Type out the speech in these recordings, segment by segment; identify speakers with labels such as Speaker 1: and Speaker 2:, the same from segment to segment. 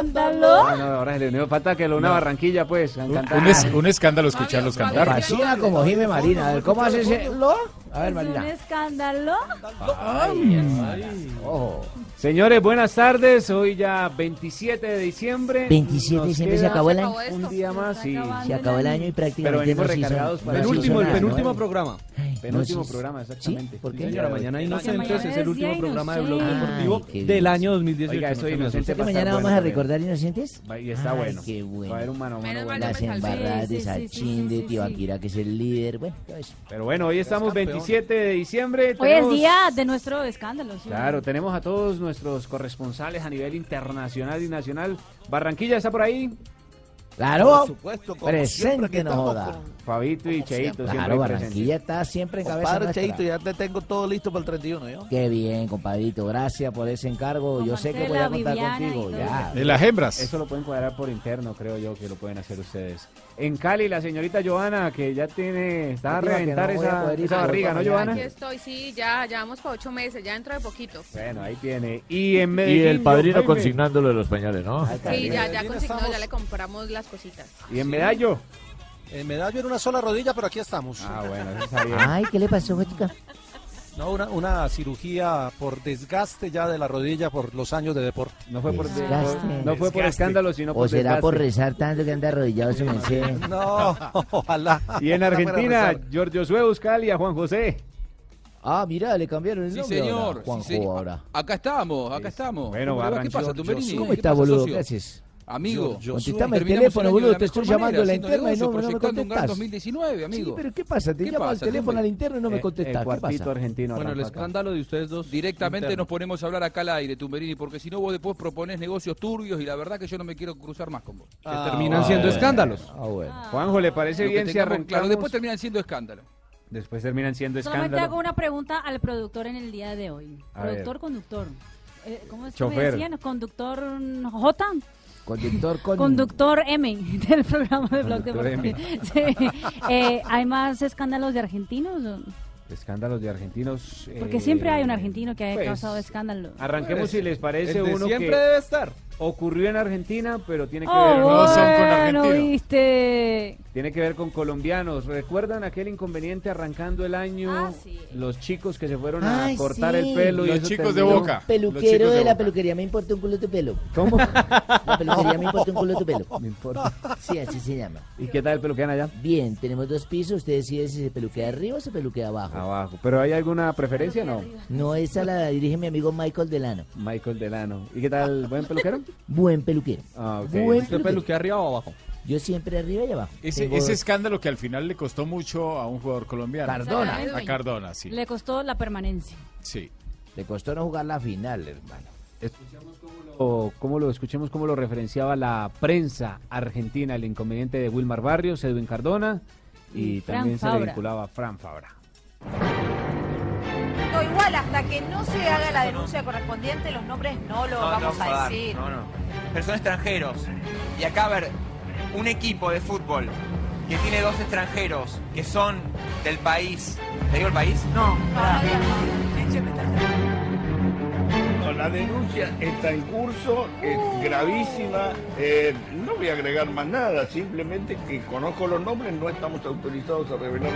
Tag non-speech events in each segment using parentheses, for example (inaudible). Speaker 1: escándalo.
Speaker 2: ahora se le unió. Falta que lo una barranquilla, pues. Un,
Speaker 3: un, escándalo escucharlos cantar. Fascina
Speaker 4: como Jimmy Marina. ¿Cómo hace lo? A ver, Marina. un
Speaker 5: escándalo? Ay,
Speaker 2: Ay. Oh. Señores, buenas tardes. Hoy ya 27 de diciembre.
Speaker 6: 27 de diciembre se acabó el año.
Speaker 2: Un día más y
Speaker 6: se acabó el año y prácticamente.
Speaker 2: Pero venimos recargados
Speaker 3: para el último, el penúltimo programa. penúltimo programa, exactamente.
Speaker 6: ¿Sí? ¿Por qué? señora,
Speaker 3: mañana Inocentes es el último programa de Blog Deportivo del año 2018.
Speaker 6: Oiga, eso Inocentes. mañana vamos a recordar Inocentes?
Speaker 2: Y está bueno. Qué bueno. Va a haber un mano mano.
Speaker 6: Las embarradas de Sachín, de Tibaquira, que es el líder. Bueno, todo eso.
Speaker 2: Pero bueno, hoy estamos 27 7 de diciembre.
Speaker 5: Hoy es día de nuestro escándalo.
Speaker 2: Claro, tenemos a todos nuestros corresponsales a nivel internacional y nacional. Barranquilla está por ahí.
Speaker 6: Claro, por supuesto, presente no joda.
Speaker 2: Fabito y Cheito siempre. Claro,
Speaker 6: Barranquilla está siempre en cabeza Padre Cheito,
Speaker 7: ya te tengo todo listo para el 31,
Speaker 6: ¿yo? Qué bien, compadito, gracias por ese encargo. yo sé que voy a contar contigo. Ya.
Speaker 3: De las hembras.
Speaker 2: Eso lo pueden cuadrar por interno, creo yo, que lo pueden hacer ustedes en Cali, la señorita Joana, que ya tiene, está a reventar esa, barriga, ¿no, Joana? Aquí
Speaker 8: estoy, sí, ya, ya vamos para ocho meses, ya dentro de poquito.
Speaker 2: Bueno, ahí tiene. Y en Medellín.
Speaker 3: el padrino consignándolo de los pañales,
Speaker 8: ¿no? Sí, ya, ya consignó, ya le compramos las cositas.
Speaker 2: ¿Y en Medallo?
Speaker 9: En Medallo en una sola rodilla, pero aquí estamos.
Speaker 2: Ah, bueno,
Speaker 6: eso está Ay, ¿qué le pasó, Jotica?
Speaker 9: No, una, una, cirugía por desgaste ya de la rodilla por los años de deporte.
Speaker 2: No fue, por, fue por escándalo, sino por
Speaker 6: ¿O será por rezar tanto que anda arrodillado su (laughs) mensaje?
Speaker 2: No, ojalá. Y en Argentina, Giorgio Sue Cali, a Juan José.
Speaker 6: Ah, mira, le cambiaron el nombre. Señor, ahora,
Speaker 9: Juanjo, sí, señor. Ahora. Acá estamos, acá estamos.
Speaker 2: Bueno, ¿Qué
Speaker 6: pasa, ¿Cómo está, boludo? Gracias.
Speaker 9: Amigo, yo,
Speaker 6: yo contestame el teléfono, boludo, te estoy llamando a la interna
Speaker 9: y no, me contestas. 2019, amigo. Sí,
Speaker 6: pero ¿qué pasa? Te llamo al teléfono a la interna y no me eh, contestas. Eh, ¿Qué pasa?
Speaker 2: argentino. Bueno, el escándalo de ustedes dos. Directamente nos ponemos a hablar acá al aire, Tumberini, porque si no vos después proponés negocios turbios y la verdad que yo no me quiero cruzar más con vos. Se
Speaker 3: ah, terminan siendo escándalos.
Speaker 2: Ah, ah.
Speaker 3: Juanjo, ¿le parece bien si arrancamos?
Speaker 9: Claro, después terminan siendo escándalos.
Speaker 3: Después terminan siendo escándalos.
Speaker 5: Solamente hago una pregunta al productor en el día de hoy. productor, conductor. Eh, ¿Cómo es que me decían? ¿Conductor J? Conductor M (laughs) del programa de Blog Deportivo. Eh, ¿Hay más escándalos de argentinos?
Speaker 2: Escándalos de argentinos.
Speaker 5: Porque siempre eh, hay un argentino que ha pues, causado escándalos
Speaker 2: Arranquemos pues, si les parece uno.
Speaker 3: Siempre debe estar.
Speaker 2: Ocurrió en Argentina, pero tiene
Speaker 5: que
Speaker 2: oh,
Speaker 5: ver no con ¿viste?
Speaker 2: Tiene que ver con colombianos. ¿Recuerdan aquel inconveniente arrancando el año?
Speaker 5: Ah,
Speaker 2: Los chicos que se fueron a cortar el pelo. Los chicos
Speaker 6: de
Speaker 2: boca.
Speaker 6: Peluquero de, la peluquería, me importa un culo tu pelo.
Speaker 2: ¿Cómo?
Speaker 6: La peluquería me importa un culo tu pelo.
Speaker 2: (laughs) Me importa.
Speaker 6: Sí, así se llama.
Speaker 2: ¿Y qué tal el peluquean allá?
Speaker 6: Bien, tenemos dos pisos. Usted decide si se peluquea arriba o se peluquea abajo.
Speaker 2: Abajo. ¿Pero hay alguna preferencia o no?
Speaker 6: No, esa la dirige mi amigo Michael Delano.
Speaker 2: Michael Delano. ¿Y qué tal? ¿Buen peluquero?
Speaker 6: buen peluquero.
Speaker 2: Ah,
Speaker 6: ¿Usted arriba o abajo? Yo siempre arriba y abajo.
Speaker 3: Ese, escándalo que al final le costó mucho a un jugador colombiano.
Speaker 6: Cardona.
Speaker 3: A Cardona, sí.
Speaker 5: Le costó la permanencia.
Speaker 3: Sí.
Speaker 6: Le costó no jugar la final, hermano.
Speaker 2: lo, escuchemos cómo lo referenciaba la prensa argentina el inconveniente de Wilmar Barrios, Edwin Cardona y, también se le vinculaba a Fran Fabra.
Speaker 10: Igual, hasta que no se haga la denuncia correspondiente, los nombres no los vamos a decir. No,
Speaker 11: Pero son extranjeros. Y acá, a ver, un equipo de fútbol que tiene dos extranjeros que son del país. ¿Te digo el país?
Speaker 12: No,
Speaker 13: La denuncia está en curso, es uh. gravísima. Eh, no voy a agregar más nada, simplemente que conozco los nombres, no estamos autorizados a revelarlos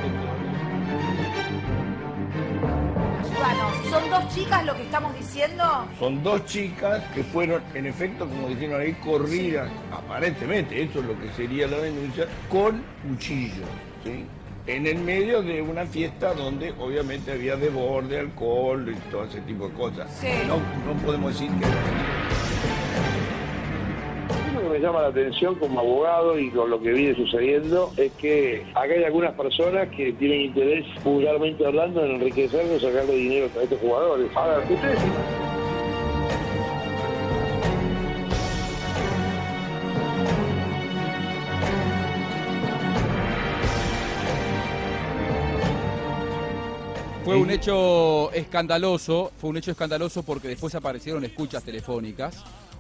Speaker 10: bueno, ¿Son dos chicas lo que estamos diciendo?
Speaker 13: Son dos chicas que fueron, en efecto, como dijeron ahí, corridas, aparentemente, eso es lo que sería la denuncia, con cuchillo ¿sí? En el medio de una fiesta donde obviamente había borde alcohol y todo ese tipo de cosas. No, no podemos decir que
Speaker 14: me llama la atención como abogado y con lo que viene sucediendo es que acá hay algunas personas que tienen interés, vulgarmente hablando, en enriquecerse sacarle dinero a estos jugadores.
Speaker 3: Fue un eh, hecho escandaloso, fue un hecho escandaloso porque después aparecieron escuchas telefónicas,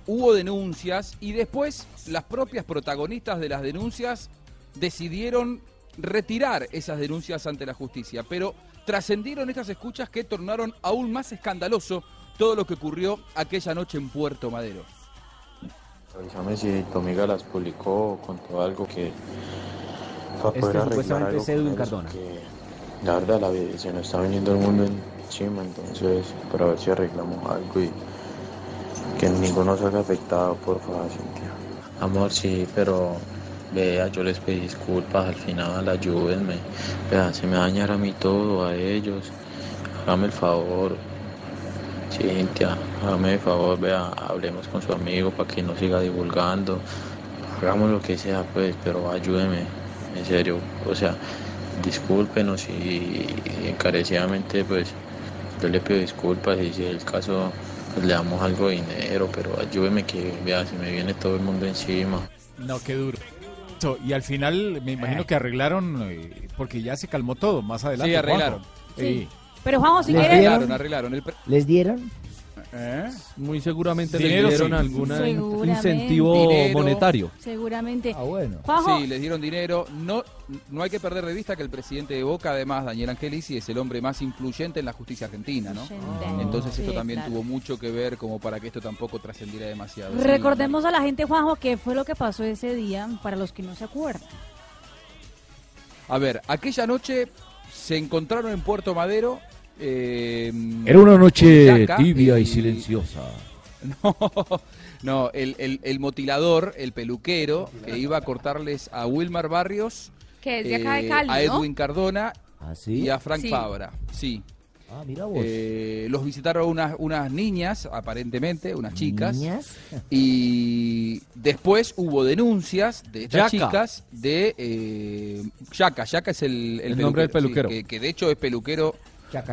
Speaker 3: hubo denuncias y después las propias protagonistas de las denuncias decidieron retirar esas denuncias ante la justicia, pero trascendieron estas escuchas que tornaron aún más escandaloso todo lo que ocurrió aquella noche en Puerto Madero.
Speaker 15: si las publicó o contó algo que... Este la verdad, la vida se nos está viniendo el mundo encima, entonces, pero a ver si arreglamos algo y que ninguno salga afectado, por favor, Cintia.
Speaker 16: Amor, sí, pero vea, yo les pedí disculpas, al final ayúdenme. Vea, se me va a a mí todo, a ellos. Hágame el favor, Cintia, hágame el favor, vea, hablemos con su amigo para que no siga divulgando. Hagamos lo que sea, pues, pero ayúdeme, en serio. O sea, discúlpenos y, encarecidamente pues yo le pido disculpas y si es el caso pues, le damos algo de dinero, pero ayúdeme que vea, si me viene todo el mundo encima.
Speaker 3: No, qué duro. Y al final me imagino eh. que arreglaron, eh, porque ya se calmó todo más adelante.
Speaker 2: Sí, arreglaron. Sí.
Speaker 5: Pero vamos si
Speaker 2: quieren... arreglaron,
Speaker 6: ¿Les dieron?
Speaker 3: ¿Eh? Muy seguramente le dieron algún incentivo monetario.
Speaker 5: Seguramente.
Speaker 2: Ah, bueno.
Speaker 3: Sí, les dieron dinero. No, no hay que perder de vista que el presidente de Boca, además, Daniel Angelici, es el hombre más influyente en la justicia argentina, ¿no? Ah. Entonces esto también tuvo mucho que ver como para que esto tampoco trascendiera demasiado.
Speaker 5: Recordemos a la gente, Juanjo, qué fue lo que pasó ese día, para los que no se acuerdan.
Speaker 3: A ver, aquella noche se encontraron en Puerto Madero Em, Era una noche tibia y, silenciosa. (laughs) No, no, el, motilador, el peluquero, que iba a cortarles a Wilmar Barrios,
Speaker 5: eh,
Speaker 3: a Edwin Cardona ¿Ah, y a Frank Fabra. Sí. Ah, mira vos. Eh, los visitaron unas, niñas, aparentemente, unas chicas. Y después hubo denuncias de estas chicas de eh, Yaca. es
Speaker 2: el, el, nombre del peluquero.
Speaker 3: que, de hecho es peluquero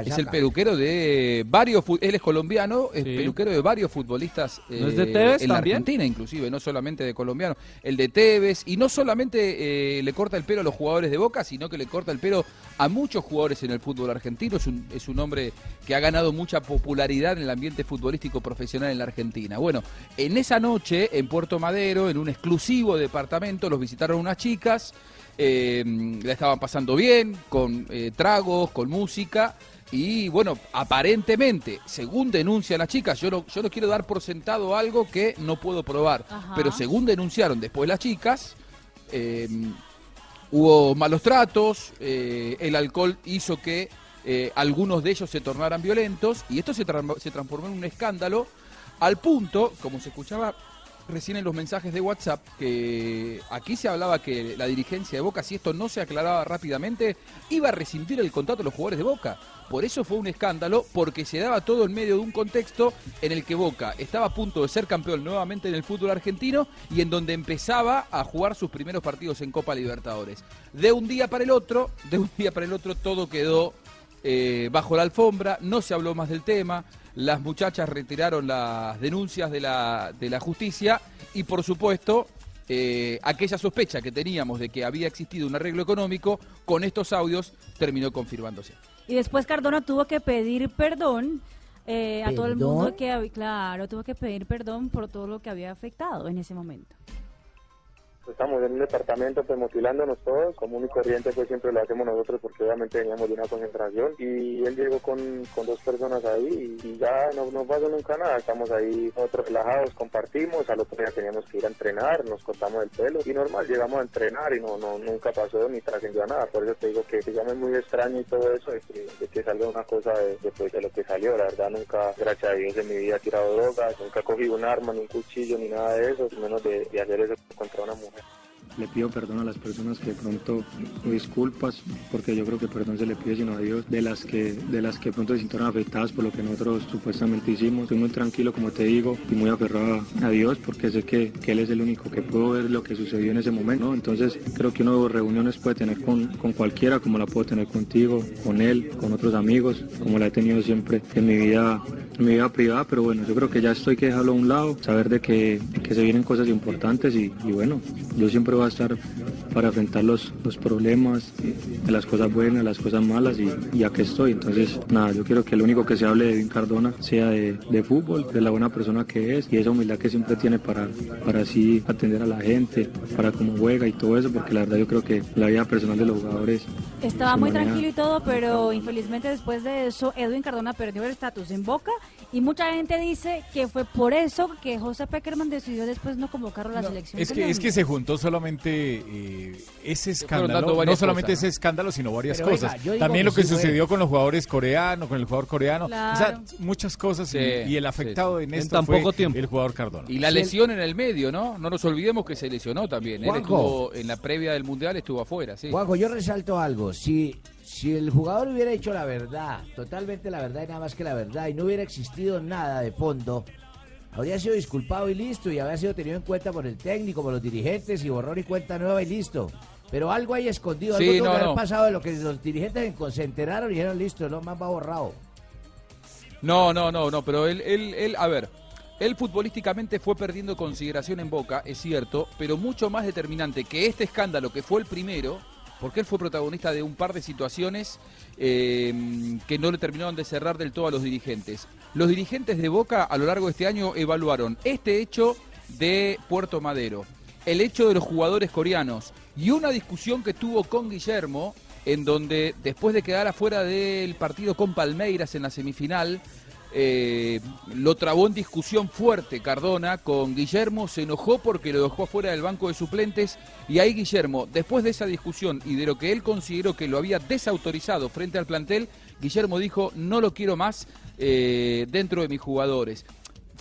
Speaker 3: es el peluquero de varios, él es colombiano, es peluquero de varios futbolistas eh, en la Argentina inclusive, no solamente de colombiano, el de Tevez, y no solamente eh, le corta el pelo a los jugadores de Boca, sino que le corta el pelo a muchos jugadores en el fútbol argentino, es un, hombre que ha ganado mucha popularidad en el ambiente futbolístico profesional en la Argentina. Bueno, en esa noche en Puerto Madero, en un exclusivo departamento, los visitaron unas chicas, eh, la estaban pasando bien, con tragos, con música, y bueno, aparentemente, según denuncian las chicas, yo no, yo quiero dar por sentado algo que no puedo probar, pero según denunciaron después las chicas, em, hubo malos tratos, eh, el alcohol hizo que eh, algunos de ellos se tornaran violentos y esto se, se transformó en un escándalo al punto, como se escuchaba recién en los mensajes de WhatsApp que aquí se hablaba que la dirigencia de Boca, si esto no se aclaraba rápidamente, iba a rescindir el contrato de los jugadores de Boca. Por eso fue un escándalo, porque se daba todo en medio de un contexto en el que Boca estaba a punto de ser campeón nuevamente en el fútbol argentino y en donde empezaba a jugar sus primeros partidos en Copa Libertadores. De un día para el otro, de un día para el otro todo quedó eh, bajo la alfombra, no se habló más del tema, las muchachas retiraron las denuncias de la, justicia y por supuesto eh, aquella sospecha que teníamos de que había existido un arreglo económico con estos audios terminó confirmándose.
Speaker 5: Y después Cardona tuvo que pedir perdón eh, a todo el mundo que claro, tuvo que pedir perdón por todo lo que había afectado en ese momento.
Speaker 17: Estamos en un departamento pues mutilándonos todos, común y corriente pues siempre lo hacemos nosotros porque obviamente veníamos de una concentración y él llegó con, dos personas ahí y, ya no, pasó nunca nada, estamos ahí nosotros relajados, compartimos, al otro día teníamos que ir a entrenar, nos cortamos el pelo y normal, llegamos a entrenar y no, no nunca pasó ni trascendió a nada, por eso te digo que se llama muy extraño y todo eso, de que, salga una cosa después de, lo que salió, la verdad nunca, gracias a Dios en mi vida he tirado drogas, nunca he cogido un arma, ni un cuchillo, ni nada de eso, menos de, de hacer eso contra una mujer.
Speaker 18: Le pido perdón a las personas que pronto disculpas, porque yo creo que perdón se le pide sino a Dios, de las que de las que pronto se sintieron afectadas por lo que nosotros supuestamente hicimos. Estoy muy tranquilo, como te digo, y muy aferrado a Dios, porque sé que, Él es el único que puedo ver lo que sucedió en ese momento. Entonces, creo que uno reuniones puede tener con, cualquiera, como la puedo tener contigo, con él, con otros amigos, como la he tenido siempre en mi vida en mi vida privada, pero bueno, yo creo que ya estoy que dejarlo a un lado, saber de que, se vienen cosas importantes y, y bueno, yo siempre va a estar para enfrentar los, los problemas, eh, las cosas buenas, las cosas malas y, ya que estoy. Entonces, nada, yo quiero que lo único que se hable de Edwin Cardona sea de, fútbol, de la buena persona que es y esa humildad que siempre tiene para, para así atender a la gente, para cómo juega y todo eso, porque la verdad yo creo que la vida personal de los jugadores
Speaker 5: estaba muy tranquilo y todo, pero infelizmente después de eso, Edwin Cardona perdió el estatus en Boca y mucha gente dice que fue por eso que José Peckerman decidió después no convocar a la selección.
Speaker 3: Es que, es que se juntó solamente eh, ese escándalo, no solamente ese escándalo, sino varias cosas. También lo que, sucedió con los jugadores coreanos, con el jugador coreano, o sea, muchas cosas y, el afectado en esto fue el jugador Cardona. Y la lesión en el medio, ¿no? No nos olvidemos que se lesionó también. ¿eh? en la previa del Mundial, estuvo afuera, sí.
Speaker 6: Juanjo, yo resalto algo si, si el jugador hubiera hecho la verdad, totalmente la verdad y nada más que la verdad, y no hubiera existido nada de fondo, habría sido disculpado y listo, y habría sido tenido en cuenta por el técnico, por los dirigentes, y borrón y cuenta nueva y listo. Pero algo hay escondido, algo no, que no. pasado de lo que los dirigentes se enteraron y dijeron, listo, no más va borrado.
Speaker 3: No, no, no, no, pero él, él, él, a ver, él futbolísticamente fue perdiendo consideración en Boca, es cierto, pero mucho más determinante que este escándalo, que fue el primero, porque él fue protagonista de un par de situaciones eh, que no le terminaron de cerrar del todo a los dirigentes. Los dirigentes de Boca a lo largo de este año evaluaron este hecho de Puerto Madero, el hecho de los jugadores coreanos y una discusión que tuvo con Guillermo, en donde después de quedar afuera del partido con Palmeiras en la semifinal, eh, lo trabó en discusión fuerte Cardona con Guillermo, se enojó porque lo dejó fuera del banco de suplentes y ahí Guillermo, después de esa discusión y de lo que él consideró que lo había desautorizado frente al plantel, Guillermo dijo, no lo quiero más eh, dentro de mis jugadores.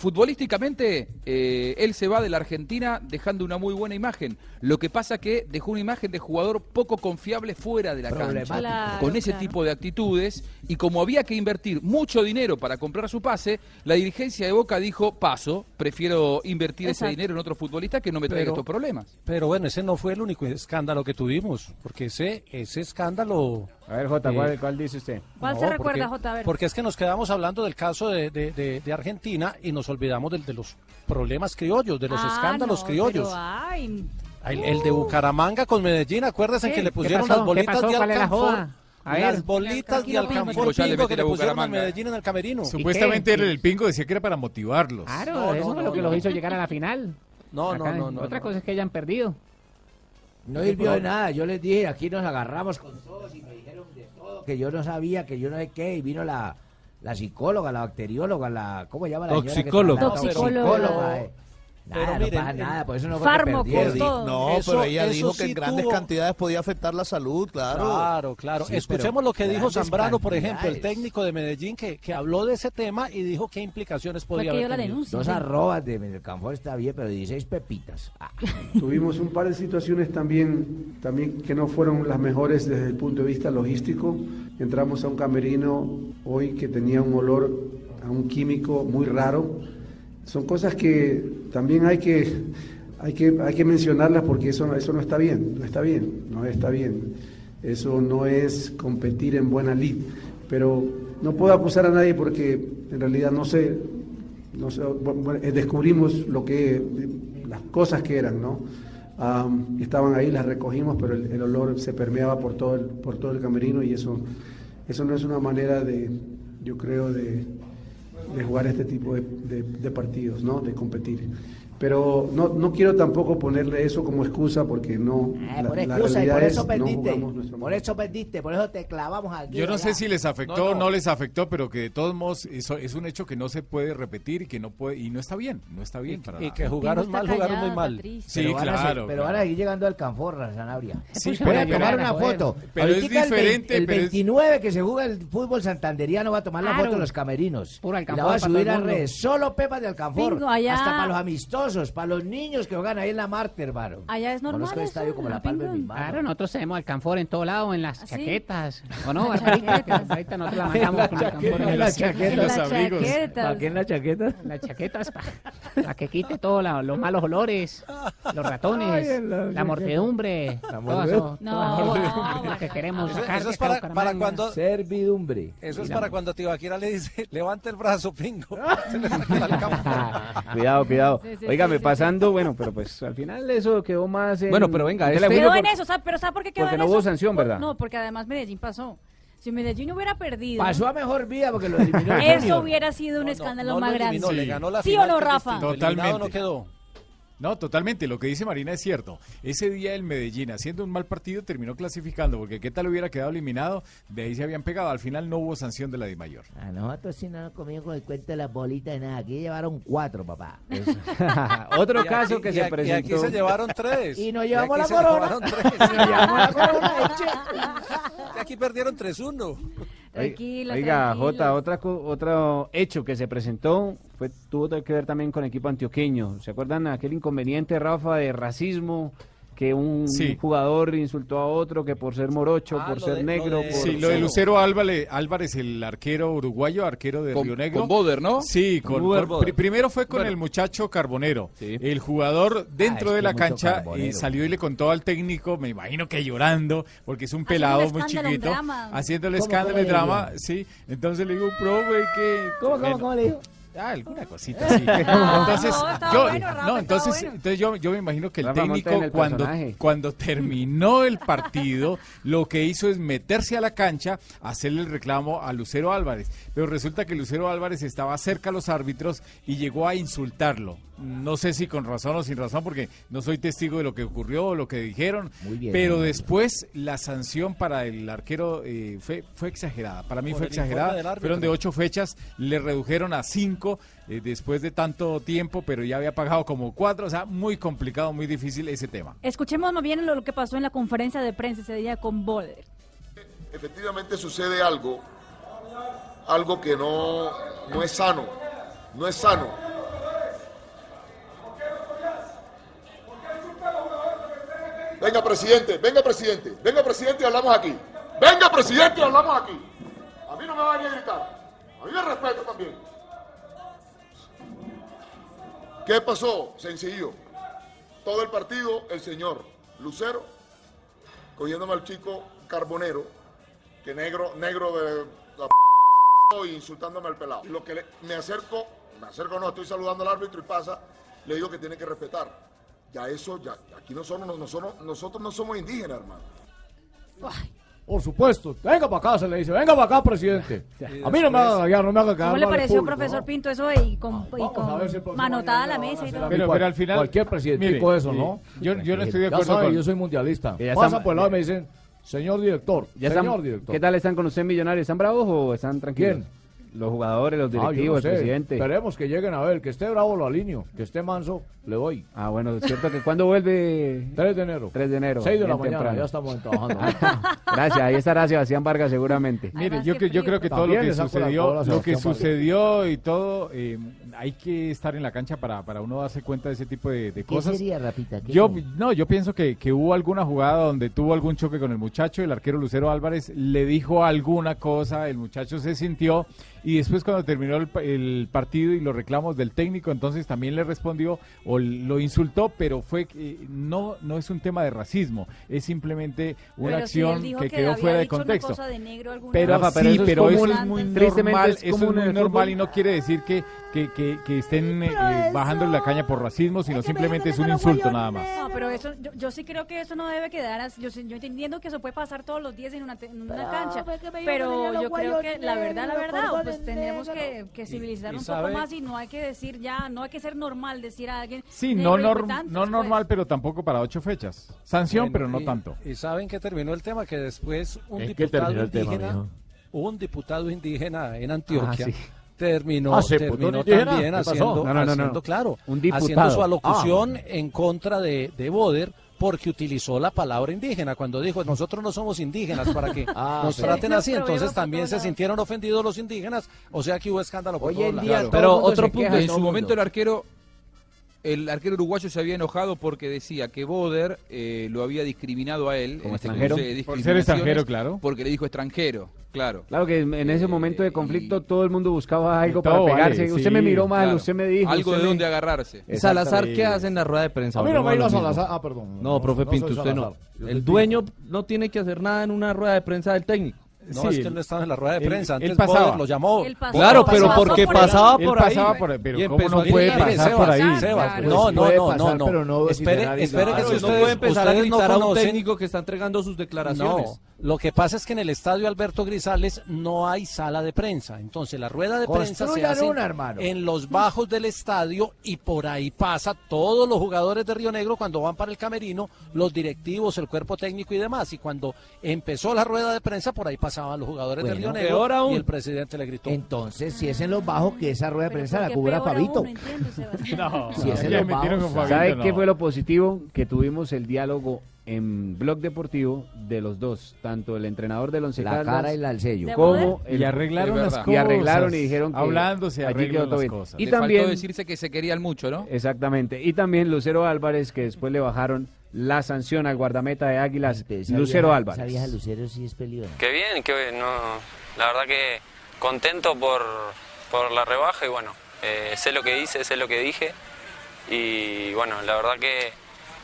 Speaker 3: Futbolísticamente, eh, él se va de la Argentina dejando una muy buena imagen. Lo que pasa que dejó una imagen de jugador poco confiable fuera de la cancha, con ese tipo de actitudes. Y como había que invertir mucho dinero para comprar su pase, la dirigencia de Boca dijo, paso, prefiero invertir ese dinero en otro futbolista que no me traiga estos problemas.
Speaker 2: Pero bueno, ese no fue el único escándalo que tuvimos, porque ese, ese escándalo a ver, Jota, ¿cuál, eh, ¿cuál, dice usted?
Speaker 5: ¿Cuál se recuerda, J Jota?
Speaker 3: Porque es que nos quedamos hablando del caso de, de, de, Argentina y nos olvidamos del, de los problemas criollos, de los ah, escándalos criollos. ay, el, de Bucaramanga con Medellín, acuérdense que le pusieron las bolitas de
Speaker 5: Alcanfor. A
Speaker 3: las bolitas de Alcanfor pingo, que le pusieron a Medellín en el camerino.
Speaker 2: Supuestamente el, el, pingo decía que era para motivarlos.
Speaker 6: Claro, eso fue lo que los hizo llegar a la final. No, no, no. Otra cosa es que hayan perdido. No sirvió de nada, yo les dije, aquí nos agarramos con todos y que yo no sabía, que yo no sé qué, y vino la, la psicóloga, la bacterióloga, la. ¿Cómo se llama
Speaker 3: la señora? Que,
Speaker 6: toxicóloga. Eh. Nada, no pasa nada, por eso no fármacos, No,
Speaker 3: pero ella dijo que en grandes cantidades podía afectar la salud, claro.
Speaker 2: Claro, claro. Escuchemos lo que dijo Zambrano, por ejemplo, el técnico de Medellín, que, que habló de ese tema y dijo qué implicaciones podía haber. La
Speaker 6: denuncia, Dos arrobas de Medellín está bien, pero 16 pepitas. Ah.
Speaker 19: (laughs) Tuvimos un par de situaciones también, también que no fueron las mejores desde el punto de vista logístico. Entramos a un camerino hoy que tenía un olor a un químico muy raro son cosas que también hay que, hay que, hay que mencionarlas porque eso, eso no está bien, no está bien, no está bien. Eso no es competir en buena lid. Pero no puedo acusar a nadie porque en realidad no sé, no sé eh, descubrimos lo que, las cosas que eran, ¿no? estaban ahí, las recogimos, pero el, olor se permeaba por todo el, por todo el camerino y eso, eso no es una manera de, yo creo, de, de jugar este tipo de, partidos, ¿no? de competir. Pero no, no quiero tampoco ponerle eso como excusa porque no.
Speaker 6: Ah, por y por eso es, perdiste. por eso perdiste, por eso te clavamos aquí.
Speaker 3: Yo no sé si les afectó o no, les afectó, pero que de todos modos eso es un hecho que no se puede repetir y que no puede y no está bien, no está bien y,
Speaker 2: que jugaron mal, jugaron muy mal.
Speaker 3: Sí, claro.
Speaker 6: pero van
Speaker 3: a
Speaker 6: ir llegando al Canforra, Sanabria.
Speaker 3: Sí, Voy
Speaker 6: a tomar una foto. Pero es diferente. El, 29 que se juega el fútbol santanderiano va a tomar la foto de los camerinos. la va a subir a redes. Solo Pepa de Alcanfor. Hasta para los amistosos para los niños que juegan ahí en la Marte, hermano.
Speaker 5: Allá es normal. Conozco el
Speaker 6: estadio como la palma de mi mano. Claro, nosotros tenemos alcanfor en todo lado, en las ¿Ah, chaquetas. (laughs) ¿O no, Ahorita la
Speaker 3: mandamos con En las chaquetas,
Speaker 6: amigos. ¿Para qué
Speaker 3: en
Speaker 6: las chaquetas? las chaquetas, para que quite todos los malos olores, los ratones, la mortedumbre. la eso. no que queremos Eso es
Speaker 3: para cuando.
Speaker 6: Servidumbre.
Speaker 3: Eso es para cuando Tibaquira le dice, (laughs) levante el brazo, pingo. (laughs)
Speaker 2: Cuidado, cuidado. Oiga, pasando, bueno, pero pues al final eso quedó más. En,
Speaker 3: bueno, pero venga,
Speaker 5: este... quedó en eso, pero ¿sabes por qué quedó Porque no hubo
Speaker 2: sanción, ¿verdad? No,
Speaker 5: porque además Medellín pasó. Si Medellín hubiera perdido.
Speaker 2: Pasó a mejor vida porque lo eliminó.
Speaker 5: eso hubiera sido un escándalo más grande. Sí.
Speaker 3: Le ganó la
Speaker 5: ¿Sí o no, Rafa?
Speaker 3: Totalmente. no
Speaker 2: quedó.
Speaker 3: No, totalmente. Lo que dice Marina es cierto. Ese día el Medellín, haciendo un mal partido, terminó clasificando, porque qué tal hubiera quedado eliminado, de ahí se habían pegado. Al final no hubo sanción de la DIMAYOR.
Speaker 6: A ah, nosotros sí no nos comimos con el cuento de las bolitas de nada. Aquí llevaron cuatro, papá.
Speaker 2: (laughs) Otro caso que se presentó.
Speaker 3: Y aquí se llevaron tres.
Speaker 6: Y nos (laughs) llevamos la corona. Y
Speaker 3: aquí perdieron 3-1
Speaker 2: tranquila. Oiga, Jota, otra, otro hecho que se presentó fue, tuvo que ver también con el equipo antioqueño. ¿Se acuerdan aquel inconveniente, Rafa, de racismo? que un jugador insultó a otro, que por ser morocho, ah, por ser negro.
Speaker 3: Sí, lo de Lucero Álvarez, Álvarez, el arquero uruguayo, arquero de Río Negro. Con
Speaker 2: Boder, ¿no?
Speaker 3: Sí, con, Boder, primero fue con el muchacho Carbonero. El jugador dentro ah, de la cancha y salió y le contó al técnico, me imagino que llorando, porque es un pelado muy chiquito, haciendo el escándalo y drama. Sí, entonces le digo, profe, que.
Speaker 6: ¿Cómo, cómo, cómo le digo?
Speaker 3: Ah, alguna cosita, sí. (laughs) entonces, yo, no, entonces, entonces yo, me imagino que el técnico cuando, cuando terminó el partido, lo que hizo es meterse a la cancha, hacerle el reclamo a Lucero Álvarez. Pero resulta que Lucero Álvarez estaba cerca a los árbitros y llegó a insultarlo no sé si con razón o sin razón, porque no soy testigo de lo que ocurrió o lo que dijeron, pero después la sanción para el arquero eh, fue, exagerada. Para mí fue exagerada. Fueron de ocho fechas, le redujeron a cinco eh, después de tanto tiempo, pero ya había pagado como cuatro. O sea, muy complicado, muy difícil ese tema.
Speaker 5: Escuchemos bien lo, que pasó en la conferencia de prensa ese día con Boller.
Speaker 20: Efectivamente sucede algo, algo que no, no es sano, no es sano Venga, presidente, venga, presidente, venga, presidente, y hablamos aquí. Venga, presidente, y hablamos aquí. A mí no me va a gritar. A mí me respeto también. ¿Qué pasó? Sencillo. Todo el partido, el señor Lucero, cogiéndome al chico Carbonero, que negro, negro de la insultándome al pelado. Lo que me acerco, me acerco no, estoy saludando al árbitro y pasa, le digo que tiene que respetar ya eso, ya, aquí nosotros, nosotros, no somos indígenas, hermano.
Speaker 2: Por supuesto, venga para acá, se le dice, venga para acá, presidente. (laughs) A mí no me haga ya, no
Speaker 5: me haga ¿Cómo le pareció, un profesor Pinto, eso y con, manotada la mesa y todo? Pero,
Speaker 2: pero,
Speaker 5: al
Speaker 2: final. Cualquier presidente
Speaker 3: dijo eso, ¿no?
Speaker 2: Yo, yo no estoy de
Speaker 3: acuerdo. Yo soy mundialista. pasa por el lado y eh. me dicen, señor director,
Speaker 2: señor director. ¿Qué tal están con usted, millonarios? ¿Están bravos o están tranquilos? los jugadores, los ah, directivos, el presidente.
Speaker 3: Esperemos que lleguen a ver, que esté bravo lo alineo, que esté manso, le doy.
Speaker 2: Ah, bueno, es cierto que cuando vuelve.
Speaker 3: 3 (laughs) de enero.
Speaker 2: 3 de enero.
Speaker 3: 6 de la mañana, ya estamos trabajando. (laughs) Gracias,
Speaker 2: ahí estará Sebastián Vargas seguramente.
Speaker 3: Mire, yo, yo creo que todo lo que sucedió, lo que sucedió y todo, eh, hay que estar en la cancha para, para uno darse cuenta de ese tipo de, de ¿Qué cosas.
Speaker 6: Sería, Rapita?
Speaker 3: yo, no, yo pienso que, que hubo alguna jugada donde tuvo algún choque con el muchacho, el arquero Lucero Álvarez le dijo alguna cosa, el muchacho se sintió y después cuando terminó el, partido y los reclamos del técnico, entonces también le respondió o lo insultó, pero fue eh, no no es un tema de racismo, es simplemente una acción que, quedó fuera de contexto. pero, sí, pero es muy normal, eso es muy normal y no quiere decir que que, estén eh, eh, bajando la caña por racismo, sino simplemente es un insulto nada más.
Speaker 5: No, pero eso, yo, sí creo que eso no debe quedar así. Yo, entiendo que eso puede pasar todos los días en una, cancha, pero yo creo que la verdad, la verdad, pues tenemos que, que civilizar un poco más y no hay que decir ya, no hay que ser normal decir a alguien.
Speaker 3: Sí, no, no pues. normal, pero tampoco para ocho fechas. Sanción, pero no tanto.
Speaker 2: ¿Y saben que terminó el tema? Que después un diputado indígena... un diputado indígena en Antioquia ah, terminó, ah, también haciendo, claro, haciendo su ah. alocución en contra de, Boder porque utilizó la palabra indígena cuando dijo nosotros no somos indígenas para que (laughs) nos ah, traten así entonces también se sintieron ofendidos los indígenas o sea que hubo escándalo por
Speaker 3: en pero otro punto en su momento el arquero el arquero uruguayo se había enojado porque decía que Boder eh, lo había discriminado a él este extranjero por ser extranjero claro porque le dijo extranjero Claro.
Speaker 2: Claro que en ese momento de conflicto eh, todo el mundo buscaba algo para pegarse. usted me miró mal, usted me dijo.
Speaker 3: Algo de dónde agarrarse.
Speaker 2: Salazar, ¿qué hace en la rueda de prensa? A
Speaker 3: no me Salazar. Ah, perdón.
Speaker 2: No, profe Pinto, usted no. El dueño no tiene que hacer nada en una rueda de prensa del técnico.
Speaker 3: No, es que no estaba en la rueda de prensa. Antes él lo llamó.
Speaker 2: claro, pero porque pasaba por ahí.
Speaker 3: Pero y ¿cómo no puede pasar por ahí?
Speaker 2: no, no, no, no, espere, espere que ustedes, no puede empezar a gritar a un técnico que está entregando sus declaraciones. No, lo que pasa es que en el estadio Alberto Grisales no hay sala de prensa. Entonces la rueda de prensa se hace en los bajos del estadio y por ahí pasa todos los jugadores de Río Negro cuando van para el camerino, los directivos, el cuerpo técnico y demás. Y cuando empezó la rueda de prensa, por ahí pasa pasaban los jugadores del y el presidente le gritó.
Speaker 6: Entonces, si es en los bajos que esa rueda de prensa la cubra Fabito. (laughs)
Speaker 2: no, si es en los qué fue lo positivo? Que tuvimos el diálogo en Blog Deportivo de los dos, tanto el entrenador del Once
Speaker 6: la cara y la sello,
Speaker 3: como el, y arreglaron las cosas. Y
Speaker 2: arreglaron y dijeron
Speaker 3: que hablándose
Speaker 2: arreglaron las cosas. Y también faltó
Speaker 3: decirse que se querían mucho, ¿no?
Speaker 2: Exactamente. Y también Lucero Álvarez que después le bajaron la sanción al guardameta de Águilas, Lucero Álvarez.
Speaker 21: Qué bien, qué bien. la verdad que contento por, la rebaja y bueno, eh, sé lo que hice, sé lo que dije y bueno, la verdad que,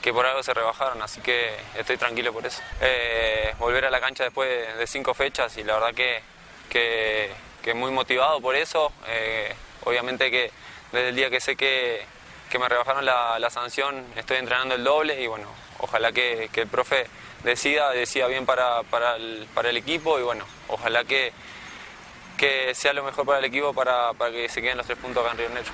Speaker 21: que por algo se rebajaron, así que estoy tranquilo por eso. Eh, volver a la cancha después de, cinco fechas y la verdad que, que, muy motivado por eso. Eh, obviamente que desde el día que sé que, que me rebajaron la, sanción, estoy entrenando el doble y bueno, ojalá que, el profe decida, decida bien para, para, el, equipo y bueno, ojalá que, que sea lo mejor para el equipo para, que se queden los tres puntos acá en Río Negro.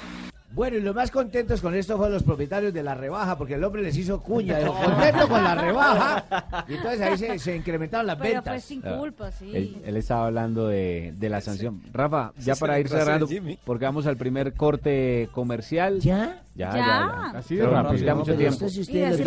Speaker 6: Bueno, y los más contentos con esto fueron los propietarios de la rebaja, porque el hombre les hizo cuña, los contento con la rebaja. Y entonces ahí se, incrementaron las ventas. Pero fue
Speaker 5: sin ah, culpa, sí.
Speaker 2: Él, estaba hablando de, de, la sanción. Rafa, ya para ir cerrando, porque vamos al primer corte comercial.
Speaker 6: ¿Ya?
Speaker 2: Ya, ya, ya.
Speaker 3: Así
Speaker 6: rápido. Ya mucho tiempo. si ustedes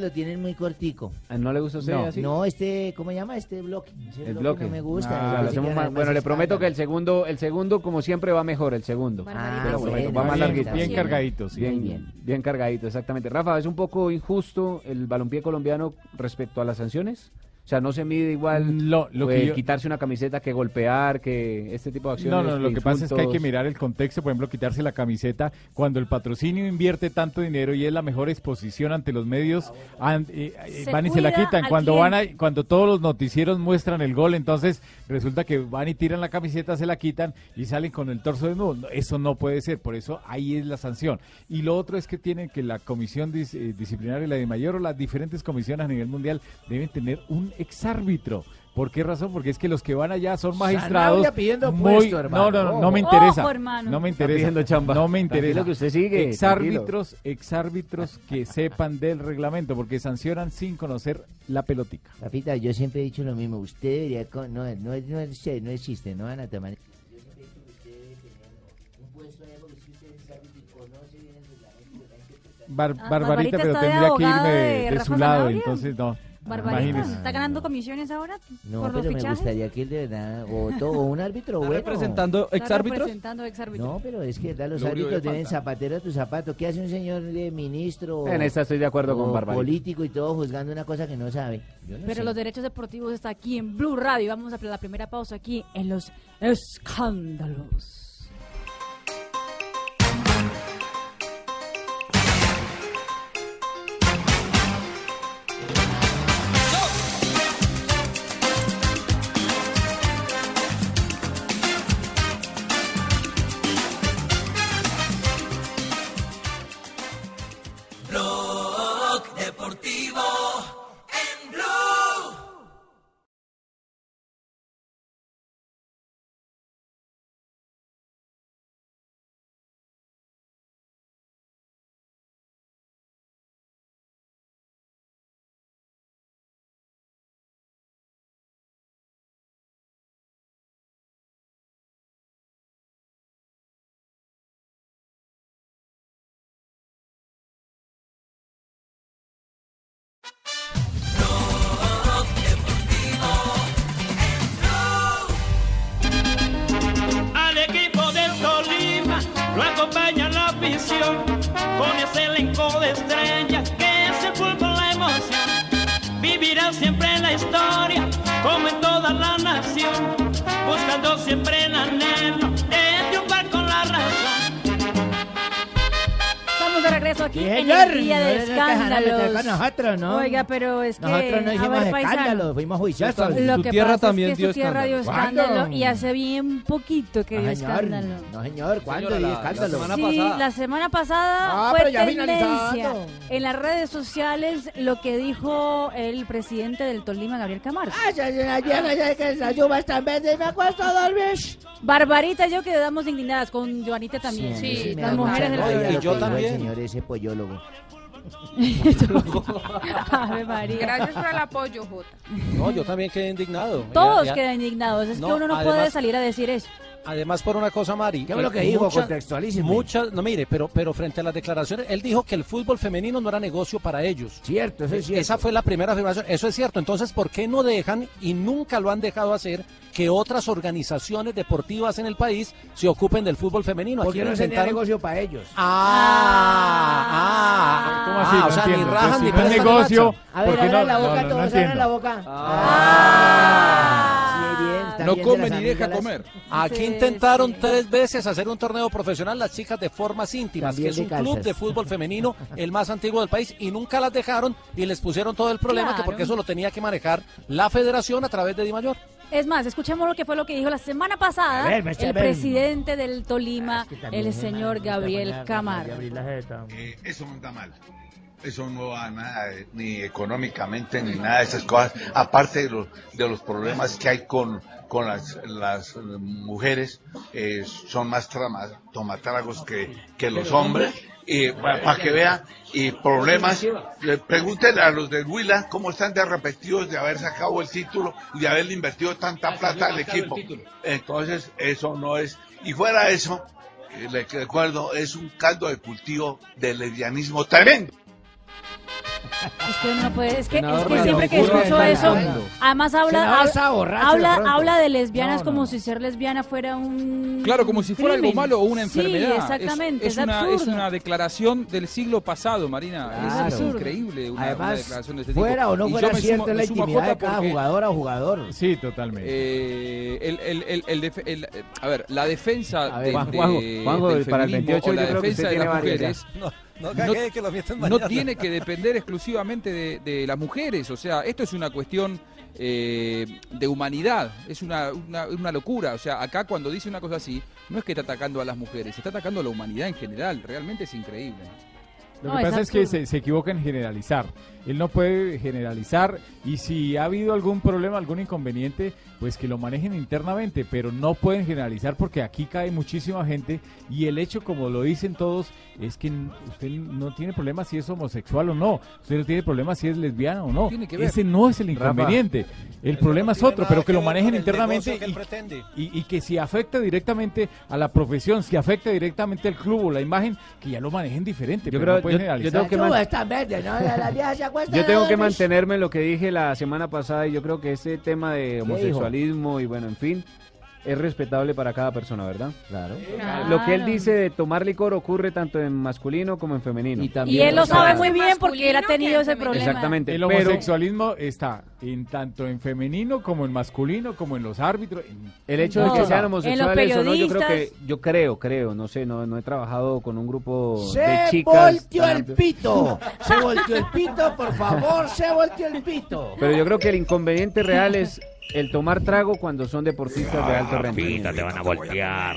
Speaker 6: lo tienen muy cortico.
Speaker 2: Ah, ¿No le gusta usted
Speaker 6: no. este, ¿cómo llama? Este bloque.
Speaker 2: el bloque.
Speaker 6: me gusta. Ah, hacemos
Speaker 2: más, bueno, le prometo que el segundo, el segundo, como siempre, va mejor, el segundo.
Speaker 6: Ah, bueno, va
Speaker 3: más larguito.
Speaker 2: Bien, cargadito, Bien, bien. Bien cargadito, exactamente. Rafa, ¿es un poco injusto el balompié colombiano respecto a las sanciones? sea, no se mide igual mm, lo, que eh, quitarse una camiseta que golpear, que este tipo de acciones.
Speaker 3: No, no, lo que pasa es que hay que mirar el contexto, por ejemplo, quitarse la camiseta cuando el patrocinio invierte tanto dinero y es la mejor exposición ante los medios, ah, eh, eh, van y se la quitan. Cuando van a, cuando todos los noticieros muestran el gol, entonces resulta que van y tiran la camiseta, se la quitan y salen con el torso desnudo. Eso no puede ser, por eso ahí es la sanción. Y lo otro es que tienen que la comisión disciplinaria y la de mayor o las diferentes comisiones a nivel mundial deben tener un exárbitro. ¿Por qué razón? Porque es que los que van allá son magistrados. muy, No, no, no, me interesa. no me interesa. chamba. No me interesa.
Speaker 6: Que usted sigue, exárbitros,
Speaker 3: exárbitros que (laughs) sepan del reglamento, porque sancionan sin conocer la pelotica.
Speaker 6: Rafita, yo siempre he dicho lo mismo. Usted debería. No, no, no, no existe, no van a
Speaker 3: tomar. barbarita, barbarita, pero tendría que irme de su lado, entonces no.
Speaker 5: Ah, Barbarita, ¿está ganando comisiones ahora?
Speaker 6: No, pero me gustaría que él de verdad, o un árbitro bueno. representando
Speaker 3: exárbitros? representando
Speaker 6: No, pero es que los árbitros deben zapatero a tu zapato. ¿Qué hace un señor de ministro?
Speaker 2: En esta estoy de acuerdo con
Speaker 6: Barbarita. Político y todo juzgando una cosa que no sabe.
Speaker 5: pero los derechos deportivos está aquí en Blue Radio. Vamos a la primera pausa aquí en los escándalos.
Speaker 22: lo acompaña la visión con ese elenco de estrellas que es el la emoción. Vivirá siempre la historia, como en toda la nación, buscando siempre el anhelo
Speaker 5: regreso aquí en señor, el día de escándalos. nosotros, ¿no? Oiga, pero es que... Nosotros no hicimos escándalos, fuimos juiciosos. Lo su que tierra pasa también es que dio su tierra escándalo. dio escándalo y hace bien poquito que dio señor, escándalo. No, señor, ¿cuándo dio escándalo? La, semana sí, pasada. la semana pasada ah, fue tendencia en las redes sociales lo que dijo el presidente del Tolima, Gabriel Camargo. Ay, ay, ay, que las lluvias también me acuesto dormir. Barbarita, yo quedamos indignadas con Joanita también. Sí, sí las mujeres del Y yo también ese pollólogo. (laughs)
Speaker 23: María. Gracias por el apoyo,
Speaker 2: Jota. No, yo también quedé indignado.
Speaker 5: Todos quedé quedan indignados. Es que uno no puede salir a decir eso
Speaker 2: además por una cosa, Mari. ¿Qué es lo eh, que dijo? Contextualísimo. Muchas, no mire, pero, pero frente a las declaraciones, él dijo que el fútbol femenino no era negocio para ellos. Cierto, eso es e, cierto. Esa fue la primera afirmación. Eso es cierto. Entonces, ¿por qué no dejan y nunca lo han dejado hacer que otras organizaciones deportivas en el país se ocupen del fútbol femenino?
Speaker 6: Porque no sería negocio para ellos. Ah, ah, ah. ¿cómo así? Ah, o sea, ni rajan
Speaker 24: pues
Speaker 6: ni no negocio. A
Speaker 24: ver, la boca, todos la boca. ah no come ni deja comer. Aquí intentaron tres veces hacer un torneo profesional las chicas de formas íntimas, que es un club de fútbol femenino (laughs) el más antiguo del país y nunca las dejaron y les pusieron todo el problema que porque eso lo tenía que manejar la federación a través de Di Mayor.
Speaker 5: Es más, escuchemos lo que fue lo que dijo la semana pasada el presidente del Tolima, ah, el señor Gabriel Camargo.
Speaker 20: eso no está mal. Eso no va nada, eh, ni económicamente, ni nada de esas cosas, aparte de los problemas que hay con con las, mujeres eh, son más tramas, tomatragos que, que los ¿eh? hombres. Y para que vean, y problemas. Pregúntenle a los de Huila cómo están de arrepentidos de haber sacado el título y de haberle invertido tanta ah, plata al equipo. Entonces, eso no es. Y fuera eso, eh, le recuerdo, es un caldo de cultivo de lesbianismo tremendo. Es que
Speaker 5: es que, es que siempre que escucho eso, además habla, habla, de lesbianas como si ser lesbiana fuera un.
Speaker 24: Claro, como si fuera algo malo o una enfermedad. Sí, exactamente. Es, una, es una declaración del siglo pasado, Marina. Es increíble una, declaración de este tipo. Fuera o
Speaker 6: no fuera cierta la intimidad de cada jugador a o jugador. Sí, totalmente.
Speaker 24: Eh, a ver, la defensa de, para el 28 o la defensa de las mujeres. No, tiene que depender exclusivamente de, las mujeres. O sea, esto es una cuestión eh, de humanidad. Es una, una, locura. O sea, acá cuando dice una cosa así, no es que está atacando a las mujeres, está atacando a la humanidad en general. Realmente es increíble.
Speaker 3: Lo que pasa es que se, equivoca en generalizar. Él no puede generalizar y si ha habido algún problema, algún inconveniente, pues que lo manejen internamente, pero no pueden generalizar porque aquí cae muchísima gente y el hecho, como lo dicen todos, es que usted no tiene problema si es homosexual o no, usted no tiene problema si es lesbiana o no. Ese no es el inconveniente. el, problema es otro, pero que, lo manejen internamente y, que si afecta directamente a la profesión, si afecta directamente al club o la imagen, que ya lo manejen diferente.
Speaker 2: Yo
Speaker 3: pero creo, no yo,
Speaker 2: tengo que, mantenerme en lo que dije la semana pasada y yo creo que ese tema de homosexualismo y bueno, en fin, es respetable para cada persona, ¿verdad? Claro. Lo que él dice de tomar licor ocurre tanto en masculino como en femenino.
Speaker 5: Y, él lo sabe muy bien porque él ha tenido
Speaker 3: ese
Speaker 5: problema.
Speaker 3: Exactamente. El homosexualismo está en tanto en femenino como en masculino, como en los árbitros.
Speaker 2: El hecho de que sean homosexuales o no, yo creo que, yo creo, creo, no sé, no, he trabajado con un grupo de chicas. Se volteó el pito, (laughs) se volteó el pito, por favor, se volteó el pito. Pero yo creo que el inconveniente real es el tomar trago cuando son deportistas de alto ah, rendimiento. te van a voltear.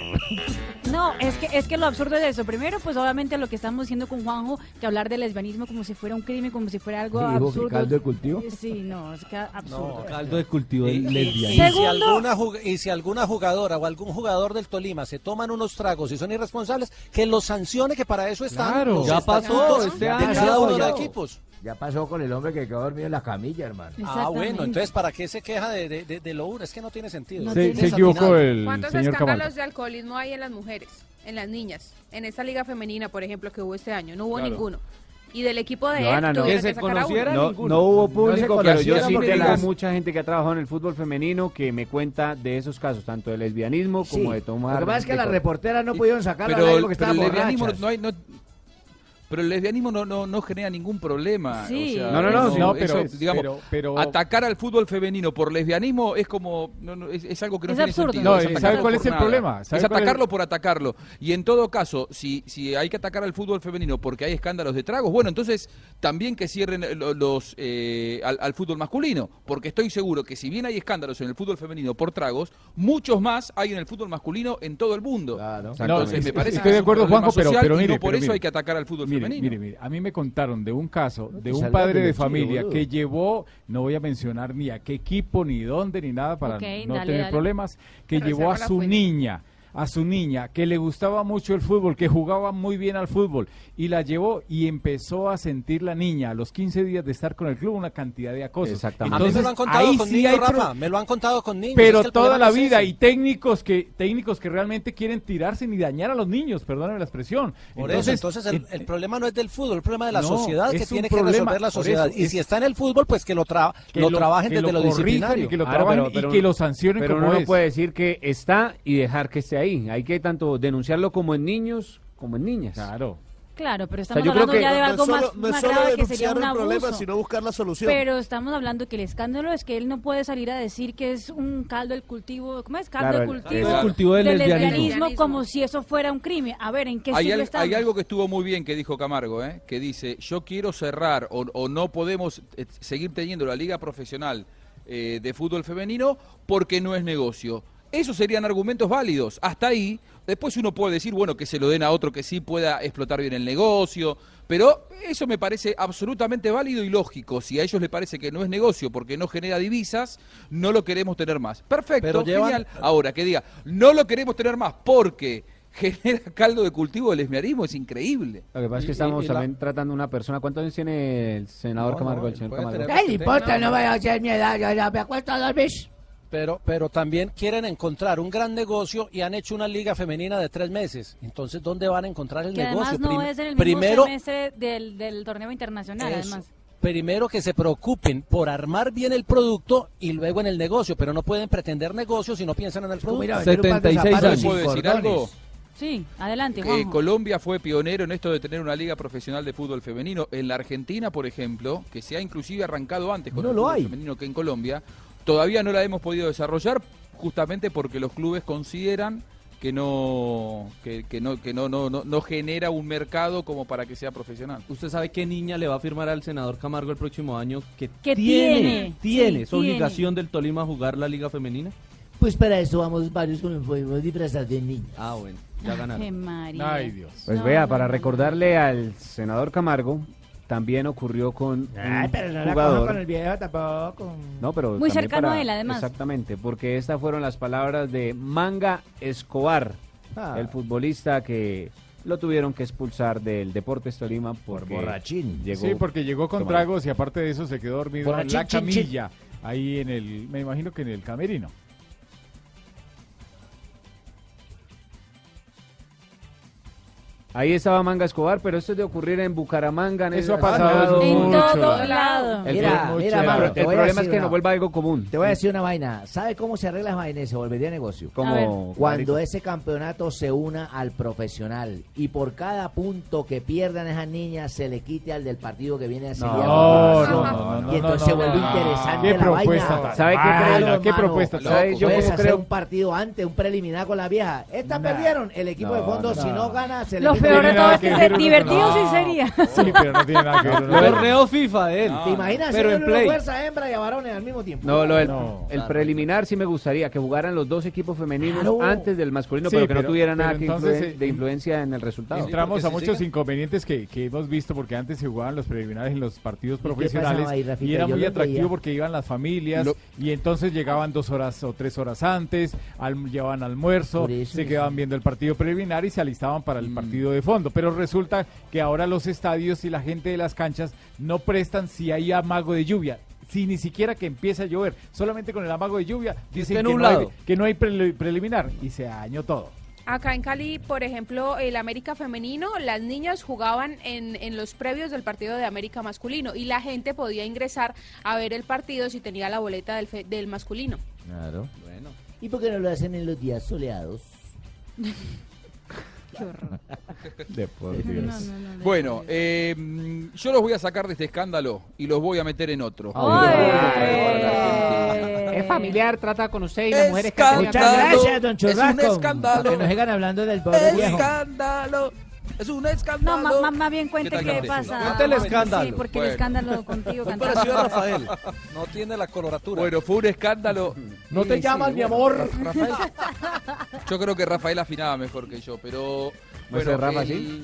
Speaker 5: No, es que, es que lo absurdo es eso. Primero, pues obviamente lo que estamos diciendo con Juanjo, que hablar del lesbianismo como si fuera un crimen, como si fuera algo absurdo. ¿Caldo de cultivo? Eh, sí, no, es
Speaker 2: que absurdo. caldo de cultivo lesbianismo. Y, si alguna, y si alguna jugadora o algún jugador del Tolima se toman unos tragos y son irresponsables, que los sancione, que para eso están claro,
Speaker 6: ya pasó, este de cada uno de los equipos. Ya pasó con el hombre que quedó dormido en la camilla, hermano.
Speaker 2: Ah, bueno, entonces, ¿para qué se queja de, de, lo uno? Es que no tiene sentido. se,
Speaker 23: equivocó el ¿Cuántos escándalos de alcoholismo hay en las mujeres, en las niñas? En esa liga femenina, por ejemplo, que hubo este año, no hubo ninguno y del equipo de él,
Speaker 2: no.
Speaker 23: se
Speaker 2: conociera no, hubo público, pero yo sí tengo mucha gente que ha trabajado en el fútbol femenino que me cuenta de esos casos, tanto de lesbianismo como de tomar. Lo que pasa es que las reporteras no pudieron sacar a la porque
Speaker 24: estaba el no pero el lesbianismo no, no, no genera ningún problema. Sí. no, no, no, no pero, digamos, atacar al fútbol femenino por lesbianismo es como, es, algo que no es tiene No, ¿Sabes cuál es el problema? es atacarlo por atacarlo. Y en todo caso, si, si hay que atacar al fútbol femenino porque hay escándalos de tragos, bueno, entonces también que cierren los eh, al, fútbol masculino, porque estoy seguro que si bien hay escándalos en el fútbol femenino por tragos, muchos más hay en el fútbol masculino en todo el mundo. Claro. Entonces, me parece estoy de acuerdo, Juanjo,
Speaker 3: pero, pero, mire, por eso hay que atacar al fútbol femenino. Mire, mire, a mí me contaron de un caso de un padre de familia que llevó, no voy a mencionar ni a qué equipo, ni dónde, ni nada para no tener problemas, que llevó a su niña a su niña, que le gustaba mucho el fútbol, que jugaba muy bien al fútbol, y la llevó y empezó a sentir la niña a los 15 días de estar con el club una cantidad de acoso
Speaker 2: Exactamente.
Speaker 3: a me lo han contado con
Speaker 2: niños, me lo han contado con niños.
Speaker 3: Pero toda la vida, y técnicos que, técnicos que realmente quieren tirarse ni dañar a los niños, perdóname la expresión.
Speaker 2: Por entonces, eso, entonces eh, el, problema no es del fútbol, el problema de la sociedad que tiene que resolver la sociedad. y si está en el fútbol, pues que lo, traba, lo, trabajen desde lo, Y que
Speaker 3: lo, y que sancionen uno
Speaker 2: puede decir que está y dejar que sea hay que tanto denunciarlo como en niños como en niñas.
Speaker 5: Claro. Claro, pero estamos hablando ya de algo más, grave que
Speaker 2: sería un abuso. Problema, sino buscar la solución.
Speaker 5: Pero estamos hablando que el escándalo es que él no puede salir a decir que es un caldo del cultivo, ¿cómo es? Caldo cultivo, el cultivo del, lesbianismo. como si eso fuera un crimen. A ver, ¿en qué
Speaker 24: hay, hay algo que estuvo muy bien que dijo Camargo, ¿eh? que dice, yo quiero cerrar o, no podemos eh, seguir teniendo la liga profesional eh, de fútbol femenino porque no es negocio. Esos serían argumentos válidos. Hasta ahí, después uno puede decir, bueno, que se lo den a otro que sí pueda explotar bien el negocio, pero eso me parece absolutamente válido y lógico. Si a ellos les parece que no es negocio porque no genera divisas, no lo queremos tener más. Perfecto, genial. Ahora, que diga, no lo queremos tener más porque (laughs) genera caldo de cultivo del esmerismo, es increíble.
Speaker 2: Lo que pasa es que estamos tratando una persona. ¿Cuánto años tiene el senador Camargo? importa? No vaya a ser mi me pero, pero también quieren encontrar un gran negocio y han hecho una liga femenina de tres meses. Entonces, ¿dónde van a encontrar el negocio?
Speaker 5: Además el primero, del, torneo internacional, además
Speaker 2: primero que se preocupen por armar bien el producto y luego en el negocio, pero no pueden pretender negocio si no piensan en el producto. 76 años.
Speaker 5: ¿Puedo decir algo? Sí, adelante.
Speaker 24: Eh, Colombia fue pionero en esto de tener una liga profesional de fútbol femenino. En la Argentina, por ejemplo, que se ha inclusive arrancado antes con no el fútbol femenino que en Colombia, Todavía no la hemos podido desarrollar justamente porque los clubes consideran que no que, no que no, no, no genera un mercado como para que sea profesional.
Speaker 2: ¿Usted sabe qué niña le va a firmar al senador Camargo el próximo año que, tiene tiene, su obligación del Tolima jugar la liga femenina?
Speaker 6: Pues para eso vamos varios con el pueblo disfrazar de niña. Ah, bueno, ya
Speaker 2: ganaron. Ay, Dios. Pues vea, para recordarle al senador Camargo también ocurrió con Ay, pero no jugador. con el viejo tampoco. No, pero muy cercano a él, además. Exactamente, porque estas fueron las palabras de Manga Escobar, ah. el futbolista que lo tuvieron que expulsar del Deportes Tolima por borrachín.
Speaker 3: sí, porque llegó con dragos tragos y aparte de eso se quedó dormido en la camilla, ahí en el, me imagino que en el camerino.
Speaker 2: Ahí estaba Manga Escobar, pero eso es de ocurrir en Bucaramanga. Eso ha pasado en todo lado. mira, mira, el problema es que no vuelva algo común.
Speaker 6: Te voy a decir una vaina. ¿sabes cómo se arregla esa vaina y se volvería negocio? Como Cuando ese campeonato se una al profesional y por cada punto que pierdan esas niñas se le quite al del partido que viene a seguir. No, no, no, y entonces se vuelve interesante la vaina. ¿Sabe qué ¿Qué propuesta? ¿Sabe? Yo hacer un partido antes, un preliminar con la vieja. Estas perdieron. El equipo de fondo, si no gana, se le pero este divertido sí sería. (laughs) Sí, pero no tiene nada que ver.
Speaker 2: Lo FIFA de él. Ah. ¿Te imaginas pero en fuerza hembra y al mismo tiempo? No, lo el preliminar sí me gustaría que jugaran los dos equipos femeninos antes del masculino, pero que no tuvieran nada que eh, de influencia en el resultado.
Speaker 3: Entramos a muchos inconvenientes que, hemos visto porque antes se jugaban los preliminares en los partidos profesionales y era muy atractivo porque iban las familias y entonces llegaban dos horas o tres horas antes, llevaban almuerzo, se quedaban viendo el partido preliminar y se alistaban para el mm. partido de fondo, pero resulta que ahora los estadios y la gente de las canchas no prestan si hay amago de lluvia si ni siquiera que empieza a llover, solamente con el amago de lluvia, dicen que no, hay, que no hay preliminar y se dañó todo.
Speaker 23: Acá en Cali, por ejemplo, el América femenino, las niñas jugaban en, los previos del partido de América masculino y la gente podía ingresar a ver el partido si tenía la boleta del, del masculino. Claro,
Speaker 6: bueno. ¿Y por qué no lo hacen en los días soleados? (laughs)
Speaker 24: (laughs) De por Dios. bueno, eh, yo los voy a sacar de este escándalo y los voy a meter en otro.
Speaker 2: Es familiar, trata con usted y las mujeres que Muchas gracias, don Churrasco. Es un escándalo. Que nos llegan hablando del pobre Escándalo. Es un
Speaker 24: escándalo. No, más, bien cuente qué, pasa. Cuente el escándalo. Sí, porque el escándalo contigo ¿Cómo Rafael. No tiene la coloratura.
Speaker 3: Bueno, fue un escándalo.
Speaker 2: No te llamas, mi amor.
Speaker 24: Rafael. (laughs) Yo creo que Rafael afinaba mejor que yo, pero... Bueno,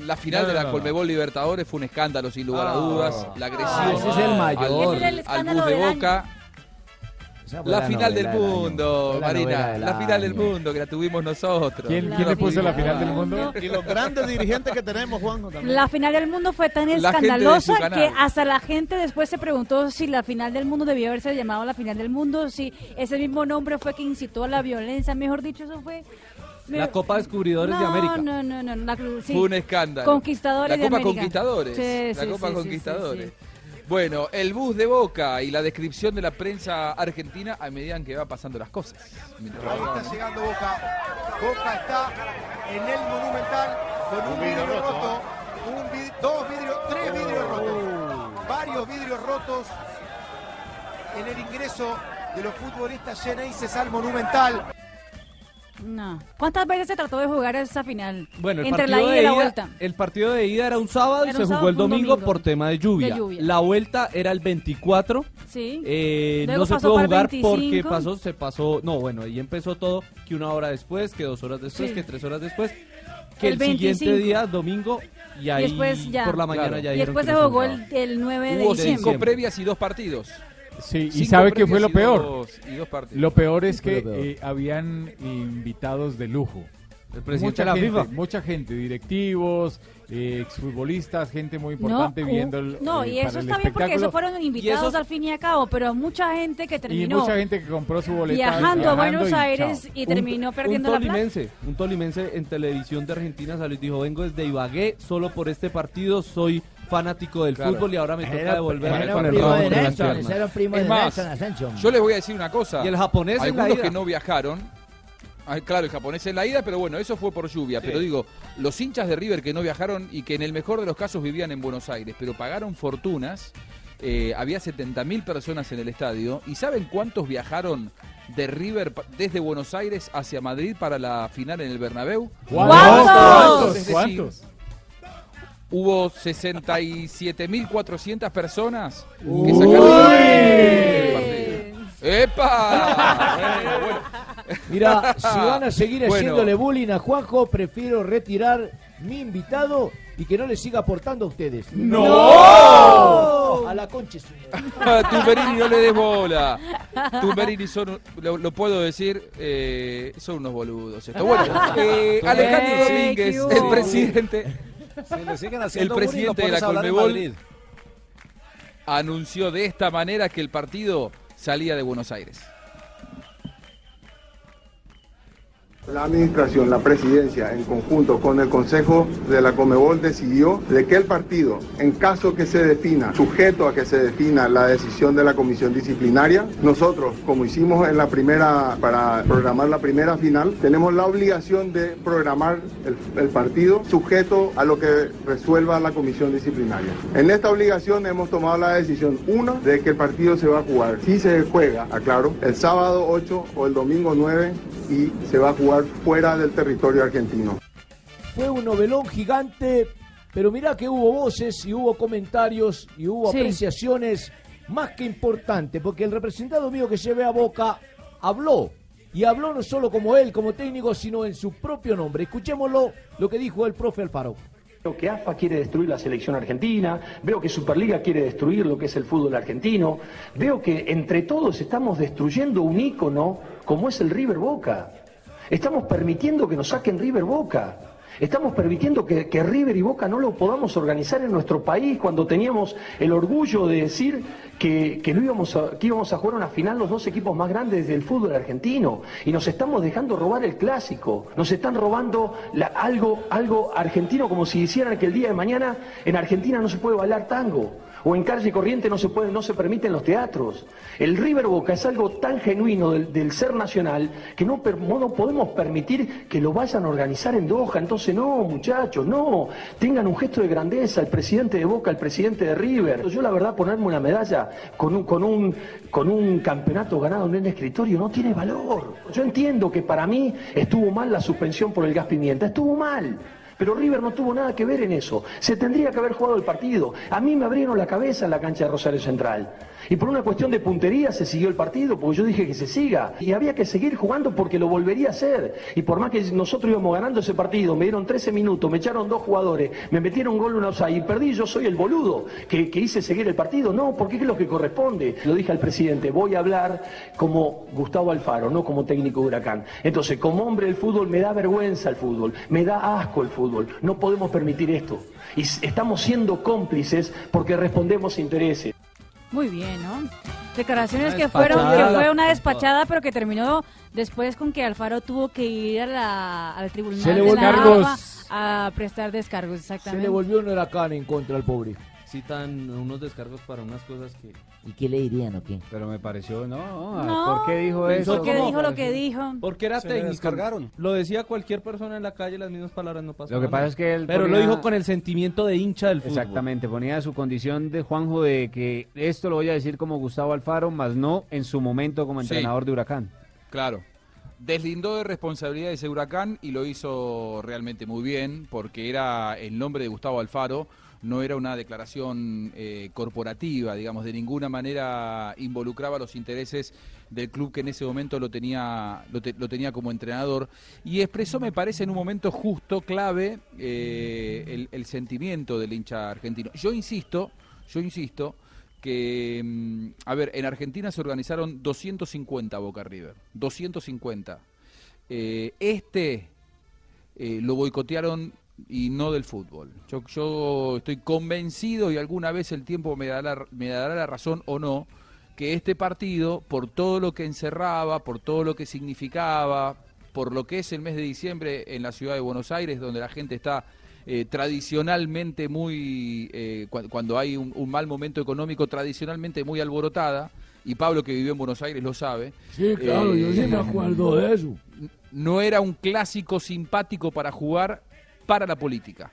Speaker 24: la final de la Colmebol Libertadores fue un escándalo sin lugar a ah. dudas, la agresión ah, ese es el mayor. al bus de Boca, la final del mundo, Marina. la final del mundo que la tuvimos nosotros. ¿Quién, le puso
Speaker 2: la final del mundo? Y los grandes dirigentes que tenemos, Juan
Speaker 5: La final del mundo fue tan escandalosa que hasta la gente después se preguntó si la final del mundo debía haberse llamado la final del mundo, si ese mismo nombre fue quien incitó a la violencia. Mejor dicho, eso fue
Speaker 2: la Copa Descubridores de América. No, no,
Speaker 24: no. La, Fue un escándalo.
Speaker 5: Conquistadores
Speaker 24: la Copa Conquistadores. Sí, sí, la Copa Conquistadores. Bueno, el bus de Boca y la descripción de la prensa argentina a medida que va pasando las cosas. Ahí está llegando Boca. Boca está en el Monumental con un, vidrio, roto, un dos vidrios, tres vidrios oh. rotos, varios vidrios rotos en el ingreso de los futbolistas Geneise al Monumental.
Speaker 5: No. ¿Cuántas veces se trató de jugar esa final? Bueno,
Speaker 24: el
Speaker 5: entre
Speaker 24: partido la ida y la vuelta. El partido de ida era un sábado y se jugó el domingo, por tema de lluvia. La vuelta era el 24. Sí. Eh, no se pudo jugar porque pasó, se pasó. No, bueno, ahí empezó todo que una hora después, que dos horas después, que tres horas después. Que el, siguiente día, domingo, y ahí por la mañana ya Y después se jugó el, 9 de diciembre. Hubo cinco previas y dos partidos.
Speaker 3: Sí, y sabe que fue lo peor. lo peor es que eh, habían invitados de lujo. mucha gente, Mucha gente, directivos, eh, exfutbolistas, gente muy importante viendo el No, eh, y eso está bien
Speaker 5: porque esos fueron invitados al fin y al cabo, pero mucha gente que terminó. compró su boleto. Viajando, a Buenos Aires y terminó perdiendo la
Speaker 24: plata. Un tolimense en televisión de Argentina salió y dijo: Vengo desde Ibagué, solo por este partido soy fanático del fútbol y ahora me toca era, primo de primo Yo les voy a decir una cosa. Y el japonés Algunos que no viajaron, ah, claro, el japonés en la ida, pero bueno, eso fue por lluvia. Pero digo, los hinchas de River que no viajaron y que en el mejor de los casos vivían en Buenos Aires, pero pagaron fortunas, eh, había 70.000 personas en el estadio. ¿Y saben cuántos viajaron de River desde Buenos Aires hacia Madrid para la final en el Bernabéu? ¿Cuántos? ¿Cuántos? hubo 67.400 personas que sacaron
Speaker 2: ¡Epa! Mira, (laughs) si van a seguir haciéndole bullying a Juanjo, prefiero retirar mi invitado y que no le siga aportando a ustedes. ¡No! A la concha.
Speaker 24: (laughs) Tumberini, no le des bola. Tumberini, son, lo, lo puedo decir, eh, son unos boludos. Esto. Bueno, (laughs) eh, Alejandro Domínguez, el presidente el presidente de la Colmebol anunció de esta manera que el partido salía de Buenos Aires.
Speaker 25: La administración, la presidencia, en conjunto con el Consejo de la Comebol, decidió de que el partido, en caso que se defina, sujeto a que se defina la decisión de la comisión disciplinaria, nosotros, como hicimos en la primera, para programar la primera final, tenemos la obligación de programar el, partido sujeto a lo que resuelva la comisión disciplinaria. En esta obligación hemos tomado la decisión, una, de que el partido se va a jugar, si se juega, aclaro, el sábado 8 o el domingo 9 y se va a jugar fuera del territorio argentino.
Speaker 2: Fue un novelón gigante, pero mirá que hubo voces y hubo comentarios y hubo apreciaciones más que importantes, porque el representado mío que llevé a Boca habló. Y habló no solo como él, como técnico, sino en su propio nombre. Escuchémoslo lo que dijo el profe Alfaro.
Speaker 26: Veo que AFA quiere destruir la selección argentina, veo que Superliga quiere destruir lo que es el fútbol argentino, veo que entre todos estamos destruyendo un ícono como es el River Boca. Estamos permitiendo que nos saquen River Boca. Estamos permitiendo que, River y Boca no lo podamos organizar en nuestro país cuando teníamos el orgullo de decir que, íbamos a, a jugar una final los dos equipos más grandes del fútbol argentino. Y nos estamos dejando robar el clásico. Nos están robando algo, algo argentino como si dijeran que el día de mañana en Argentina no se puede bailar tango o en calle corriente no se puede, no se permiten los teatros. El River Boca es algo tan genuino del, ser nacional que no, podemos permitir que lo vayan a organizar en Doha. Entonces, no, muchachos, no. Tengan un gesto de grandeza, el presidente de Boca, el presidente de River. Yo, la verdad, ponerme una medalla con un, con un, con un campeonato ganado en el escritorio no tiene valor. Yo entiendo que para mí estuvo mal la suspensión por el gas pimienta, estuvo mal. Pero River no tuvo nada que ver en eso. Se tendría que haber jugado el partido. A mí me abrieron la cabeza en la cancha de Rosario Central. Y por una cuestión de puntería se siguió el partido, porque yo dije que se siga. Y había que seguir jugando porque lo volvería a hacer. Y por más que nosotros íbamos ganando ese partido, me dieron 13 minutos, me echaron dos jugadores, me metieron un gol una offside y perdí, yo soy el boludo que, que hice seguir el partido. No, porque es lo que corresponde. Lo dije al presidente, voy a hablar como Gustavo Alfaro, no como técnico de Huracán. Entonces, como hombre del fútbol, me da vergüenza el fútbol, me da asco el fútbol. No podemos permitir esto. Y estamos siendo cómplices porque respondemos intereses.
Speaker 5: Muy bien, ¿no? Declaraciones que fueron que fue una despachada, pero que terminó después con que Alfaro tuvo que ir a la, al tribunal se de la a prestar descargos, exactamente. Se le volvió un
Speaker 2: huracán en contra al pobre.
Speaker 24: Citan unos descargos para unas cosas que
Speaker 6: ¿Y qué le dirían o qué?
Speaker 2: Pero me pareció, no, ¿por qué dijo eso? ¿Por qué dijo lo que dijo? Porque
Speaker 24: era técnico. Lo decía cualquier persona en la calle, las mismas palabras no pasaban. Lo que pasa es que él. Pero lo dijo con el sentimiento de hincha del fútbol.
Speaker 2: Exactamente, ponía su condición de Juanjo de que esto lo voy a decir como Gustavo Alfaro, más no en su momento como entrenador de Huracán.
Speaker 24: Claro. Deslindó de responsabilidad ese Huracán y lo hizo realmente muy bien, porque era el nombre de Gustavo Alfaro no era una declaración eh, corporativa, digamos, de ninguna manera involucraba los intereses del club que en ese momento lo tenía, tenía como entrenador. Y expresó, me parece, en un momento justo, clave, eh, el, sentimiento del hincha argentino. Yo insisto, yo insisto que, mm, a ver, en Argentina se organizaron 250 Boca River, 250. Eh, este lo boicotearon y no del fútbol. Yo, estoy convencido y alguna vez el tiempo me dará, me dará la razón o no, que este partido, por todo lo que encerraba, por todo lo que significaba, por lo que es el mes de diciembre en la ciudad de Buenos Aires, donde la gente está eh, tradicionalmente muy, eh, cuando hay un, mal momento económico, tradicionalmente muy alborotada, y Pablo que vivió en Buenos Aires lo sabe. Sí, claro, eh, yo de eso. No era un clásico simpático para jugar para la política.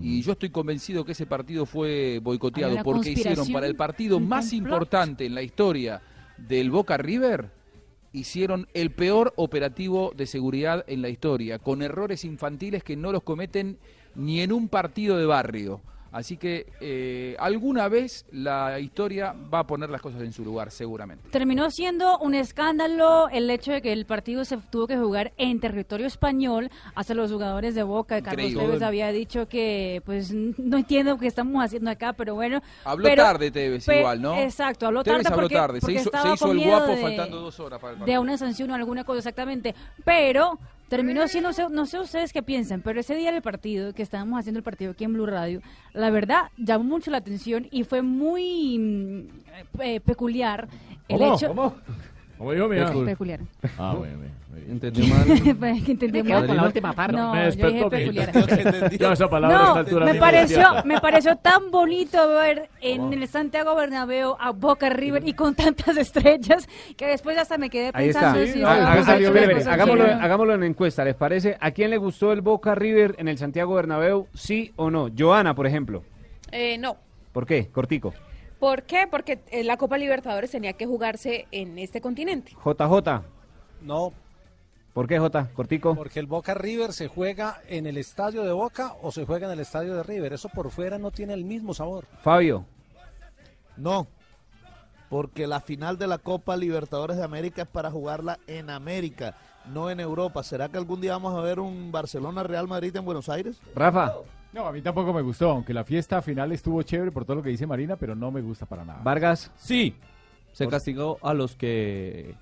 Speaker 24: Y yo estoy convencido que ese partido fue boicoteado porque hicieron para el partido más importante en la historia del Boca River, hicieron el peor operativo de seguridad en la historia, con errores infantiles que no los cometen ni en un partido de barrio. Así que eh, alguna vez la historia va a poner las cosas en su lugar, seguramente.
Speaker 5: Terminó siendo un escándalo el hecho de que el partido se tuvo que jugar en territorio español. Hasta los jugadores de Boca, Carlos Tevez había dicho que, pues, no entiendo qué estamos haciendo acá, pero bueno. Habló tarde Tevez igual, ¿no? Exacto, habló tarde. se hizo, el guapo faltando dos horas para el partido. De una sanción o alguna cosa, exactamente. Pero terminó así, no sé ustedes qué piensan, pero ese día del partido, que estábamos haciendo el partido aquí en Blue Radio, la verdad llamó mucho la atención y fue muy mm, eh, peculiar el hecho... ¿Cómo dijo, mía? Peculiar. Ah, bueno, Entendió mal. pues (laughs) que entendí mal. con la última parte. No, me yo dije peculiar. No, esa palabra a esta altura me pareció, me pareció tan bonito ver en el Santiago Bernabéu a Boca River y con tantas estrellas que después hasta me quedé Ahí está. pensando si Ah, a hagámoslo,
Speaker 2: hagámoslo, hagámoslo en encuesta, ¿les parece? ¿A quién le gustó el Boca River en el Santiago Bernabéu? ¿Sí o no? Joana, por ejemplo.
Speaker 23: Eh, no.
Speaker 2: ¿Por qué? Cortico.
Speaker 23: ¿Por qué? Porque eh, la Copa Libertadores tenía que jugarse en este continente.
Speaker 2: JJ.
Speaker 23: No.
Speaker 2: ¿Por qué, J? Cortico.
Speaker 27: Porque el Boca River se juega en el estadio de Boca o se juega en el estadio de River. Eso por fuera no tiene el mismo sabor.
Speaker 2: Fabio.
Speaker 27: No. Porque la final de la Copa Libertadores de América es para jugarla en América, no en Europa. ¿Será que algún día vamos a ver un Barcelona-Real Madrid en Buenos Aires?
Speaker 2: Rafa.
Speaker 3: No, a mí tampoco me gustó, aunque la fiesta final estuvo chévere por todo lo que dice Marina, pero no me gusta para nada.
Speaker 2: Vargas.
Speaker 24: Sí.
Speaker 2: Se castigó a los que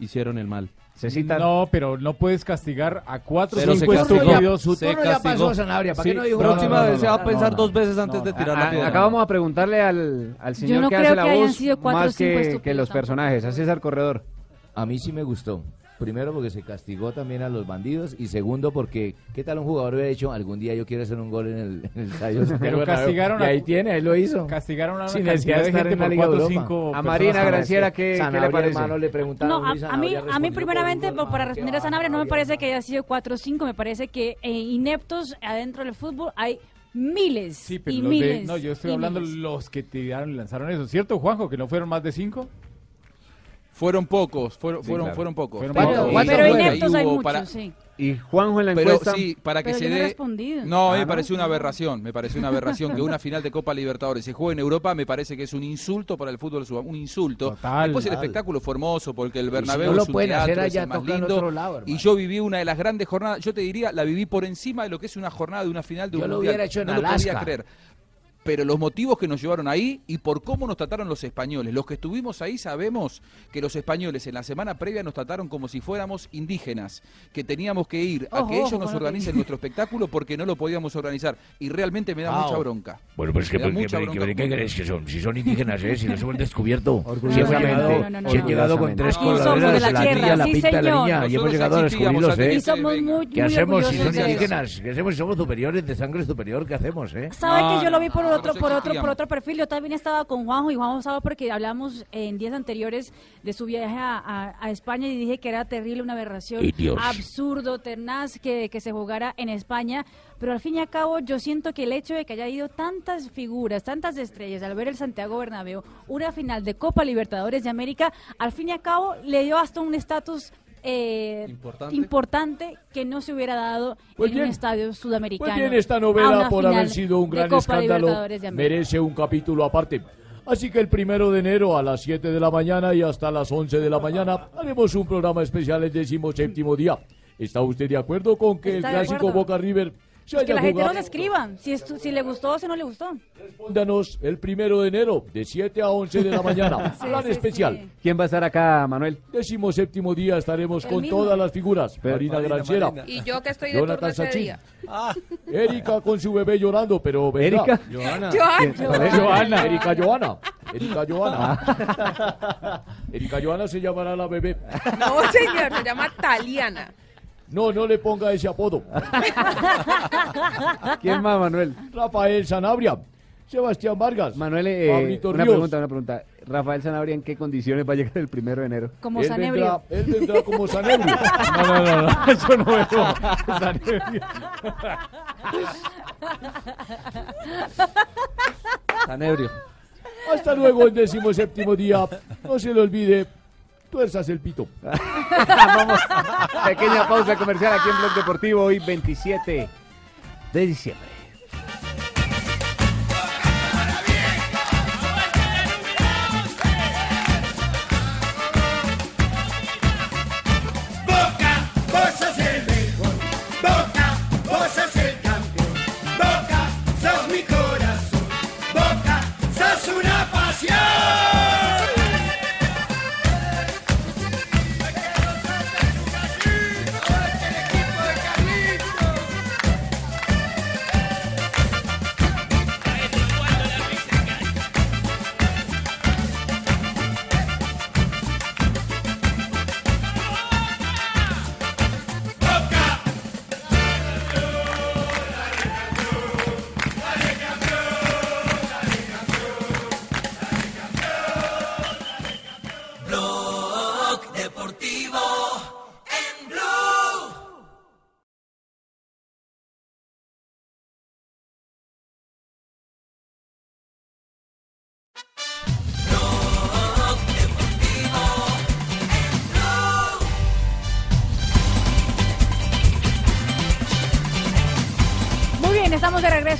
Speaker 2: hicieron el mal. Se
Speaker 3: No, pero no puedes castigar a cuatro pero cinco se castigó. ¿para
Speaker 24: qué no dijo? Próxima vez se va a pensar dos veces antes de tirar la
Speaker 2: piedra. Acabamos a preguntarle al, señor que hace la voz más que, los personajes, a al Corredor. A mí sí me gustó. Primero porque se castigó también a los bandidos y segundo porque ¿qué tal un jugador hubiera hecho algún día yo quiero hacer un gol en el, en Pero (laughs) castigaron y ahí tiene, ahí lo hizo. Castigaron a una Sin necesidad de, gente Cinco a Marina Graciera que le parece? Hermano,
Speaker 5: le preguntaron no, a, mí a mí primeramente ah, para responder a Sanabria no me parece que haya sido 4-5, me parece que eh, ineptos adentro del fútbol hay miles y
Speaker 3: miles. no, yo estoy hablando miles. los que tiraron y lanzaron eso, ¿cierto, Juanjo? Que no fueron más de cinco.
Speaker 24: Fueron pocos, fueron, fueron, fueron pocos. pero,
Speaker 2: ineptos hay muchos, sí. Y Juanjo en la pero, sí, para
Speaker 24: que se dé... No, me pareció una aberración, me pareció una aberración que una final de Copa Libertadores se juegue en Europa, me parece que es un insulto para el fútbol un insulto. Después el espectáculo fue hermoso porque el Bernabéu es un teatro, más lindo. y yo viví una de las grandes jornadas, yo te diría, la viví por encima de lo que es una jornada de una final de yo lo Hubiera hecho en no lo podía creer pero los motivos que nos llevaron ahí y por cómo nos trataron los españoles. Los que estuvimos ahí sabemos que los españoles en la semana previa nos trataron como si fuéramos indígenas, que teníamos que ir a que ellos nos organicen nuestro espectáculo porque no lo podíamos organizar. Y realmente me da mucha ah, oh. bronca. Bueno, pero es que, ¿qué crees que son? Si son indígenas, ¿eh? si los hemos descubierto, si No,
Speaker 2: si han llegado con tres coladeras, la, la tierra, la pinta de la niña, y hemos llegado a descubrirlos. ¿eh? Y somos muy, ¿Qué hacemos si son indígenas? ¿Qué hacemos si somos superiores, de sangre superior? ¿Qué hacemos? eh?
Speaker 5: ¿Sabes que yo lo vi por por otro, por otro, perfil. Yo también estaba con Juanjo y Juanjo estaba porque hablamos en días anteriores de su viaje a, España y dije que era terrible, una aberración, absurdo, ternaz, que, se jugara en España pero al fin y al cabo yo siento que el hecho de que haya ido tantas figuras, tantas estrellas al ver el Santiago Bernabéu, una final de Copa Libertadores de América, al fin y al cabo le dio hasta un estatus eh, importante. que no se hubiera dado pues en un estadio pues sudamericano. Pues esta novela, por haber sido
Speaker 20: un gran escándalo, merece un capítulo aparte. Así que el primero de enero a las 7 de la mañana y hasta las 11 de la mañana haremos un programa especial el décimo séptimo día. ¿Está usted de acuerdo con que el clásico Boca River
Speaker 5: que la gente gente nos escriba si, si le gustó o si no le gustó.
Speaker 20: Respóndanos el primero de enero, de 7 a 11 de la (laughs) mañana. plan especial.
Speaker 2: ¿Quién va a estar acá, Manuel?
Speaker 20: Décimo séptimo día estaremos con todas las figuras. Marina, Marina Granciera. Y yo que estoy de turno ese día. Ah. Erika con su bebé llorando, pero Erika. Joana. Joana. Erika Joana. Erika Joana. Ah. (laughs) Erika Joana se llamará la bebé. No, señor, se llama Taliana. No, no le ponga ese apodo.
Speaker 2: (laughs) ¿Quién más, Manuel?
Speaker 20: Rafael Sanabria. Sebastián Vargas. Manuel,
Speaker 2: eh, una pregunta, una pregunta. Rafael Sanabria, ¿en qué condiciones va a llegar el primero de enero? Como él Sanabria. él vendrá como Sanabria. (laughs) No, no, no, no, eso no es Sanabria. Sanebrio.
Speaker 20: Hasta luego el décimo séptimo día. No se le olvide tuerzas el pito. (laughs) Vamos,
Speaker 24: pequeña pausa comercial aquí en Blog Deportivo, hoy
Speaker 2: 27
Speaker 24: de diciembre.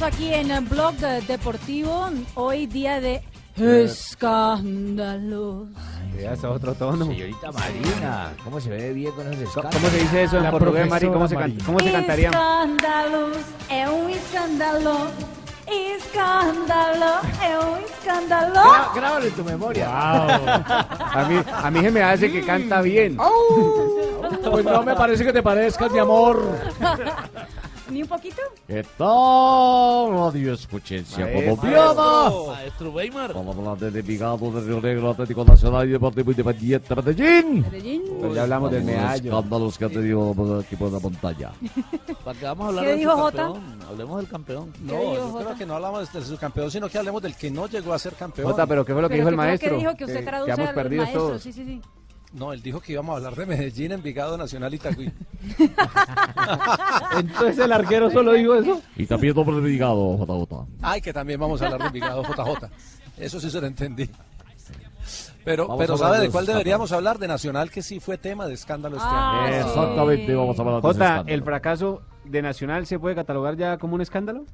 Speaker 5: aquí en el blog deportivo, hoy día de eh. escándalos.
Speaker 2: otro
Speaker 24: tono. Señorita
Speaker 2: Marina, ¿cómo se ve bien con ¿Cómo
Speaker 24: se dice eso en La portugués, Mari? ¿Cómo se, cómo
Speaker 2: se
Speaker 24: cantaría?
Speaker 5: Escándalos, es un escándalo. Escándalo, es un escándalo.
Speaker 27: grábalo en tu memoria.
Speaker 24: a, mí, a mí se me hace que canta bien. Mm. (laughs) Pues no me parece que te parezcas, mi amor.
Speaker 5: (laughs) ¿Ni un poquito? ¿Qué tal?
Speaker 24: Radio Escuchencia Maestro. Colombiana. Maestro Weimar. Vamos a hablar de Envigado, de Río Negro, Atlético Nacional y Deportivo Independiente Medellín. Medellín. Pues ya hablamos del los
Speaker 2: escándalos que ha tenido el equipo de la montaña. (laughs) qué vamos a hablar dijo Jota? Hablemos del campeón.
Speaker 27: No, yo creo que no hablamos del subcampeón, sino que hablemos del que no llegó a ser campeón.
Speaker 24: Jota, pero ¿qué fue lo que dijo el maestro? Que dijo que
Speaker 5: usted eh, traduce al perdido maestro. Sí, sí, sí.
Speaker 27: No, él dijo que íbamos a hablar de Medellín, Envigado, Nacional y (laughs) Entonces el arquero solo dijo eso.
Speaker 2: Y también doble por Envigado, JJ.
Speaker 27: Ay, que también vamos a hablar de Envigado, JJ. Eso sí se lo entendí. Pero, pero ¿sabe de cuál deberíamos hablar? De Nacional, que sí fue tema de escándalo este ah,
Speaker 24: Exactamente, a hablar de Jota, ¿el fracaso de Nacional se puede catalogar ya como un escándalo?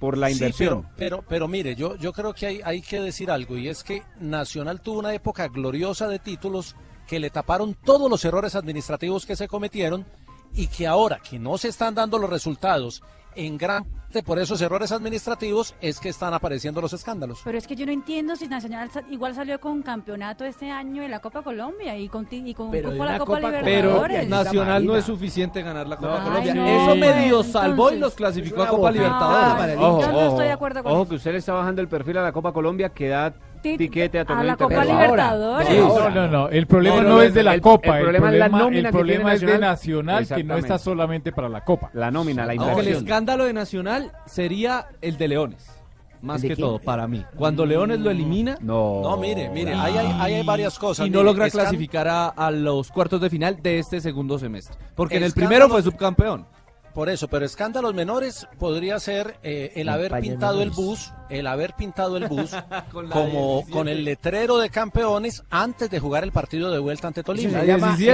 Speaker 24: Por la inversión.
Speaker 27: pero, pero, pero, mire, yo, yo creo que hay, hay que decir algo, y es que Nacional tuvo una época gloriosa de títulos que le taparon todos los errores administrativos que se cometieron y que ahora que no se están dando los resultados en gran parte por esos errores administrativos es que están apareciendo los escándalos.
Speaker 5: Pero es que yo no entiendo si Nacional igual salió con campeonato este año en la Copa Colombia y con, y con
Speaker 27: pero
Speaker 5: la
Speaker 27: Copa, Libertadores. Pero Nacional no es suficiente ganar la Copa Colombia. Eso medio salvó y los clasificó a Copa Libertadores.
Speaker 24: estoy de acuerdo con ojo que usted le está bajando el perfil a la Copa Colombia que da
Speaker 5: a, la Copa Libertadores.
Speaker 3: no, no, no. El problema no, es de la Copa. El, problema, es, de Nacional, que no está solamente para la Copa.
Speaker 24: La nómina, la inversión.
Speaker 27: el escándalo de Nacional sería el de Leones más que todo para mí. Cuando Leones lo elimina, no. No, mire, mire, ahí hay, varias cosas. Y no logra clasificar a, los cuartos de final de este segundo semestre. Porque en el primero fue subcampeón. Por eso, pero escándalos menores podría ser eh, el haber pintado el bus, el haber pintado el bus (laughs) con como con el letrero de campeones antes de jugar el partido de vuelta ante Tolima. Se la
Speaker 24: bestia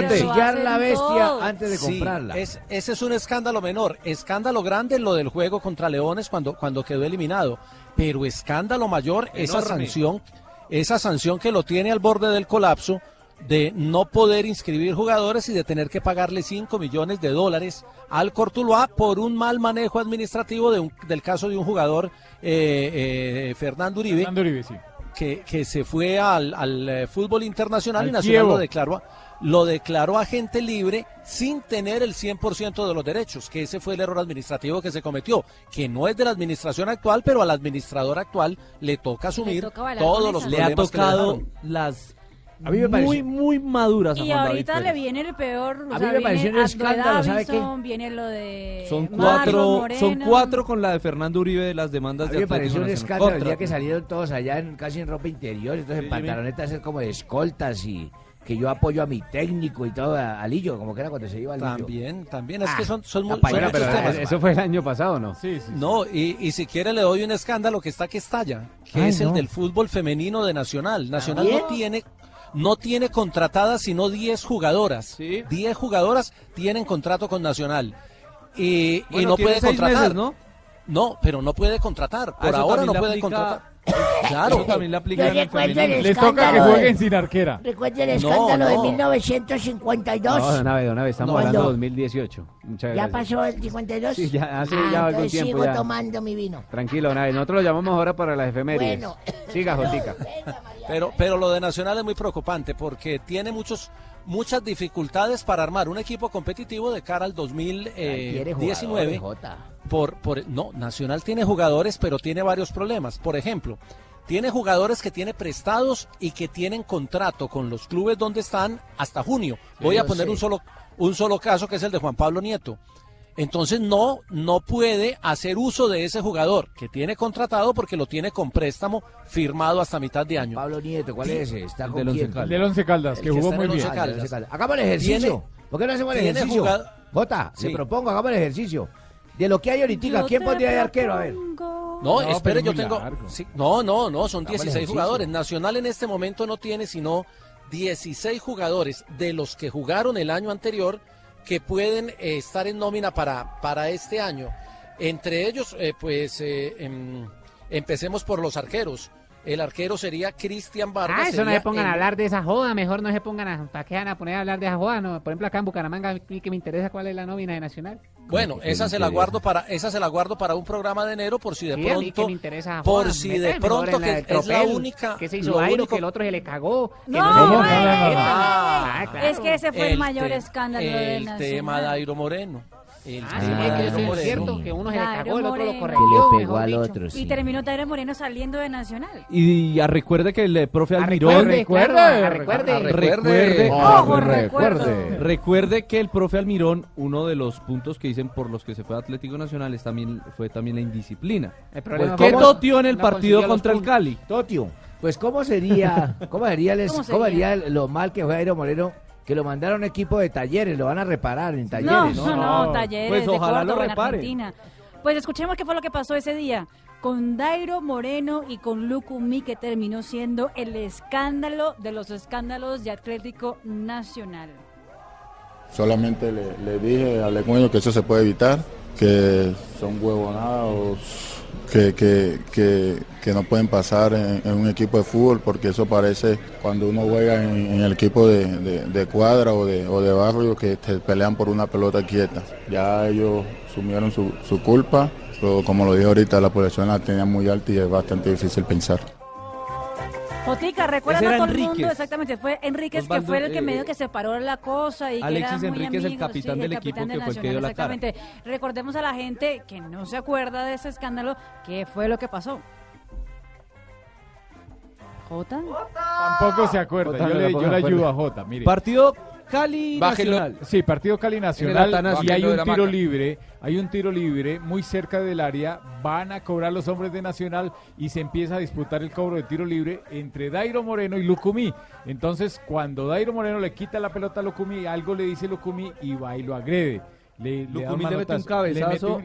Speaker 27: antes de comprarla. ese es un escándalo menor. Escándalo grande lo del juego contra Leones cuando, cuando quedó eliminado. Pero escándalo mayor, esa sanción, esa sanción que lo tiene al borde del colapso de no poder inscribir jugadores y de tener que pagarle 5 millones de dólares al Cortuluá por un mal manejo administrativo de del caso de un jugador, eh, eh Fernando Uribe. que, que, se fue al, eh, fútbol internacional y Nacional lo declaró, lo declaró agente libre sin tener el 100% de los derechos, que ese fue el error administrativo que se cometió, que no es de la administración actual, pero al administrador actual le toca asumir todos los Le ha tocado las a mí me muy, muy madura.
Speaker 5: y ahorita le viene el peor. A mí me pareció un escándalo, ¿sabe qué? Viene lo de
Speaker 27: son cuatro, son cuatro con la de Fernando Uribe de las demandas a mí me pareció un escándalo el día que salieron todos allá en, casi en ropa interior, entonces en pantalonetas es como de escoltas y que yo apoyo a mi técnico y todo, a, Lillo, como que era cuando se iba al También, también, es que ah, son, son muy...
Speaker 24: Eh, eso fue el año pasado, ¿no?
Speaker 27: Sí, sí. No, y, y, si quiere le doy un escándalo que está que estalla, que ah, es el del fútbol femenino de Nacional. Nacional no tiene no tiene contratadas sino 10 jugadoras. 10 jugadoras tienen contrato con Nacional. Y, no puede contratar. ¿no? No, pero no puede contratar. Ah, Por ahora no puede contratar. Claro. también la aplican
Speaker 3: el Les toca que jueguen sin arquera.
Speaker 28: Recuerda el escándalo de 1952. No,
Speaker 24: una vez, una vez. Estamos hablando de 2018.
Speaker 28: Muchas ¿Ya pasó el 52?
Speaker 24: Sí, ya, hace ah,
Speaker 28: algún tiempo.
Speaker 24: sigo
Speaker 28: tomando mi vino.
Speaker 24: Tranquilo, una vez. Nosotros lo llamamos ahora para las efemérides. Bueno. Siga, (laughs) Jotica.
Speaker 27: pero, pero lo de Nacional es muy preocupante porque tiene muchos muchas dificultades para armar un equipo competitivo de cara al 2019. por, por, no, Nacional tiene jugadores, pero tiene varios problemas. Por ejemplo, tiene jugadores que tiene prestados y que tienen contrato con los clubes donde están hasta junio. Voy a poner un solo, un solo caso que es el de Juan Pablo Nieto. Entonces no, no puede hacer uso de ese jugador que tiene contratado porque lo tiene con préstamo firmado hasta mitad de año. Pablo Nieto, ¿cuál es
Speaker 3: ese? Está con del Caldas. Caldas, que, jugó muy bien.
Speaker 27: va el ejercicio. ¿Por qué no hacemos el ejercicio? Jota, sí. propongo, hagamos el ejercicio. De lo que hay ahorita, ¿quién podría ser arquero? A ver. No, no espere, yo tengo. no, no, no, son 16 jugadores. Nacional en este momento no tiene sino 16 jugadores de los que jugaron el año anterior que pueden eh, estar en nómina para, para este año. Entre ellos, eh, pues eh, em, empecemos por los arqueros. El arquero sería Cristian ah, Vargas.
Speaker 28: Ah, eso no se pongan a hablar de esa joda, mejor no se pongan a... ¿Para van a poner a hablar de esa joda? No, por ejemplo, acá en Bucaramanga, que me interesa cuál es la nómina de Nacional.
Speaker 27: Bueno, esa se la guardo para esa se la guardo para un programa de enero por si de pronto por si de pronto que es la única
Speaker 28: que se hizo lo que el otro se le cagó.
Speaker 5: No, es que ese fue el, mayor escándalo de
Speaker 27: Nacional. El tema de Airo Moreno
Speaker 28: ah, sí, es cierto, que uno se le cagó, el otro lo lo Que Le pegó al otro. Sí. Y terminó Tadero Moreno saliendo de Nacional. Y,
Speaker 27: recuerde que el eh, profe Almirón. Recuerde, recuerde, recuerde.
Speaker 5: Ojo, recuerde.
Speaker 27: Recuerde que el profe Almirón, uno de los puntos que dicen por los que se fue a Atlético Nacional es también, fue también la indisciplina. ¿Por pues, qué Totio en el partido contra el Cali? Totio. Pues, ¿cómo sería, cómo sería, lo mal que fue Aero Moreno que lo mandaron a un equipo de talleres, lo van a reparar en talleres. No,
Speaker 5: no, no, talleres pues de ojalá lo Argentina. Pues escuchemos qué fue lo que pasó ese día con Dairo Moreno y con Lucumí, que terminó siendo el escándalo de los escándalos de Atlético Nacional.
Speaker 29: Solamente le, dije al Lecuño que eso se puede evitar, que son huevonados que, no pueden pasar en, un equipo de fútbol, porque eso parece cuando uno juega en, el equipo de, cuadra o de, o de, barrio que te pelean por una pelota quieta. Ya ellos sumieron su, su culpa, pero como lo dije ahorita, la población la tenía muy alta y es bastante difícil pensar.
Speaker 5: Jotica, recuerda a todo el mundo, exactamente, fue Enríquez que fue el que medio eh, que separó la cosa y Alexis que
Speaker 27: era muy Enríquez, el capitán del equipo que fue la cara. Exactamente.
Speaker 5: Recordemos a la gente que no se acuerda de ese escándalo, qué fue lo que pasó. ¿Jota?
Speaker 3: Tampoco se acuerda, yo, le, ayudo a Jota, mire.
Speaker 27: Partido Cali Nacional.
Speaker 3: Sí, partido Cali Nacional. Y hay un tiro libre, hay un tiro libre muy cerca del área. Van a cobrar los hombres de Nacional y se empieza a disputar el cobro de tiro libre entre Dairo Moreno y Lucumí. Entonces, cuando Dairo Moreno le quita la pelota a Lucumí, algo le dice Lucumí y va y lo agrede. Le, le, mete
Speaker 27: un cabezazo,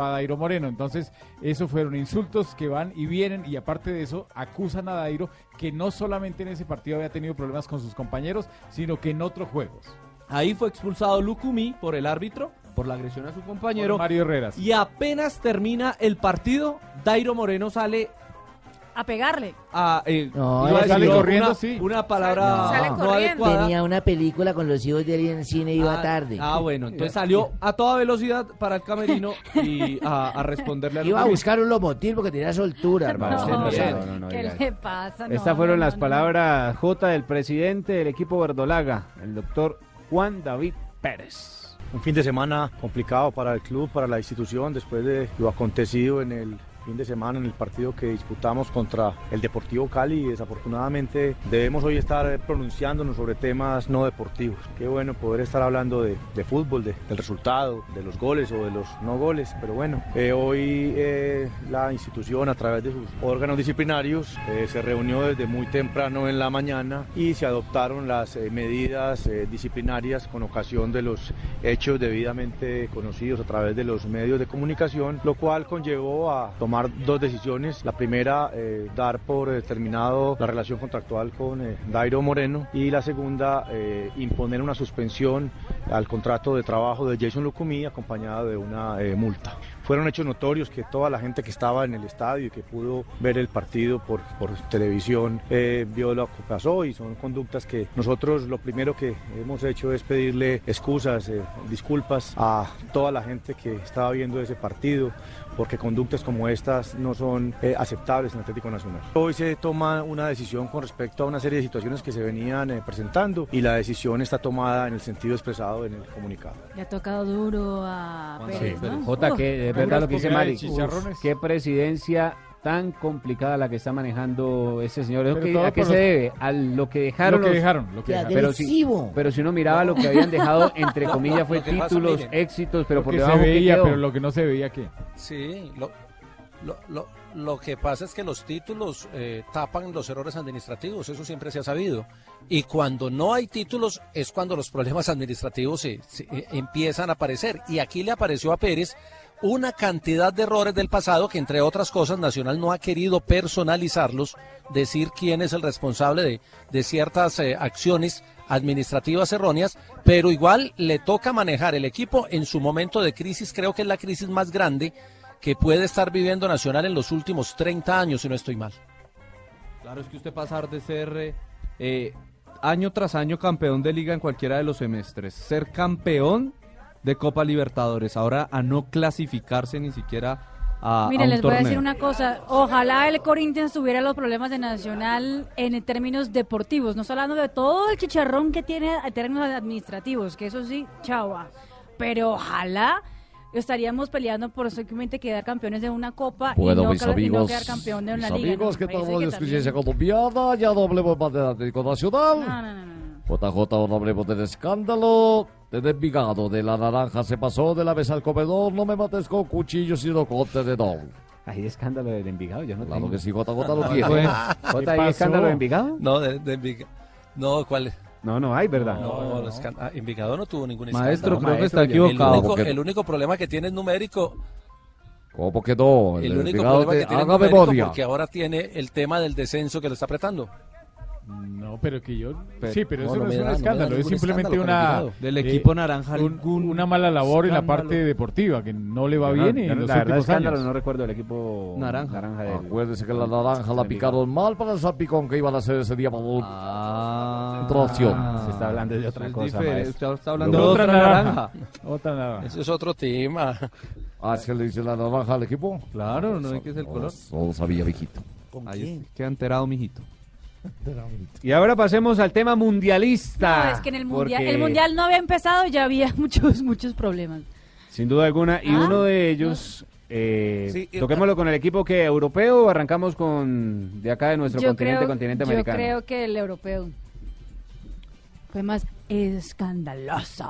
Speaker 27: a Dairo Moreno.
Speaker 3: Entonces, esos fueron insultos que van y vienen y aparte de eso acusan a Dairo que no solamente en ese partido había tenido problemas con sus compañeros, sino que en otros juegos.
Speaker 27: Ahí fue expulsado Lukumi por el árbitro por la agresión a su compañero
Speaker 3: Mario Herreras.
Speaker 27: Y apenas termina el partido, Dairo Moreno sale
Speaker 5: a pegarle. Ah, eh, no,
Speaker 3: sale corriendo,
Speaker 27: una,
Speaker 3: sí.
Speaker 27: Una palabra no adecuada.
Speaker 28: Tenía una película con los hijos de alguien en cine y iba ah, tarde.
Speaker 27: Ah, bueno, entonces salió a toda velocidad para el camerino y a, a responderle Iba a buscar un lomotil porque tenía soltura, hermano.
Speaker 5: ¿Qué le pasa?
Speaker 24: Estas fueron las palabras J del presidente del equipo verdolaga, el doctor Juan David Pérez
Speaker 30: un fin de semana complicado para el club, para la institución, después de lo acontecido en el fin de semana en el partido que disputamos contra el Deportivo Cali y desafortunadamente debemos hoy estar eh, pronunciándonos sobre temas no deportivos. Qué bueno poder estar hablando de, fútbol, del resultado, de los goles o de los no goles, pero bueno, eh, hoy eh, la institución a través de sus órganos disciplinarios se reunió desde muy temprano en la mañana y se adoptaron las medidas disciplinarias con ocasión de los hechos debidamente conocidos a través de los medios de comunicación, lo cual conllevó a tomar tomar dos decisiones. La primera, eh, dar por terminado la relación contractual con eh, Dairo Moreno y la segunda, eh, imponer una suspensión al contrato de trabajo de Jason Lucumí acompañada de una multa fueron hechos notorios que toda la gente que estaba en el estadio y que pudo ver el partido por, televisión eh, vio lo que pasó y son conductas que nosotros lo primero que hemos hecho es pedirle excusas, eh, disculpas a toda la gente que estaba viendo ese partido porque conductas como estas no son eh, aceptables en Atlético Nacional. Hoy se toma una decisión con respecto a una serie de situaciones que se venían presentando y la decisión está tomada en el sentido expresado en el comunicado.
Speaker 5: Le ha tocado duro a ah, ¿no?
Speaker 24: que Qué presidencia tan complicada la que está manejando ese señor. ¿A qué se debe? A lo que dejaron.
Speaker 3: Lo que dejaron, lo
Speaker 27: que
Speaker 3: dejaron.
Speaker 27: Pero, si, pero si uno miraba lo que habían dejado, (laughs) entre comillas, fue títulos, éxitos, pero lo por
Speaker 3: que
Speaker 27: debajo.
Speaker 3: Se veía, pero lo que no se veía, ¿qué?
Speaker 27: Sí, lo, lo, lo, lo que pasa es que los títulos eh, tapan los errores administrativos, eso siempre se ha sabido. Y cuando no hay títulos es cuando los problemas administrativos se, eh, empiezan a aparecer. Y aquí le apareció a Pérez una cantidad de errores del pasado que entre otras cosas Nacional no ha querido personalizarlos, decir quién es el responsable de, ciertas eh, acciones administrativas erróneas, pero igual le toca manejar el equipo en su momento de crisis, creo que es la crisis más grande que puede estar viviendo Nacional en los últimos 30 años, si no estoy mal.
Speaker 3: Claro, es que usted pasar de ser eh, eh, año tras año campeón de liga en cualquiera de los semestres, ser campeón de Copa Libertadores, ahora a no clasificarse ni siquiera a,
Speaker 5: Mire, les voy a decir una cosa. Ojalá el Corinthians tuviera los problemas de Nacional en términos deportivos. No estoy hablando de todo el chicharrón que tiene en términos administrativos, que eso sí, chau Pero ojalá estaríamos peleando por simplemente quedar campeones de una copa y, no, quedar campeón de una mis liga. Amigos, ¿no? que estamos
Speaker 20: experiencia
Speaker 5: colombiana,
Speaker 20: ya no hablemos más de Atlético Nacional. JJ, no hablemos del escándalo de Desvigado, de la naranja, se pasó de la vez al comedor, no me mates con cuchillos y cote
Speaker 27: de don. Hay escándalo de Envigado, yo
Speaker 20: no Claro tengo. que sí, JJ lo (laughs) tiene.
Speaker 24: Pues, ¿Hay escándalo de Envigado?
Speaker 27: No, de, Envigado. No, ¿cuál es?
Speaker 24: No, no hay, ¿verdad?
Speaker 27: No, no, no. Ah, Envigado no tuvo ningún
Speaker 24: escándalo. Maestro, creo que está equivocado. El
Speaker 27: único, el único problema que tiene es numérico.
Speaker 20: ¿Cómo quedó?
Speaker 27: El, único problema que tiene porque ahora tiene el tema del descenso que lo está apretando.
Speaker 3: No, pero que yo. sí, pero eso no, es un escándalo, es simplemente una. Eh,
Speaker 27: del equipo naranja,
Speaker 3: un, una mala labor en la parte deportiva, que no le va bien. en los la últimos escándalo
Speaker 24: años.
Speaker 3: no
Speaker 24: recuerdo el equipo naranja. naranja
Speaker 20: Acuérdese que la naranja la picaron mal para el salpicón que iban a hacer ese día para
Speaker 24: ah, ah, Se está hablando de otra cosa. Usted
Speaker 27: está hablando de otra, naranja. Otra naranja. Ese es otro tema. Ah,
Speaker 20: es que le dice la naranja al equipo.
Speaker 27: Claro, no hay que es el color.
Speaker 20: Solo sabía, mijito.
Speaker 27: ¿Con quién? Queda enterado, mijito.
Speaker 24: Y ahora pasemos al tema mundialista.
Speaker 5: en el mundial, no había empezado y ya había (laughs) muchos, muchos problemas.
Speaker 24: Sin duda alguna. Y ah, uno de ellos, eh, toquémoslo ah. con el equipo que europeo o arrancamos con de acá de nuestro continente, continente americano.
Speaker 5: Yo creo que el europeo fue más escandaloso.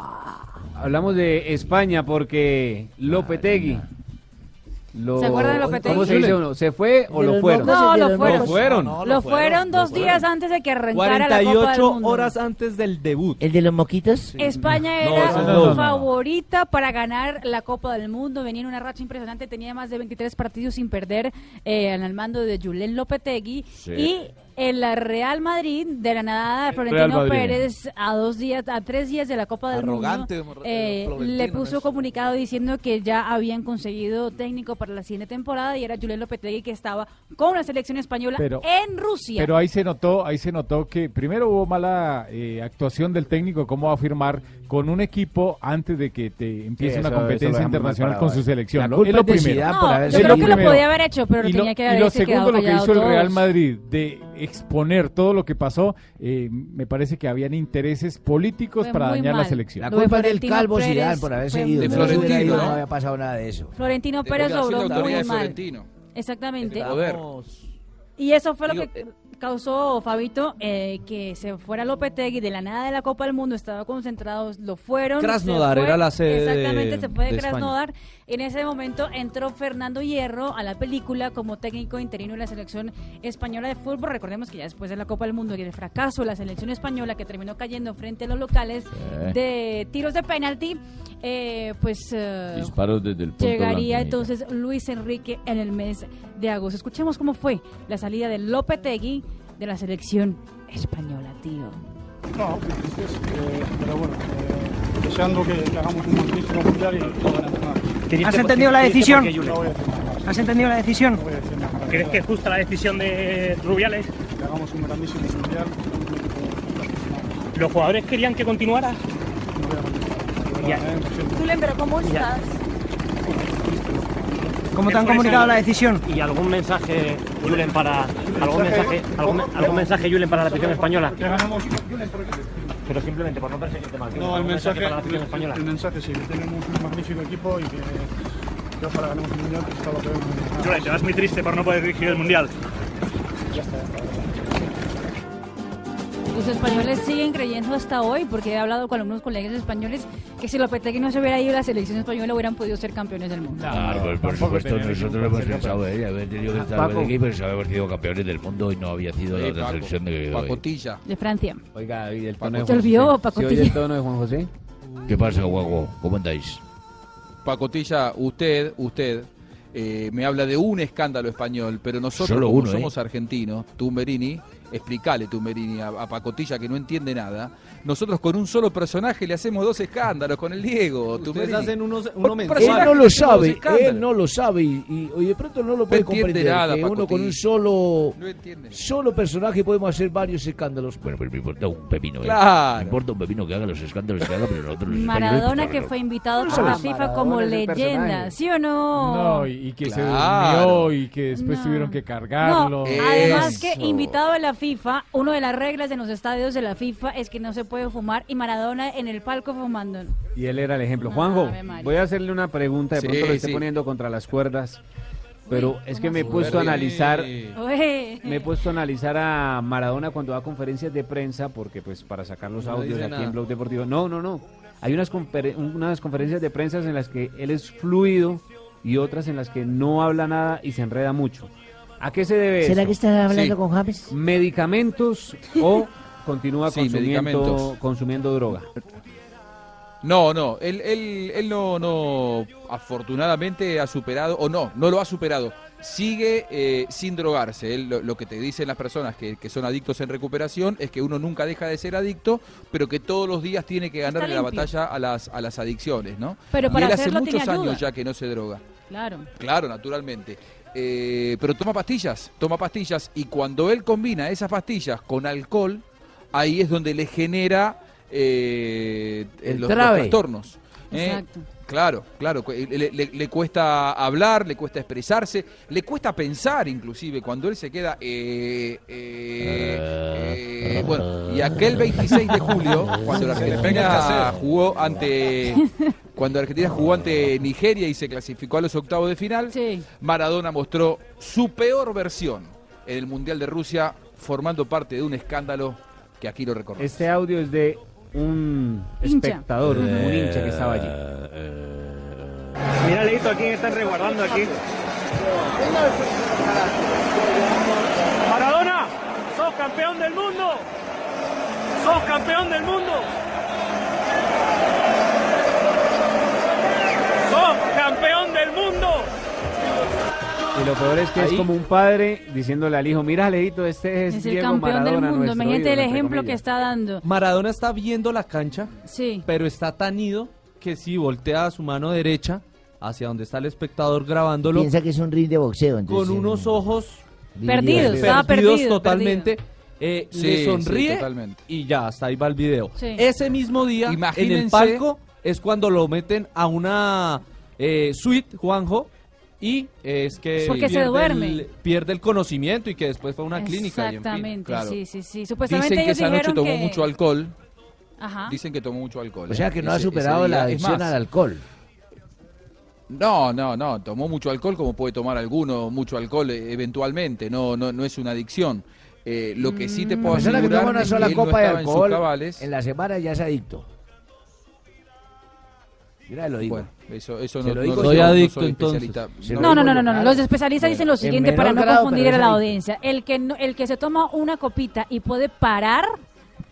Speaker 24: Hablamos de España porque Lopetegui. Tegui.
Speaker 5: Lo, ¿Se acuerdan de Lopetegui? ¿Cómo
Speaker 24: se dice ¿Se fue o lo fueron?
Speaker 5: No, lo
Speaker 3: fueron. Lo fueron,
Speaker 5: fueron dos días antes de que arrancara 48 la Copa del Mundo.
Speaker 3: horas antes del debut.
Speaker 27: ¿El de los moquitos?
Speaker 5: España era favorita para ganar la Copa del Mundo. Venía en una racha impresionante. Tenía más de 23 partidos sin perder eh, al mando de Julen Lopetegui. Sí. Y en la Real Madrid de la nada de Florentino Pérez a dos días, a tres días de la Copa del Arrogante, Mundo, eh, eh, le puso comunicado diciendo que ya habían conseguido técnico para la siguiente temporada y era Julián Lopetegui que estaba con la selección española en Rusia.
Speaker 3: Pero ahí se notó, ahí se notó que primero hubo mala eh, actuación del técnico, cómo va a firmar con un equipo antes de que te empiece una competencia internacional con su selección. es lo primero.
Speaker 5: yo creo que lo podía haber hecho, pero tenía que haber Y lo
Speaker 3: segundo,
Speaker 5: lo
Speaker 3: que hizo el Real Madrid de exponer todo lo que pasó, eh, me parece que habían intereses políticos para dañar la selección.
Speaker 27: La culpa del calvo Zidane por haber seguido. De no había pasado nada de eso.
Speaker 5: Florentino Pérez muy mal. Exactamente. Este, y eso fue lo que causó Fabito eh, que se fuera Lopetegui de la nada de la Copa del Mundo, estaba concentrados, lo fueron.
Speaker 3: Krasnodar era la sede. Exactamente, se fue de, Krasnodar.
Speaker 5: En ese momento entró Fernando Hierro a la película como técnico interino de la selección española de fútbol. Recordemos que ya después de la Copa del Mundo y el fracaso de la selección española que terminó cayendo frente a los locales de tiros de penalti, eh, pues
Speaker 27: eh, desde el
Speaker 5: llegaría entonces Luis Enrique en el mes de agosto. Escuchemos cómo fue la salida de Lopetegui de la selección española, tío. No, eh,
Speaker 27: pero bueno, eh, deseando que, hagamos un grandísimo mundial y todo en ¿Has entendido la decisión? No nada ¿Has entendido la decisión? No voy a decir nada ¿Crees que es justa la decisión de Rubiales? Que hagamos un grandísimo mundial. ¿Los jugadores querían que continuara? No
Speaker 5: voy continuar. Eh, pero ¿cómo estás?
Speaker 27: ¿Cómo te han comunicado eh, la decisión? ¿Y algún mensaje, Julen, para algún mensaje, algún, algún mensaje Julen para la afición española? Pero simplemente por no perseguirte más.
Speaker 31: No, el mensaje,
Speaker 27: para
Speaker 31: la El mensaje sí, que tenemos un magnífico equipo y que, Yo para ganar el mundial, que pues, está lo
Speaker 27: que Julen, te vas muy triste por no poder dirigir el mundial. Ya está.
Speaker 5: Los españoles siguen creyendo hasta hoy, porque he hablado con algunos colegas españoles que si que no se hubiera ido, la selección española hubieran podido ser campeones del mundo.
Speaker 27: Claro, pues, por supuesto, nosotros lo hemos pensado, ¿eh? Haber tenido que ah, estar Lopetegui, pero sido campeones del mundo y no había sido la otra selección de Pacotilla.
Speaker 5: Francia.
Speaker 27: Oiga, y el tono
Speaker 5: de Juan José. Pacotilla. el tono de Juan José?
Speaker 2: ¿Qué pasa, guago? ¿Cómo andáis?
Speaker 27: Pacotilla, usted, usted, eh, me habla de un escándalo español, pero nosotros ¿eh? somos argentinos, Tumberini, Explicale, Tumberini, a, a Pacotilla que no entiende nada, nosotros con un solo personaje le hacemos dos escándalos con el Diego. Ustedes haces hacen
Speaker 2: unos, uno Él no lo sabe, él no lo sabe y, de pronto no lo puede comprender. Nada, que uno con un solo, solo personaje podemos hacer varios escándalos. Bueno, pero me importa un pepino. ¿eh? Claro. Me importa un pepino que haga los escándalos que haga, pero
Speaker 5: nosotros los Maradona que fue invitado a la FIFA como leyenda, ¿sí o
Speaker 3: no? No, y, que se durmió y que después tuvieron que cargarlo.
Speaker 5: Además que invitado a la FIFA, una de las reglas en los estadios de la FIFA es que no se puede fumar y Maradona en el palco fumando.
Speaker 24: Y él era el ejemplo. Juanjo, voy a hacerle una pregunta, de pronto lo estoy poniendo contra las cuerdas. Pero es que me he puesto a analizar, me he puesto a analizar a Maradona cuando va a conferencias de prensa, porque pues para sacar los audios aquí en Blog Deportivo. No, no, no. Hay unas, unas conferencias de prensa en las que él es fluido y otras en las que no habla nada y se enreda mucho. ¿A qué se debe
Speaker 28: ¿Será que está hablando con James?
Speaker 24: ¿Medicamentos o continúa consumiendo, consumiendo droga.
Speaker 27: No, no, él, no, afortunadamente ha superado, o no, no lo ha superado. Sigue eh, sin drogarse. lo, que te dicen las personas que, son adictos en recuperación es que uno nunca deja de ser adicto, pero que todos los días tiene que ganar la batalla a las, a las adicciones, ¿no?
Speaker 5: Pero para y él hace muchos años ya
Speaker 27: que no se droga.
Speaker 5: Claro.
Speaker 27: Claro, naturalmente. Eh, pero toma pastillas, toma pastillas, y cuando él combina esas pastillas con alcohol, ahí es donde le genera eh, los, trastornos.
Speaker 5: ¿eh? Exacto.
Speaker 27: Claro, claro, eh, le, le, cuesta hablar, le cuesta expresarse, le cuesta pensar inclusive cuando él se queda... bueno, y aquel 26 de julio, cuando Argentina jugó ante... Cuando Argentina jugó ante Nigeria y se clasificó a los octavos de final, Maradona mostró su peor versión en el Mundial de Rusia, formando parte de un escándalo aquí lo
Speaker 24: recordamos. Este audio es de un espectador, un hincha que estaba allí. Eh,
Speaker 27: eh. Mira, Leito, aquí están resguardando aquí? Maradona, sos campeón del mundo. Sos campeón del mundo. Sos campeón del mundo.
Speaker 24: Y lo peor es que es como un padre diciéndole al hijo, mira Leito, este
Speaker 5: es, es
Speaker 24: el campeón
Speaker 5: del mundo. Imagínate el ejemplo que está dando.
Speaker 27: Maradona está viendo la cancha, sí. pero está tan ido que si voltea su mano derecha hacia donde está el espectador grabándolo. Piensa que es un ring de boxeo. con unos ojos perdidos, perdidos, totalmente. Se le sonríe y ya, hasta ahí va el video. Ese mismo día, Imagínense, en el palco, es cuando lo meten a una eh, suite, Juanjo, y es que pierde, El, conocimiento y que después fue a una
Speaker 5: clínica. Y
Speaker 27: sí, sí,
Speaker 5: sí. Dicen
Speaker 27: que
Speaker 5: esa noche
Speaker 27: tomó mucho alcohol. Dicen que tomó mucho alcohol. O sea ¿eh? que no ha superado la adicción al alcohol. No, no, no, tomó mucho alcohol como puede tomar alguno, mucho alcohol eh, eventualmente, no no, no es una adicción. Eh, lo que sí te puedo pues asegurar que toma una sola copa de alcohol en, en la semana ya es adicto. Mira, lo digo. eso, eso no, lo soy no entonces.
Speaker 5: No, no, no, no, Los especialistas dicen lo siguiente para no confundir a la audiencia. El que, el que se toma una copita y puede parar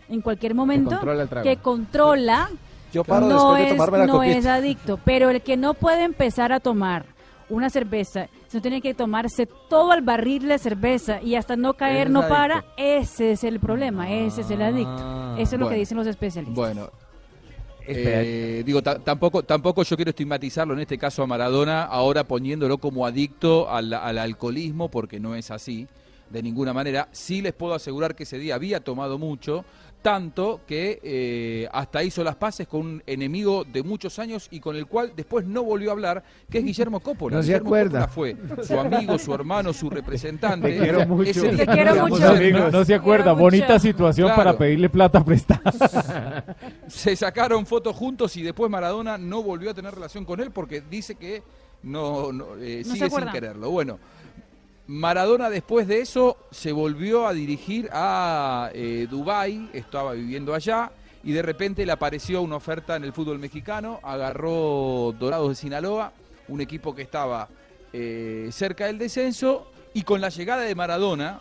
Speaker 5: en cualquier momento, que controla, yo paro no es adicto, pero el que no puede empezar a tomar una cerveza, se tiene que tomarse todo al barril la cerveza y hasta no caer, no para, ese es el problema, ese es el adicto. Eso es lo que dicen los especialistas.
Speaker 27: Bueno, eh, digo, tampoco, tampoco yo quiero estigmatizarlo en este caso a Maradona, ahora poniéndolo como adicto al, al, alcoholismo, porque no es así de ninguna manera. Sí les puedo asegurar que ese día había tomado mucho tanto que eh, hasta hizo las paces con un enemigo de muchos años y con el cual después no volvió a hablar, que es Guillermo Coppola. No se acuerda. fue su amigo, su hermano, su representante. Te quiero mucho. quiero mucho. No, se acuerda. Bonita situación para pedirle plata prestada. (laughs) Se sacaron fotos juntos y después Maradona no volvió a tener relación con él porque dice que no, eh, sigue sin quererlo. Bueno. Maradona después de eso se volvió a dirigir a eh, Dubái, estaba viviendo allá, y de repente le apareció una oferta en el fútbol mexicano, agarró Dorados de Sinaloa, un equipo que estaba eh, cerca del descenso, y con la llegada de Maradona,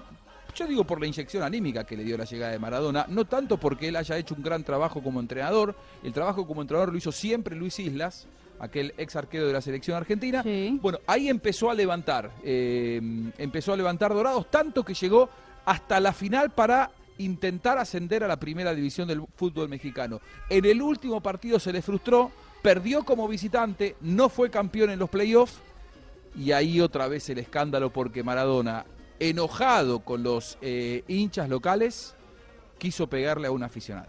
Speaker 27: yo digo por la inyección anímica que le dio la llegada de Maradona, no tanto porque él haya hecho un gran trabajo como entrenador, el trabajo como entrenador lo hizo siempre Luis Islas, aquel ex arquero de la selección argentina. Bueno, ahí empezó a levantar, eh, empezó a levantar Dorados, tanto que llegó hasta la final para intentar ascender a la primera división del fútbol mexicano. En el último partido se le frustró, perdió como visitante, no fue campeón en los playoffs y ahí otra vez el escándalo porque Maradona, enojado con los eh, hinchas locales, quiso pegarle a un aficionado.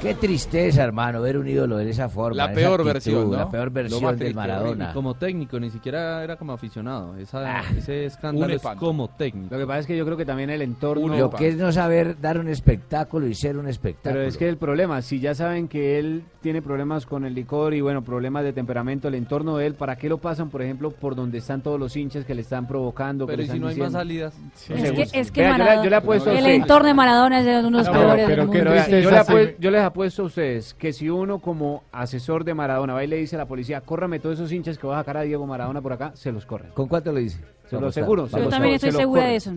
Speaker 20: Qué tristeza, hermano, ver un ídolo de esa forma. La
Speaker 27: peor versión, La peor versión del Maradona. como técnico, ni siquiera era como aficionado. Ah. ese escándalo es como técnico. Lo que pasa es que yo creo que también el entorno...
Speaker 20: lo que es no saber dar un espectáculo y ser un espectáculo. Pero
Speaker 27: es que el problema, si ya saben que él tiene problemas con el licor y, bueno, problemas de temperamento, el entorno de él, ¿para qué lo pasan, por ejemplo, por donde están todos los hinchas que le están provocando? Pero si no hay más salidas... Es, que, el entorno de Maradona es de unos ah, peores yo, le apuesto a ustedes que si uno como asesor de Maradona va y le dice a la policía, córrame todos esos hinchas que vas a sacar a Diego Maradona por acá, se los corren.
Speaker 20: ¿Con cuánto le dice?
Speaker 27: Se lo Yo también estoy segura de eso.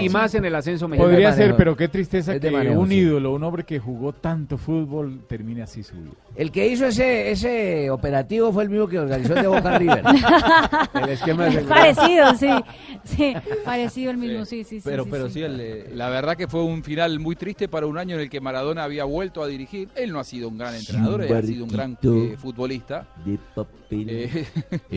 Speaker 27: y, más, en el ascenso mexicano.
Speaker 3: Podría ser, pero qué tristeza que un ídolo, un hombre que jugó tanto fútbol, termine así su vida.
Speaker 20: El que hizo ese, ese operativo fue el mismo que organizó el de Boca River. (laughs)
Speaker 5: el esquema de Parecido, sí. Sí, parecido el mismo, sí, sí. pero
Speaker 27: pero sí, eh, la verdad que fue un final muy triste para un año en el que Maradona había vuelto a dirigir. Él no ha sido un gran entrenador, él ha sido un gran eh, futbolista. De papel. Eh, (laughs)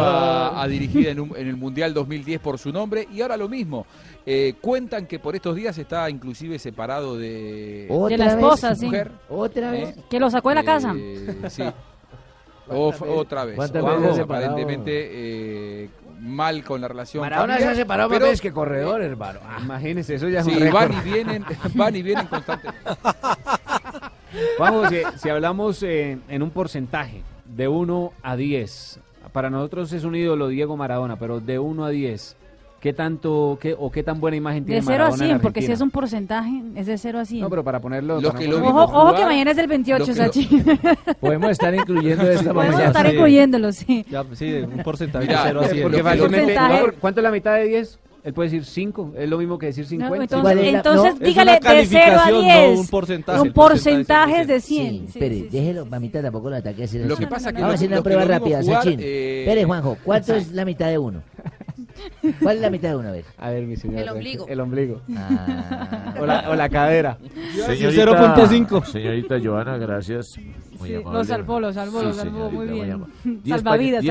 Speaker 27: a, en, el Mundial 2010 por su nombre y ahora lo mismo. Eh, cuentan que por estos días está inclusive separado de,
Speaker 5: de la esposa, sí. ¿Otra ¿eh? vez? Que lo sacó de la eh, casa. Sí.
Speaker 27: (laughs) otra vez. aparentemente mal con la relación.
Speaker 20: Maradona se ha separado más veces que corredor, hermano. Ah. imagínense, eso ya es sí, van y vienen, (laughs) van y vienen
Speaker 27: constantemente. Vamos, si hablamos en un porcentaje de 1 a 10, para nosotros es un ídolo Diego Maradona, pero de 1 a 10, ¿qué tanto qué, o qué tan buena imagen tiene De
Speaker 5: 0 a 100, porque si es un porcentaje, es de 0 a 100. No,
Speaker 27: pero para ponerlo... ojo,
Speaker 5: ojo, que mañana es el 28,
Speaker 27: Sachi. (laughs) Podemos estar incluyendo esta manera. Podemos estar incluyéndolo, sí. Ya, sí, un porcentaje de 0 a 100. Porque, porque, ¿Cuánto es la mitad de 10? Él puede decir 5, es lo mismo que decir 50.
Speaker 5: entonces, dígale
Speaker 27: de 0 a 10. No un porcentaje. Un
Speaker 5: porcentaje, de 100. Sí,
Speaker 20: sí, espere, déjelo, mamita, tampoco lo ataque. Lo que pasa que Vamos a hacer una prueba rápida, Sachin. Eh, Pérez Juanjo, ¿cuánto es la mitad de 1? ¿Cuál es la mitad de una vez?
Speaker 27: A ver, mi El ombligo. El ombligo. Ah. (laughs) O, la, cadera.
Speaker 20: 0.5.
Speaker 5: Señorita Joana, gracias. Muy Lo salvó, lo salvó, salvó. Muy bien. (laughs) salvavidas,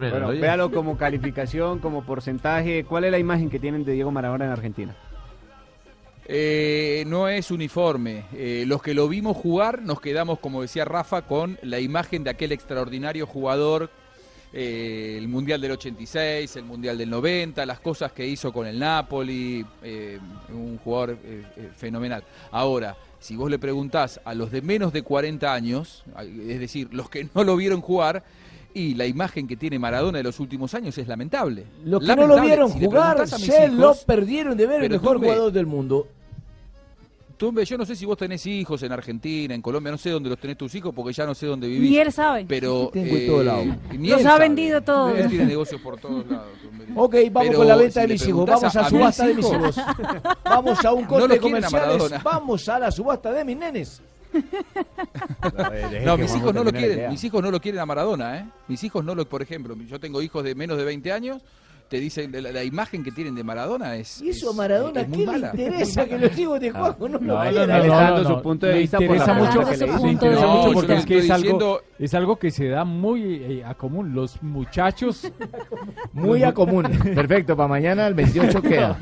Speaker 5: menos.
Speaker 27: véalo como calificación, como porcentaje. ¿Cuál es la imagen que tienen de Diego Maradona en Argentina? Eh, no es uniforme. Eh, los que lo vimos jugar nos quedamos, como decía Rafa, con la imagen de aquel extraordinario jugador eh, el Mundial del 86, el Mundial del 90, las cosas que hizo con el Napoli, eh, un jugador eh, fenomenal. Ahora, si vos le preguntás a los de menos de 40 años, es decir, los que no lo vieron jugar, y la imagen que tiene Maradona de los últimos años es lamentable.
Speaker 20: Los que no lo vieron jugar se lo perdieron de ver el mejor jugador del mundo.
Speaker 27: Yo no sé si vos tenés hijos en Argentina, en Colombia, no sé dónde los tenés tus hijos porque ya no sé dónde
Speaker 5: vivís. Ni él sabe.
Speaker 27: Pero,
Speaker 5: todo eh, lado. Los ha vendido todo. Él
Speaker 27: tiene negocios por todos lados. Ok,
Speaker 20: vamos con la venta de mis hijos. Vamos a, subasta de mis hijos. Vamos a un (laughs) corte comercial, Vamos a la subasta de mis nenes.
Speaker 27: No, mis hijos no lo quieren. Mis hijos no lo quieren a Maradona, ¿eh? Mis hijos no lo, por ejemplo, yo tengo hijos de menos de 20 años te dicen la, imagen que tienen de Maradona es. ¿Y eso a Maradona
Speaker 3: ¿qué le interesa que los (laughs) hijos de Juanjo no, lo no, no su punto de vista por mucho, le interesa mucho porque es algo, es algo que se da muy eh, a común. Los muchachos.
Speaker 20: (laughs) muy a común. Perfecto, para mañana el 28 (laughs) queda.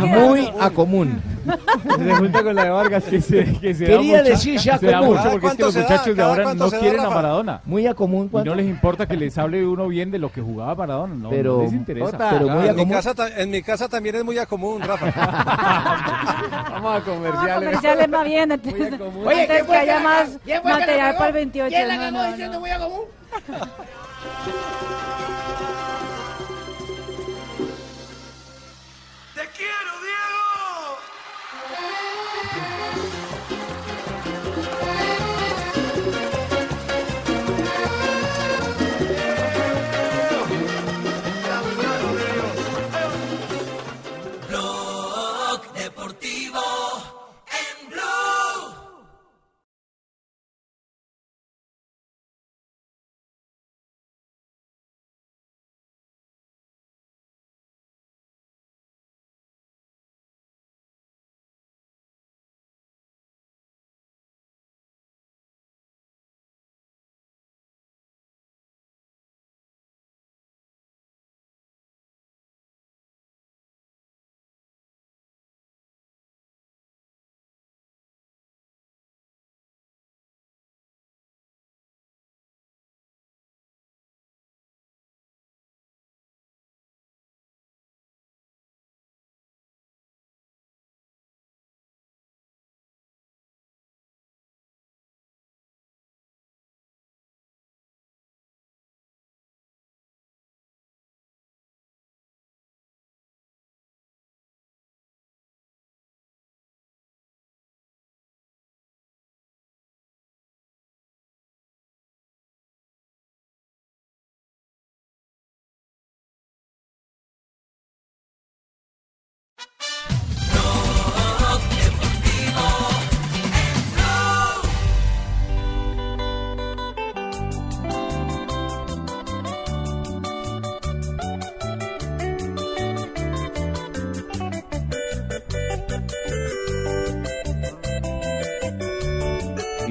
Speaker 20: muy a común.
Speaker 27: Se junta con la de Vargas que se, Quería decir ya común. Mucho porque es que los muchachos de ahora no quieren a Maradona. Muy a común.
Speaker 3: Y no les importa que les hable uno bien de lo que jugaba Maradona. No,
Speaker 32: les interesa. Pero muy en, mi casa, en, mi casa, también es muy a común,
Speaker 5: Rafa. (laughs) Vamos a comerciales. Vamos a comerciales más bien. Entonces, Oye, antes que haya más material para el 28. ¿Quién la ganó diciendo muy a común?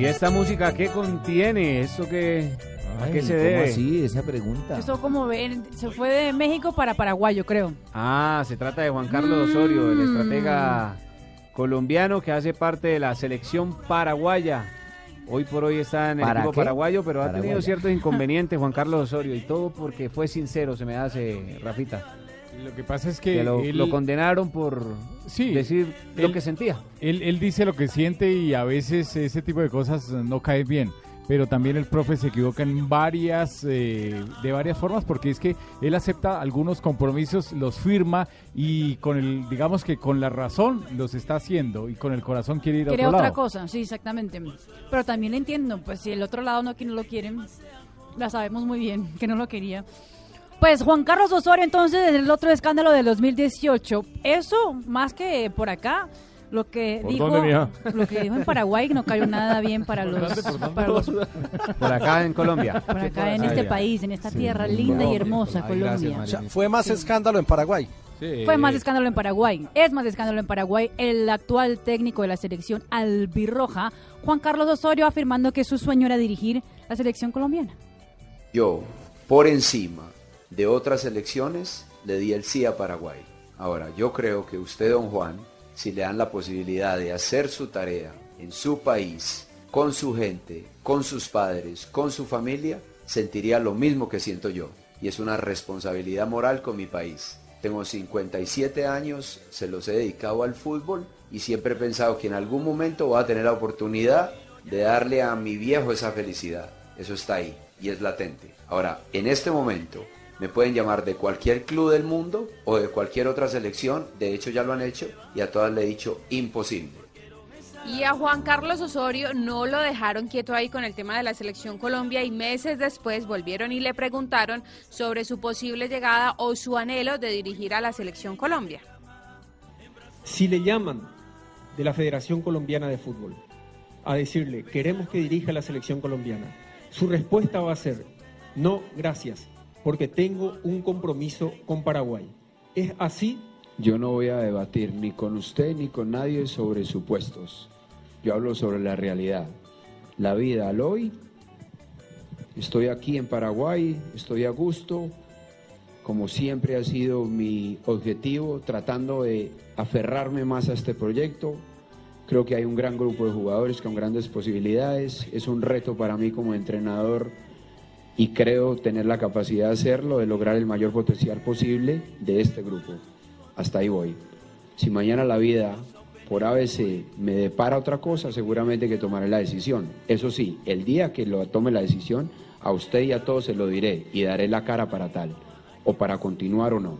Speaker 27: esta música qué contiene?
Speaker 5: eso
Speaker 27: que ¿A qué se así?
Speaker 5: Esa pregunta. Eso como se fue de México para
Speaker 27: Paraguay, yo
Speaker 5: creo.
Speaker 27: Ah, se trata de Juan Carlos Osorio, el mm. estratega colombiano que hace parte de la selección paraguaya. Hoy por hoy está en el equipo paraguayo, pero ha tenido ciertos (laughs) inconvenientes Juan Carlos Osorio y todo porque fue sincero, se me hace, Rafita.
Speaker 3: Lo que pasa es que,
Speaker 27: lo, condenaron por decir lo que sentía.
Speaker 3: Él, él dice lo que siente y a veces ese tipo de cosas no cae bien pero también el profe se equivoca en varias eh, de varias formas porque es que él acepta algunos compromisos, los firma y con el digamos que con la razón los está haciendo y con el corazón quiere ir a otra cosa,
Speaker 5: sí, exactamente. Pero también entiendo, pues si el otro lado no, no lo quiere la sabemos muy bien que no lo quería. Pues Juan Carlos Osorio, entonces, el otro escándalo del 2018. Eso, más que por acá, lo que dijo en Paraguay no cayó nada bien para los,
Speaker 27: por acá en Colombia por acá
Speaker 5: en este país en esta tierra linda y hermosa Colombia
Speaker 20: fue más escándalo en Paraguay
Speaker 5: Fue más escándalo en Paraguay. Es más escándalo en Paraguay. El actual técnico de la selección albirroja, Juan Carlos Osorio, afirmando que su sueño era dirigir la selección colombiana.
Speaker 33: Yo, por encima de otras elecciones, le di el sí a Paraguay. Ahora, yo creo que usted, don Juan, si le dan la posibilidad de hacer su tarea en su país, con su gente, con sus padres, con su familia, sentiría lo mismo que siento yo. Y es una responsabilidad moral con mi país. Tengo 57 años, se los he dedicado al fútbol y siempre he pensado que en algún momento voy a tener la oportunidad de darle a mi viejo esa felicidad. Eso está ahí y es latente. Ahora, en este momento, me pueden llamar de cualquier club del mundo o de cualquier otra selección, de hecho ya lo han hecho y a todas le he dicho imposible.
Speaker 34: Y a Juan Carlos Osorio no lo dejaron quieto ahí con el tema de la selección Colombia y meses después volvieron y le preguntaron sobre su posible llegada o su anhelo de dirigir a la selección Colombia.
Speaker 33: Si le llaman de la Federación Colombiana de Fútbol a decirle queremos que dirija la selección colombiana, su respuesta va a ser no, gracias, porque tengo un compromiso con Paraguay. Es así. Yo no voy a debatir ni con usted ni con nadie sobre supuestos. Yo hablo sobre la realidad. La vida al hoy. Estoy aquí en Paraguay, estoy a gusto, como siempre ha sido mi objetivo, tratando de aferrarme más a este proyecto, Creo que hay un gran grupo de jugadores con grandes posibilidades. Es un reto para mí como entrenador y creo tener la capacidad de hacerlo, de lograr el mayor potencial posible de este grupo. Hasta ahí voy. Si mañana la vida por ABC me depara otra cosa, seguramente que tomaré la decisión. Eso sí, el día que lo tome la decisión, a usted y a todos se lo diré y daré la cara para tal, o para continuar o no.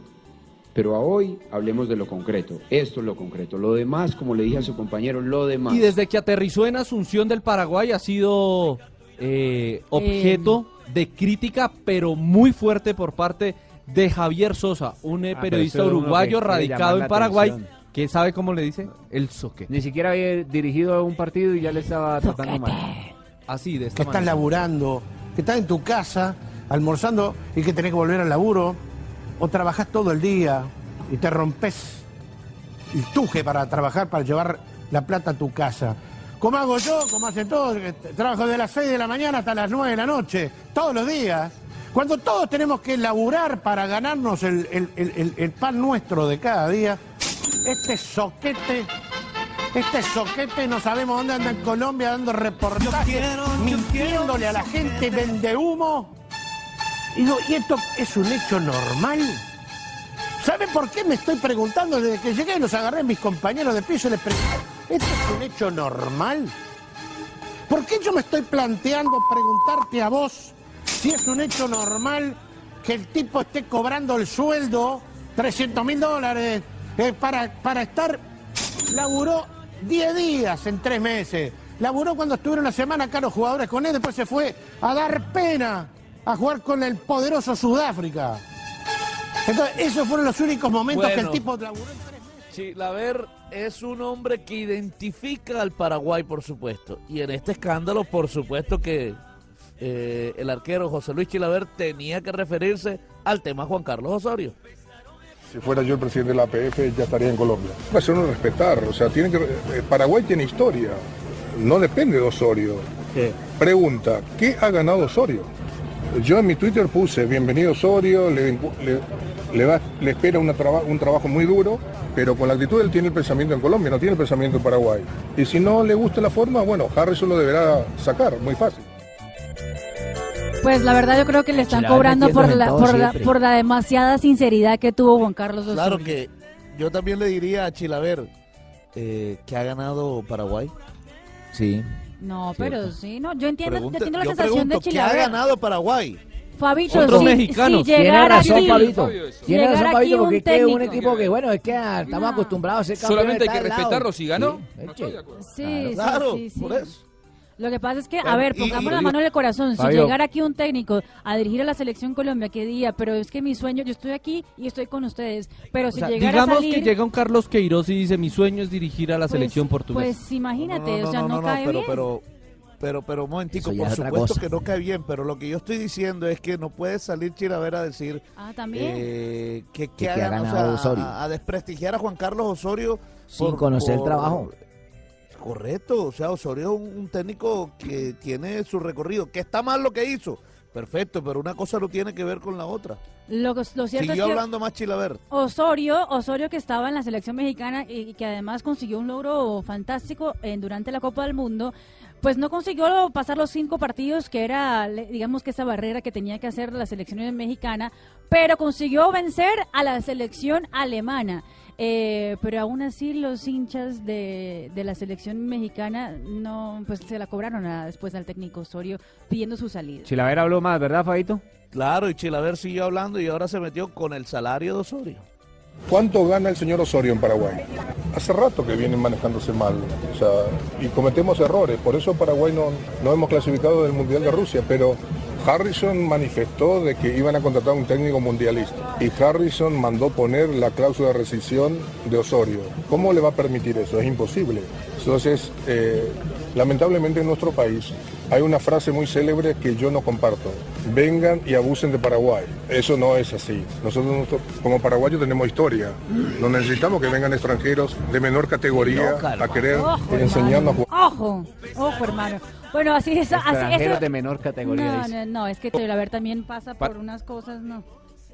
Speaker 33: Pero a hoy hablemos de lo concreto. Esto es lo concreto. Lo demás, como le dije a su compañero, lo demás.
Speaker 27: Y desde que aterrizó en Asunción del Paraguay ha sido eh, objeto. Em, de crítica, pero muy fuerte por parte de Javier Sosa, un eh, ah, periodista uruguayo radicado en Paraguay. que sabe cómo le dice? El soque Ni siquiera había dirigido un partido y ya le estaba tratando mal.
Speaker 20: Así, de esta Que estás laburando, que estás en tu casa, almorzando y que tenés que volver al laburo, o trabajás todo el día y te rompes el tuje para trabajar, para llevar la plata a tu casa como hago yo, como hace todo, eh, trabajo de las 6 de la mañana hasta las 9 de la noche, todos los días. Cuando todos tenemos que laburar para ganarnos el, pan nuestro de cada día, este soquete, este soquete no sabemos dónde anda en Colombia dando reportajes, mintiéndole a la gente, vende humo. Y digo, ¿y esto es un hecho normal? ¿Saben por qué me estoy preguntando? Desde que llegué y los agarré mis compañeros de piso y les pregunté. ¿Esto es un hecho normal? ¿Por qué yo me estoy planteando preguntarte a vos si es un hecho normal que el tipo esté cobrando el sueldo, 300 mil dólares, eh, para, para estar, laburó 10 días en 3 meses, laburó cuando estuvieron una semana acá los jugadores con él, después se fue a dar pena a jugar con el poderoso Sudáfrica. Entonces, esos fueron los únicos momentos que el tipo laburó en meses.
Speaker 27: Sí, la ver es un hombre que identifica al Paraguay, por supuesto. Y en este escándalo, por supuesto que eh, el arquero José Luis Chilaber tenía que referirse al tema Juan Carlos Osorio.
Speaker 35: Si fuera yo el presidente de la APF, ya estaría en Colombia.
Speaker 36: Eso a respetar, o sea, tiene que, eh, Paraguay tiene historia, no depende de Osorio. Pregunta, ¿qué ha ganado Osorio? Yo en mi Twitter puse, bienvenido Osorio, le, espera un trabajo muy duro, pero con la actitud él tiene el pensamiento en Colombia, no tiene el pensamiento en Paraguay. Y si no le gusta la forma, bueno, Harrison lo deberá sacar, muy fácil.
Speaker 5: Pues la verdad yo creo que le están cobrando por la, por, la, demasiada sinceridad que tuvo Juan Carlos Osorio.
Speaker 20: Claro que yo también le diría a Chilaver eh, que ha ganado Paraguay. Sí.
Speaker 5: No, pero sí, no. Yo
Speaker 20: entiendo, yo entiendo la yo sensación pregunto, de Chile. ¿Qué
Speaker 5: ha ganado
Speaker 20: Paraguay?
Speaker 5: Fabito,
Speaker 20: Otro si, mexicano. Si tiene
Speaker 5: razón,
Speaker 20: Fabito. Tiene razón, Fabito, porque es un, un equipo que, bueno, es que ah, estamos acostumbrados a
Speaker 27: ser campeones. Solamente hay que respetarlo si ganó.
Speaker 5: Sí, sí, claro, por eso. Lo que pasa es que, a ver, pongamos la mano en el corazón. Si llegara aquí un técnico a dirigir a la selección Colombia, qué día, pero es que mi sueño, yo estoy aquí y estoy con ustedes. Pero si llegara digamos que
Speaker 27: llega un Carlos Queiroz y dice, mi sueño es dirigir a la pues, selección portuguesa. Pues
Speaker 20: imagínate, no, o sea, no, cae pero, bien. Pero, pero, pero un momentico, por supuesto que no cae bien, pero lo que yo estoy diciendo es que no puedes salir Chiravera a decir
Speaker 5: ah, ¿también? Eh,
Speaker 20: que, a, desprestigiar a Juan Carlos Osorio sin conocer el trabajo. Correcto, o sea, Osorio es un, técnico que tiene su recorrido, que está mal lo que hizo. Perfecto, pero una cosa no tiene que ver con la otra.
Speaker 5: Lo,
Speaker 20: cierto
Speaker 5: es que
Speaker 20: hablando más Chilaver.
Speaker 5: Osorio, Osorio que estaba en la selección mexicana y que además consiguió un logro fantástico en, durante la Copa del Mundo, pues no consiguió pasar los cinco partidos, que era, digamos que esa barrera que tenía que hacer la selección mexicana, pero consiguió vencer a la selección alemana. Eh, pero aún así los hinchas de, la selección mexicana no pues se la cobraron a, después al técnico Osorio pidiendo su salida.
Speaker 27: Chilaver habló más, ¿verdad, Fabito?
Speaker 20: Claro, y Chilaver siguió hablando y ahora se metió con el salario de Osorio.
Speaker 36: ¿Cuánto gana el señor Osorio en Paraguay? Hace rato que vienen manejándose mal, o sea, y cometemos errores, por eso Paraguay no, no hemos clasificado del Mundial de Rusia, pero Harrison manifestó de que iban a contratar a un técnico mundialista y Harrison mandó poner la cláusula de rescisión de Osorio. ¿Cómo le va a permitir eso? Es imposible. Entonces, eh, lamentablemente en nuestro país hay una frase muy célebre que yo no comparto. Vengan y abusen de Paraguay. Eso no es así. Nosotros como paraguayos tenemos historia. No necesitamos que vengan extranjeros de menor categoría a querer enseñarnos a
Speaker 5: jugar. Ojo, ojo hermano. Bueno, así es.
Speaker 20: Así de menor categoría.
Speaker 5: No, no, no, es que Chilaver también pasa por unas cosas, no.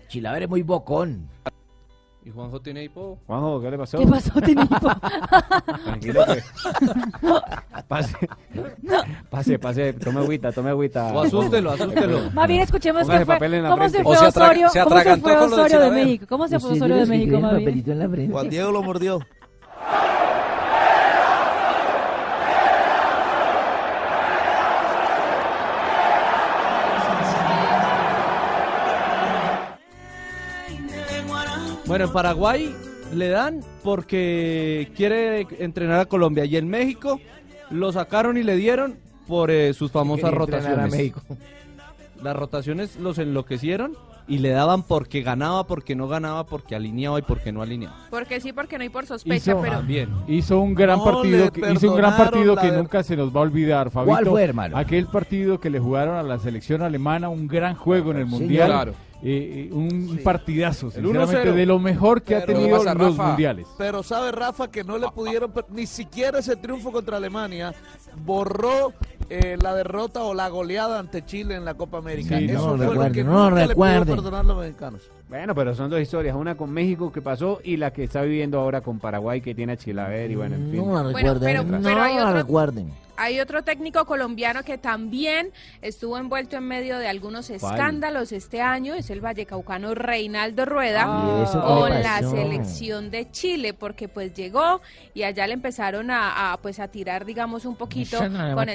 Speaker 20: Chilaver es muy bocón.
Speaker 27: ¿Y Juanjo tiene hipo?
Speaker 20: Juanjo, ¿qué le pasó?
Speaker 5: ¿Qué pasó? Tiene hipo.
Speaker 27: (laughs) Tranquilo. (laughs) Pase. Pase, pase. Tome agüita, tome agüita. O
Speaker 5: asústelo, asústelo. Más bien escuchemos
Speaker 20: qué cómo se fue Osorio, cómo se fue Osorio de México. ¿Cómo se fue Osorio de México, Juan Diego lo mordió.
Speaker 27: Bueno, en Paraguay le dan porque quiere entrenar a Colombia y en México lo sacaron y le dieron por eh, sus famosas rotaciones. A México. Las rotaciones los enloquecieron y le daban porque ganaba, porque no ganaba, porque alineaba y porque no alineaba.
Speaker 5: Porque sí, porque no hay por sospecha, pero
Speaker 3: hizo un gran partido, que, hizo un gran partido que nunca se nos va a olvidar, Fabito. ¿Cuál hermano? Aquel partido que le jugaron a la selección alemana, un gran juego en el mundial. Claro eh, eh, un partidazo, sinceramente, de lo mejor que ha tenido los mundiales.
Speaker 20: Pero sabe Rafa que no le pudieron, ni siquiera ese triunfo contra Alemania borró eh, la derrota o la goleada ante Chile en la Copa América.
Speaker 27: no, no recuerden. Bueno, pero son dos historias, una con México que pasó y la que está viviendo ahora con Paraguay que tiene a Chilaver y bueno, No
Speaker 34: recuerden, la recuerden. Hay otro técnico colombiano que también estuvo envuelto en medio de algunos escándalos este año, es el vallecaucano Reinaldo Rueda ah, con la selección de Chile, porque pues llegó y allá le empezaron a, pues a tirar, digamos, un poquito
Speaker 5: a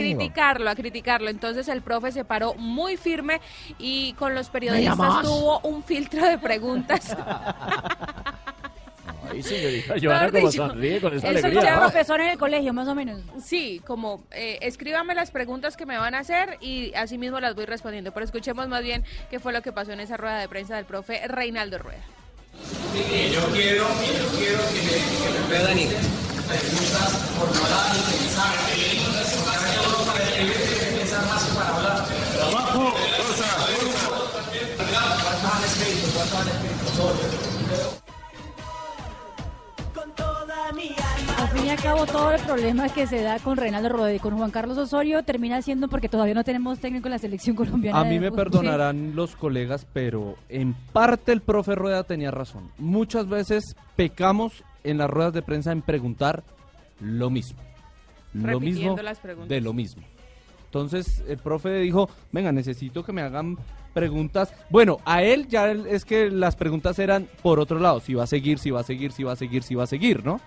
Speaker 5: criticarlo, a criticarlo. Entonces el profe se paró muy firme y con los periodistas tuvo un filtro de preguntas. (laughs) Ahí señorita Joana como dicho, sonríe con esa alegría. Eso profesor en el colegio, más o menos.
Speaker 34: Sí, como eh, escríbame las preguntas que me van a hacer y así mismo las voy respondiendo. Pero escuchemos más bien qué fue lo que pasó en esa rueda de prensa del profe Reinaldo Rueda. yo quiero, yo quiero que me, que me puedan ir. Preguntas formuladas y pensar. Solo para escribir,
Speaker 5: que pensar más que para hablar. Trabajo, cosa, cosa. han escrito? ¿Cuántos han escrito? Al fin y al cabo, todo el problema que se da con Reinaldo Rueda y con Juan Carlos Osorio termina siendo porque todavía no tenemos técnico en la selección colombiana.
Speaker 27: A mí me perdonarán los colegas, pero en parte el profe Rueda tenía razón. Muchas veces pecamos en las ruedas de prensa en preguntar lo mismo. Lo mismo de lo mismo. Entonces el profe dijo, venga, necesito que me hagan preguntas. Bueno, a él ya es que las preguntas eran por otro lado, si va a seguir, si va a seguir, si va a seguir, si va a seguir, ¿no?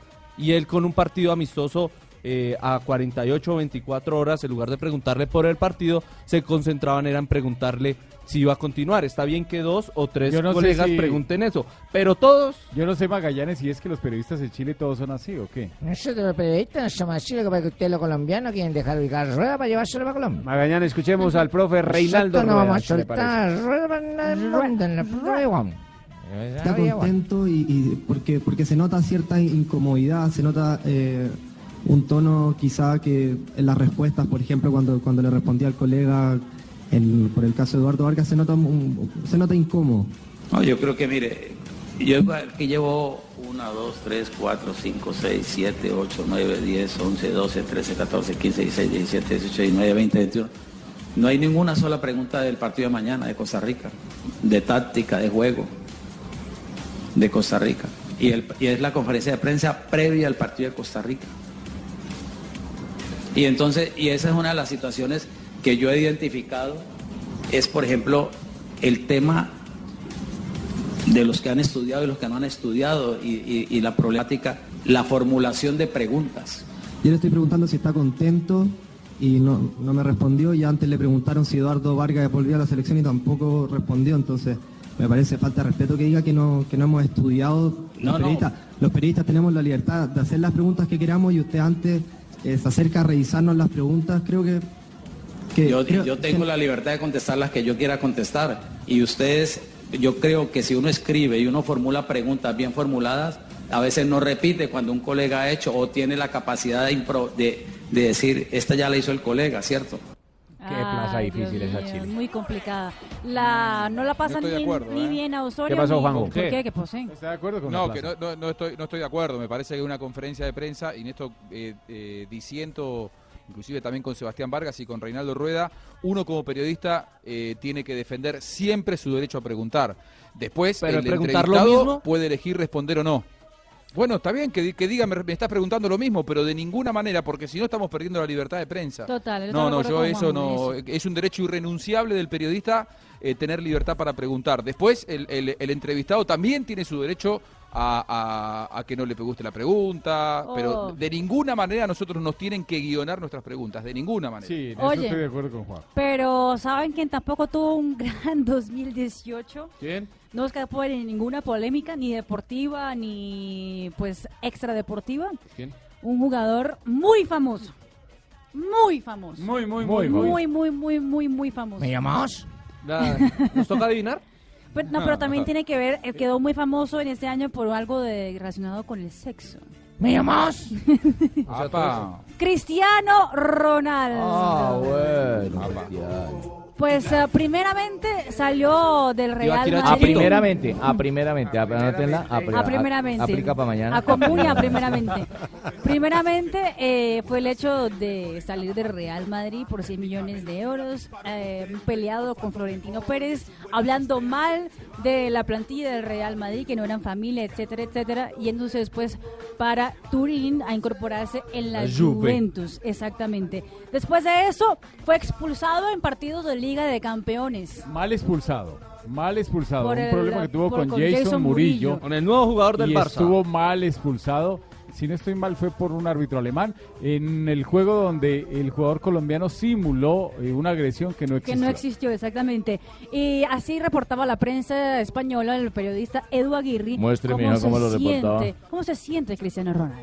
Speaker 27: y él con un partido amistoso eh, a 48 o 24 horas, en lugar de preguntarle por el partido, se concentraban eran en preguntarle si iba a continuar. Está bien que dos o tres colegas pregunten eso, pero todos...
Speaker 3: Yo no sé, Magallanes, si es que los periodistas de Chile todos son así o qué.
Speaker 35: Nosotros los periodistas somos así, porque que ustedes los colombianos quieren dejar ubicar rueda para llevárselo a Colombia.
Speaker 27: Magallanes, escuchemos al profe Reinaldo no vamos a soltar
Speaker 36: Está contento y, y, porque, porque se nota cierta incomodidad, se nota eh, un tono quizá que en las respuestas, por ejemplo, cuando, cuando le respondí al colega, en, por el caso de Eduardo Vargas, se nota, un, se nota incómodo.
Speaker 37: No, yo creo que mire, yo aquí llevo 1, 2, 3, 4, 5, 6, 7, 8, 9, 10, 11, 12, 13, 14, 15, 16, 17, 18, 19, 20, 21. No hay ninguna sola pregunta del partido de mañana de Costa Rica, de táctica, de juego de Costa Rica. Y, es la conferencia de prensa previa al partido de Costa Rica. Y entonces, y esa es una de las situaciones que yo he identificado, es por ejemplo el tema de los que han estudiado y los que no han estudiado y, la problemática, la formulación de preguntas.
Speaker 36: Yo le estoy preguntando si está contento y no, no me respondió. Y antes le preguntaron si Eduardo Vargas volvía a la selección y tampoco respondió. Entonces, me parece falta de respeto que diga que no, que no hemos estudiado. No,
Speaker 38: los,
Speaker 36: periodistas,
Speaker 38: tenemos la libertad de hacer las preguntas que queramos y usted antes eh, se acerca a revisarnos las preguntas. Creo que...
Speaker 33: yo, tengo la libertad de contestar las que yo quiera contestar y ustedes, yo creo que si uno escribe y uno formula preguntas bien formuladas, a veces no repite cuando un colega ha hecho o tiene la capacidad de decir, esta ya la hizo el colega, ¿cierto?
Speaker 5: Qué plaza difícil esa Chile. Muy complicada. La, mm, no la pasa ni, ¿eh? bien a Osorio.
Speaker 27: ni,
Speaker 5: Juan? de
Speaker 27: acuerdo con No, que no, no, estoy, no estoy de acuerdo. Me parece que una conferencia de prensa, y en esto eh, eh inclusive también con Sebastián Vargas y con Reinaldo Rueda, uno como periodista eh, tiene que defender siempre su derecho a preguntar. Después, el puede elegir responder o no. Bueno, está bien que, diga, me, estás preguntando lo mismo, pero de ninguna manera, porque si no estamos perdiendo la libertad de prensa.
Speaker 5: Total.
Speaker 27: No, no, yo eso no, es un derecho irrenunciable del periodista eh, tener libertad para preguntar. Después, el entrevistado también tiene su derecho a, que no le guste la pregunta, pero oh. de ninguna manera nosotros nos tienen que guionar nuestras preguntas, de ninguna manera. Sí, estoy
Speaker 5: de acuerdo con Juan. Pero ¿saben quién tampoco tuvo un (laughs) gran 2018?
Speaker 27: ¿Quién?
Speaker 5: No escapó de ninguna polémica, ni deportiva, ni pues extradeportiva.
Speaker 27: ¿Quién?
Speaker 5: Un jugador muy famoso. Muy famoso.
Speaker 27: Muy, muy,
Speaker 5: muy, muy, muy, muy, muy, muy, muy famoso.
Speaker 20: ¿Me llamás?
Speaker 27: ¿Nos toca adivinar?
Speaker 5: Pero, no, pero también tiene que ver, eh, quedó muy famoso en este año por algo de, relacionado con el sexo.
Speaker 20: ¡Me
Speaker 5: (laughs) Cristiano Ronaldo. Ah, bueno. Pues eh, primeramente salió del Real Madrid.
Speaker 27: A primeramente, a primeramente, a primeramente,
Speaker 5: a primeramente. A
Speaker 27: comunia,
Speaker 5: primeramente. (laughs) Primeramente eh, fue el hecho de salir del Real Madrid por 100 millones de euros, eh, peleado con Florentino Pérez, hablando mal de la plantilla del Real Madrid, que no eran familia, etcétera, etcétera, y yéndose después para Turín a incorporarse en la, Juventus. Exactamente. Después de eso, fue expulsado en partidos de Liga Liga de Campeones.
Speaker 27: Mal expulsado. Mal expulsado. un problema que tuvo con, Jason, Murillo, Con el nuevo jugador del y
Speaker 3: Estuvo mal expulsado. Si no estoy mal, fue por un árbitro alemán. En el juego donde el jugador colombiano simuló eh, una agresión que no existió.
Speaker 5: Que no existió, exactamente. Y así reportaba la prensa española, el periodista Edu Aguirre.
Speaker 27: Muéstreme cómo, lo siente, reportaba.
Speaker 5: ¿Cómo se siente Cristiano Ronaldo?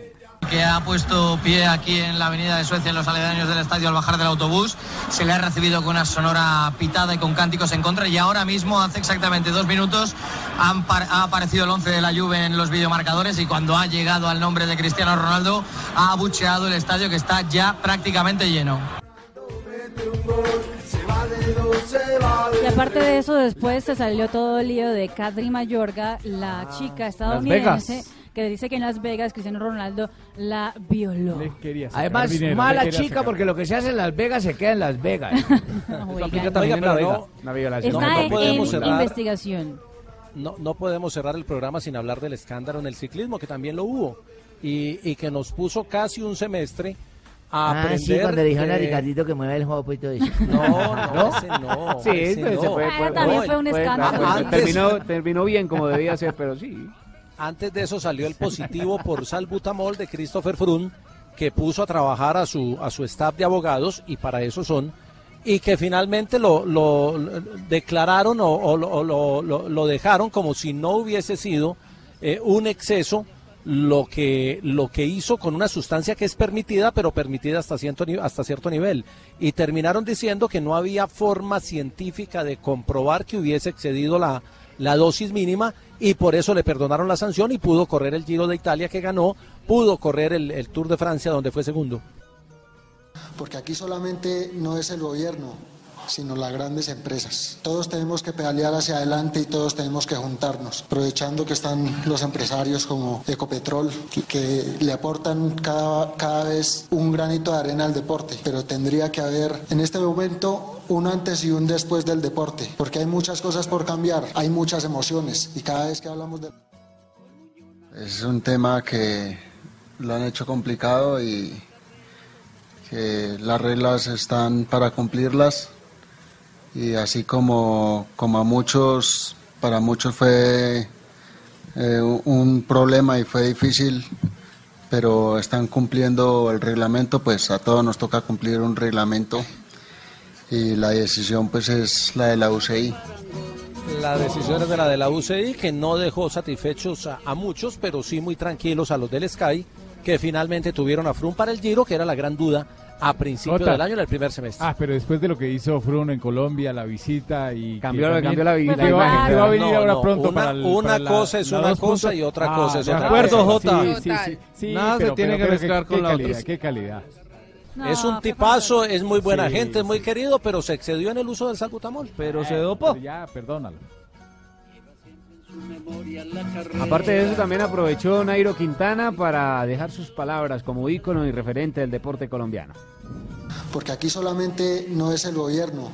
Speaker 39: que ha puesto pie aquí en la Avenida de Suecia, en los aledaños del estadio al bajar del autobús. Se le ha recibido con una sonora pitada y con cánticos en contra. Y ahora mismo, hace exactamente dos minutos, ha aparecido el 11 de la Juve en los videomarcadores. Y cuando ha llegado al nombre de Cristiano Ronaldo, ha abucheado el estadio que está ya prácticamente lleno.
Speaker 5: Y aparte de eso, después se salió todo el lío de Kadri Mayorga, la ah, chica estadounidense que le dice que en Las Vegas Cristiano Ronaldo la violó. Además,
Speaker 20: mala chica, porque lo que se hace en Las Vegas se queda en Las Vegas. en (laughs)
Speaker 5: no- en podemos cerrar. investigación. No,
Speaker 27: no podemos cerrar el programa sin hablar del escándalo en el ciclismo, que también lo hubo, y, y que nos puso casi un semestre a Ah, aprender. sí, cuando le
Speaker 20: dijeron que- a Ricardito que mueve el juego y todo eso.
Speaker 27: (laughs) No, no, ese no. Sí, ese se no. fue. Ah, también fue un escándalo. Ah, pues, terminó, terminó bien como debía ser, pero sí. Antes de eso salió el positivo por salbutamol de Christopher Frun, que puso a trabajar a su, a su staff de abogados, y para eso son, y que finalmente lo, declararon o, lo, dejaron como si no hubiese sido eh, un exceso lo que, lo que hizo con una sustancia que es permitida, pero permitida hasta cierto, hasta cierto nivel. Y terminaron diciendo que no había forma científica de comprobar que hubiese excedido la, la dosis mínima y por eso le perdonaron la sanción y pudo correr el Giro de Italia que ganó, pudo correr el, el Tour de Francia donde fue segundo.
Speaker 40: Porque aquí solamente no es el gobierno, sino las grandes empresas. Todos tenemos que pedalear hacia adelante y todos tenemos que juntarnos, aprovechando que están los empresarios como Ecopetrol, que, le aportan cada, cada vez un granito de arena al deporte, pero tendría que haber en este momento un antes y un después del deporte, porque hay muchas cosas por cambiar, hay muchas emociones y cada vez que hablamos de...
Speaker 41: Es un tema que lo han hecho complicado y que las reglas están para cumplirlas, y así como, como a muchos, para muchos fue eh, un problema y fue difícil, pero están cumpliendo el reglamento, pues a todos nos toca cumplir un reglamento y la decisión pues es la de la UCI.
Speaker 27: La decisión es de la de la UCI que no dejó satisfechos a, a muchos, pero sí muy tranquilos a los del Sky, que finalmente tuvieron a Frum para el Giro, que era la gran duda a principio del año, en el primer semestre.
Speaker 3: Ah, pero después de lo que hizo Fruno en Colombia, la visita y...
Speaker 27: Cambió, cambió la, vida.
Speaker 20: va, a venir no, ahora pronto
Speaker 27: una, cosa es una cosa y otra ah, cosa es otra. De
Speaker 20: acuerdo, Jota. Sí, sí,
Speaker 27: sí, Nada pero, se tiene que mezclar con la calidad,
Speaker 20: otra. Qué calidad. es un tipazo, es muy buena gente, es muy querido, pero se excedió en el uso del sacutamol. Pero eh, se dopó.
Speaker 27: ya, perdónalo. Aparte de eso, también aprovechó Nairo Quintana para dejar sus palabras como ícono y referente del deporte colombiano.
Speaker 40: Porque aquí solamente no es el gobierno,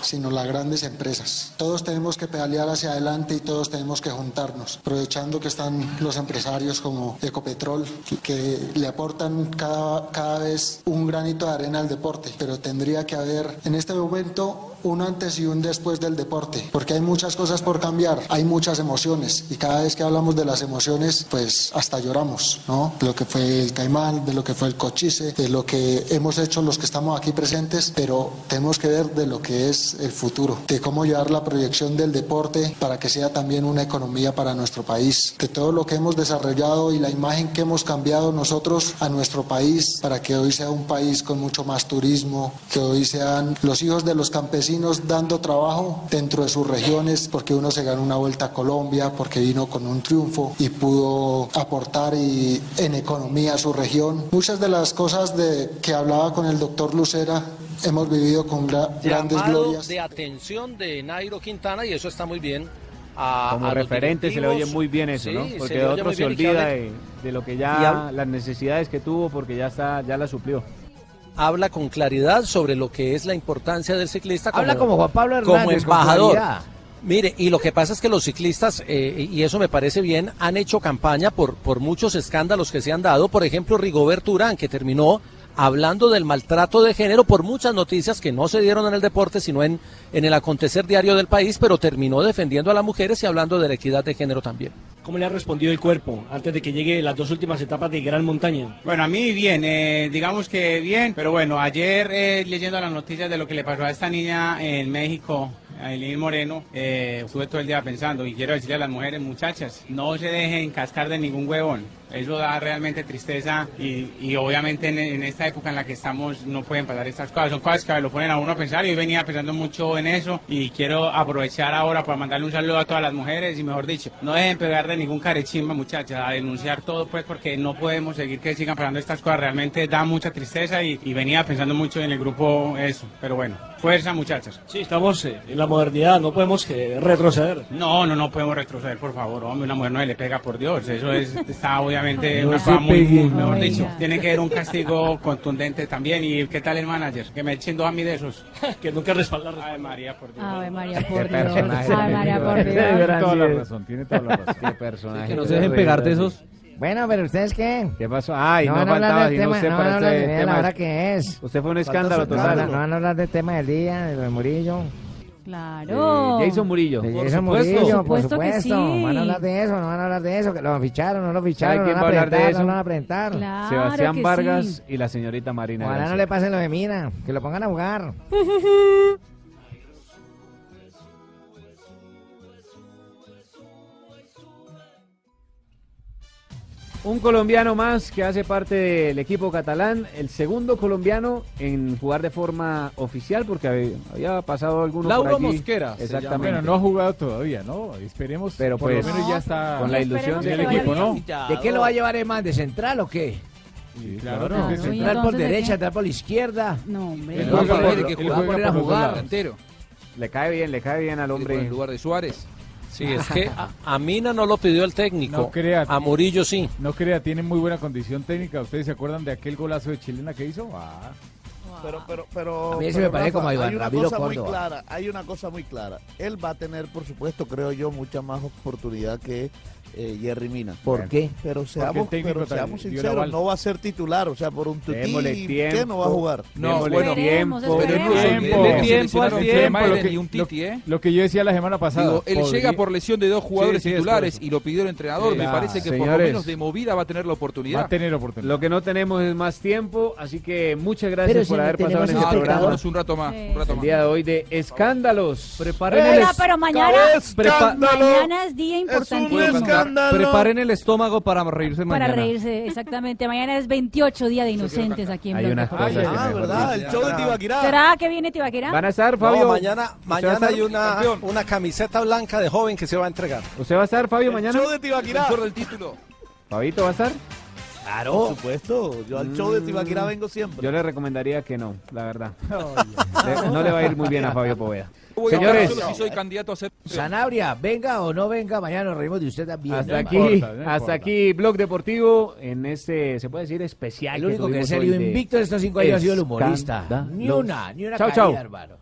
Speaker 40: sino las grandes empresas. Todos tenemos que pedalear hacia adelante y todos tenemos que juntarnos, aprovechando que están los empresarios como Ecopetrol, que le aportan cada, cada vez un granito de arena al deporte, pero tendría que haber en este momento un antes y un después del deporte, porque hay muchas cosas por cambiar, hay muchas emociones y cada vez que hablamos de las emociones, pues hasta lloramos, ¿no? De lo que fue el Caimán, de lo que fue el Cochise, de lo que hemos hecho los que estamos aquí presentes, pero tenemos que ver de lo que es el futuro, de cómo llevar la proyección del deporte para que sea también una economía para nuestro país, de todo lo que hemos desarrollado y la imagen que hemos cambiado nosotros a nuestro país para que hoy sea un país con mucho más turismo, que hoy sean los hijos de los campesinos dando trabajo dentro de sus regiones porque uno se ganó una vuelta a Colombia, porque vino con un triunfo y pudo aportar y, en economía a su región. Muchas de las cosas de, que hablaba con el doctor Lucera hemos vivido con grandes glorias.
Speaker 27: de atención de Nairo Quintana y eso está muy bien. A, Como referente se le oye muy bien eso, ¿no? Porque otro se olvida de, lo que ya, las necesidades que tuvo porque ya, está, ya la suplió habla con claridad sobre lo que es la importancia del ciclista.
Speaker 20: Habla como, Juan Pablo
Speaker 27: Hernández, como embajador. Mire, y lo que pasa es que los ciclistas, eh, y eso me parece bien, han hecho campaña por, por muchos escándalos que se han dado. Por ejemplo, Rigobert Urán, que terminó hablando del maltrato de género por muchas noticias que no se dieron en el deporte, sino en, en el acontecer diario del país, pero terminó defendiendo a las mujeres y hablando de la equidad de género también. ¿Cómo le ha respondido el cuerpo antes de que llegue las dos últimas etapas de Gran Montaña?
Speaker 42: Bueno, a mí bien, eh, digamos que bien, pero bueno, ayer eh, leyendo las noticias de lo que le pasó a esta niña en México, a Elín Moreno, eh, estuve todo el día pensando y quiero decirle a las mujeres, muchachas, no se dejen cascar de ningún huevón. Eso da realmente tristeza y, y obviamente en, esta época en la que estamos no pueden pasar estas cosas. Son cosas que lo ponen a uno a pensar. Yo venía pensando mucho en eso y quiero aprovechar ahora para mandarle un saludo a todas las mujeres y mejor dicho, no dejen pegar de ningún carechimba muchachas, a denunciar todo pues porque no podemos seguir que sigan pasando estas cosas. Realmente da mucha tristeza y, venía pensando mucho en el grupo eso. Pero bueno, fuerza muchachas. Sí, estamos en la modernidad, no podemos eh, retroceder. No, no, no podemos retroceder, por favor. Hombre, una mujer no le pega, por Dios. Eso es, está obviamente obviamente no una muy, mejor dicho. Tiene que haber un castigo contundente también. ¿Y qué tal el manager? Que me echen dos a mí de esos. (laughs) que nunca
Speaker 5: respaldar. Ave María, por Dios.
Speaker 42: Ave
Speaker 5: María, por Dios. Ave María, por Dios.
Speaker 27: Tiene toda la razón, tiene toda la razón. Qué (laughs) personaje.
Speaker 20: que no se dejen pegar de esos. Bueno, pero ¿ustedes qué?
Speaker 27: ¿Qué pasó? Ay, no, no van a hablar de. tema, no,
Speaker 20: no, no, no, tema. Este la hora es.
Speaker 27: Usted fue un escándalo
Speaker 20: total. No, no van a hablar del tema del día, de Murillo.
Speaker 5: Claro.
Speaker 27: Jason Murillo.
Speaker 20: por supuesto. Murillo, por supuesto. Que sí. Van a hablar de eso, no van a hablar de eso, que lo ficharon, no lo ficharon, no van, a de eso? van a presentar.
Speaker 27: Sebastián Vargas y la señorita Marina. Ojalá
Speaker 20: no le pasen lo de Mina, que lo pongan a jugar. (laughs)
Speaker 27: Un colombiano más que hace parte del equipo catalán, el segundo colombiano en jugar de forma oficial, porque había pasado algunos.
Speaker 3: Lauro Mosquera.
Speaker 27: Exactamente.
Speaker 3: no ha jugado todavía, ¿no? Esperemos,
Speaker 27: pero por lo pues, menos
Speaker 3: ya está
Speaker 27: con la ilusión del equipo,
Speaker 20: ¿no? ¿De qué lo va a llevar más ¿De central o qué? central por derecha, central por la izquierda. No, hombre. El a jugar,
Speaker 27: jugar, Le cae bien, le cae bien al hombre.
Speaker 20: En lugar de Suárez. Sí, es que a, Mina no lo pidió el técnico.
Speaker 3: No crea,
Speaker 20: a Murillo sí.
Speaker 3: No crea, tiene muy buena condición técnica. ¿Ustedes se acuerdan de aquel golazo de chilena que hizo? Ah.
Speaker 41: Pero, pero, pero,
Speaker 20: a mí me parece como Iván,
Speaker 41: hay una cosa muy clara, hay una cosa muy clara. Él va a tener, por supuesto, creo yo, mucha más oportunidad que eh, Jerry Mina.
Speaker 20: ¿Por qué? Pero
Speaker 41: seamos, pero seamos sinceros, no va a ser titular, o sea, por un titi, ¿qué no va a jugar? No, bueno, tiempo, tiempo,
Speaker 27: tiempo, tiempo, ¿eh? lo que, yo decía la semana pasada. él llega por lesión de dos jugadores titulares y lo pidió el entrenador, me parece que por lo menos de movida va a tener la oportunidad. Va
Speaker 3: a tener oportunidad.
Speaker 27: Lo que no tenemos es más tiempo, así que muchas gracias por haber pasado en este programa.
Speaker 3: Un rato más, un
Speaker 27: rato más. El día de hoy de escándalos.
Speaker 5: Preparen pero mañana, mañana es día importante
Speaker 27: Preparen el estómago para reírse mañana.
Speaker 5: Para reírse, exactamente. Mañana es 28 día de inocentes aquí en Hay
Speaker 20: ah, El show de Tibaquirá.
Speaker 5: ¿Será que viene Tibaquirá?
Speaker 27: Van a estar, Fabio.
Speaker 41: mañana mañana hay una, una camiseta blanca de joven que se va a entregar.
Speaker 27: ¿Usted va a estar, Fabio, mañana? El show
Speaker 20: de Tibaquirá. El del título.
Speaker 27: ¿Fabito va a estar?
Speaker 20: Claro.
Speaker 27: Por supuesto. Yo al show de Tibaquira mm. vengo siempre. Yo le recomendaría que no, la verdad. (laughs) no le va a ir muy bien a Fabio Poveda.
Speaker 20: Señores. soy candidato a ser. Sanabria, venga o no venga, mañana nos reímos de usted también.
Speaker 27: Hasta aquí, hasta aquí Blog Deportivo en este, se puede decir, especial.
Speaker 20: El único que ha salió salido de- invicto en estos cinco años ha sido el humorista. Ni una, ni una
Speaker 27: caída, Chau, hermano.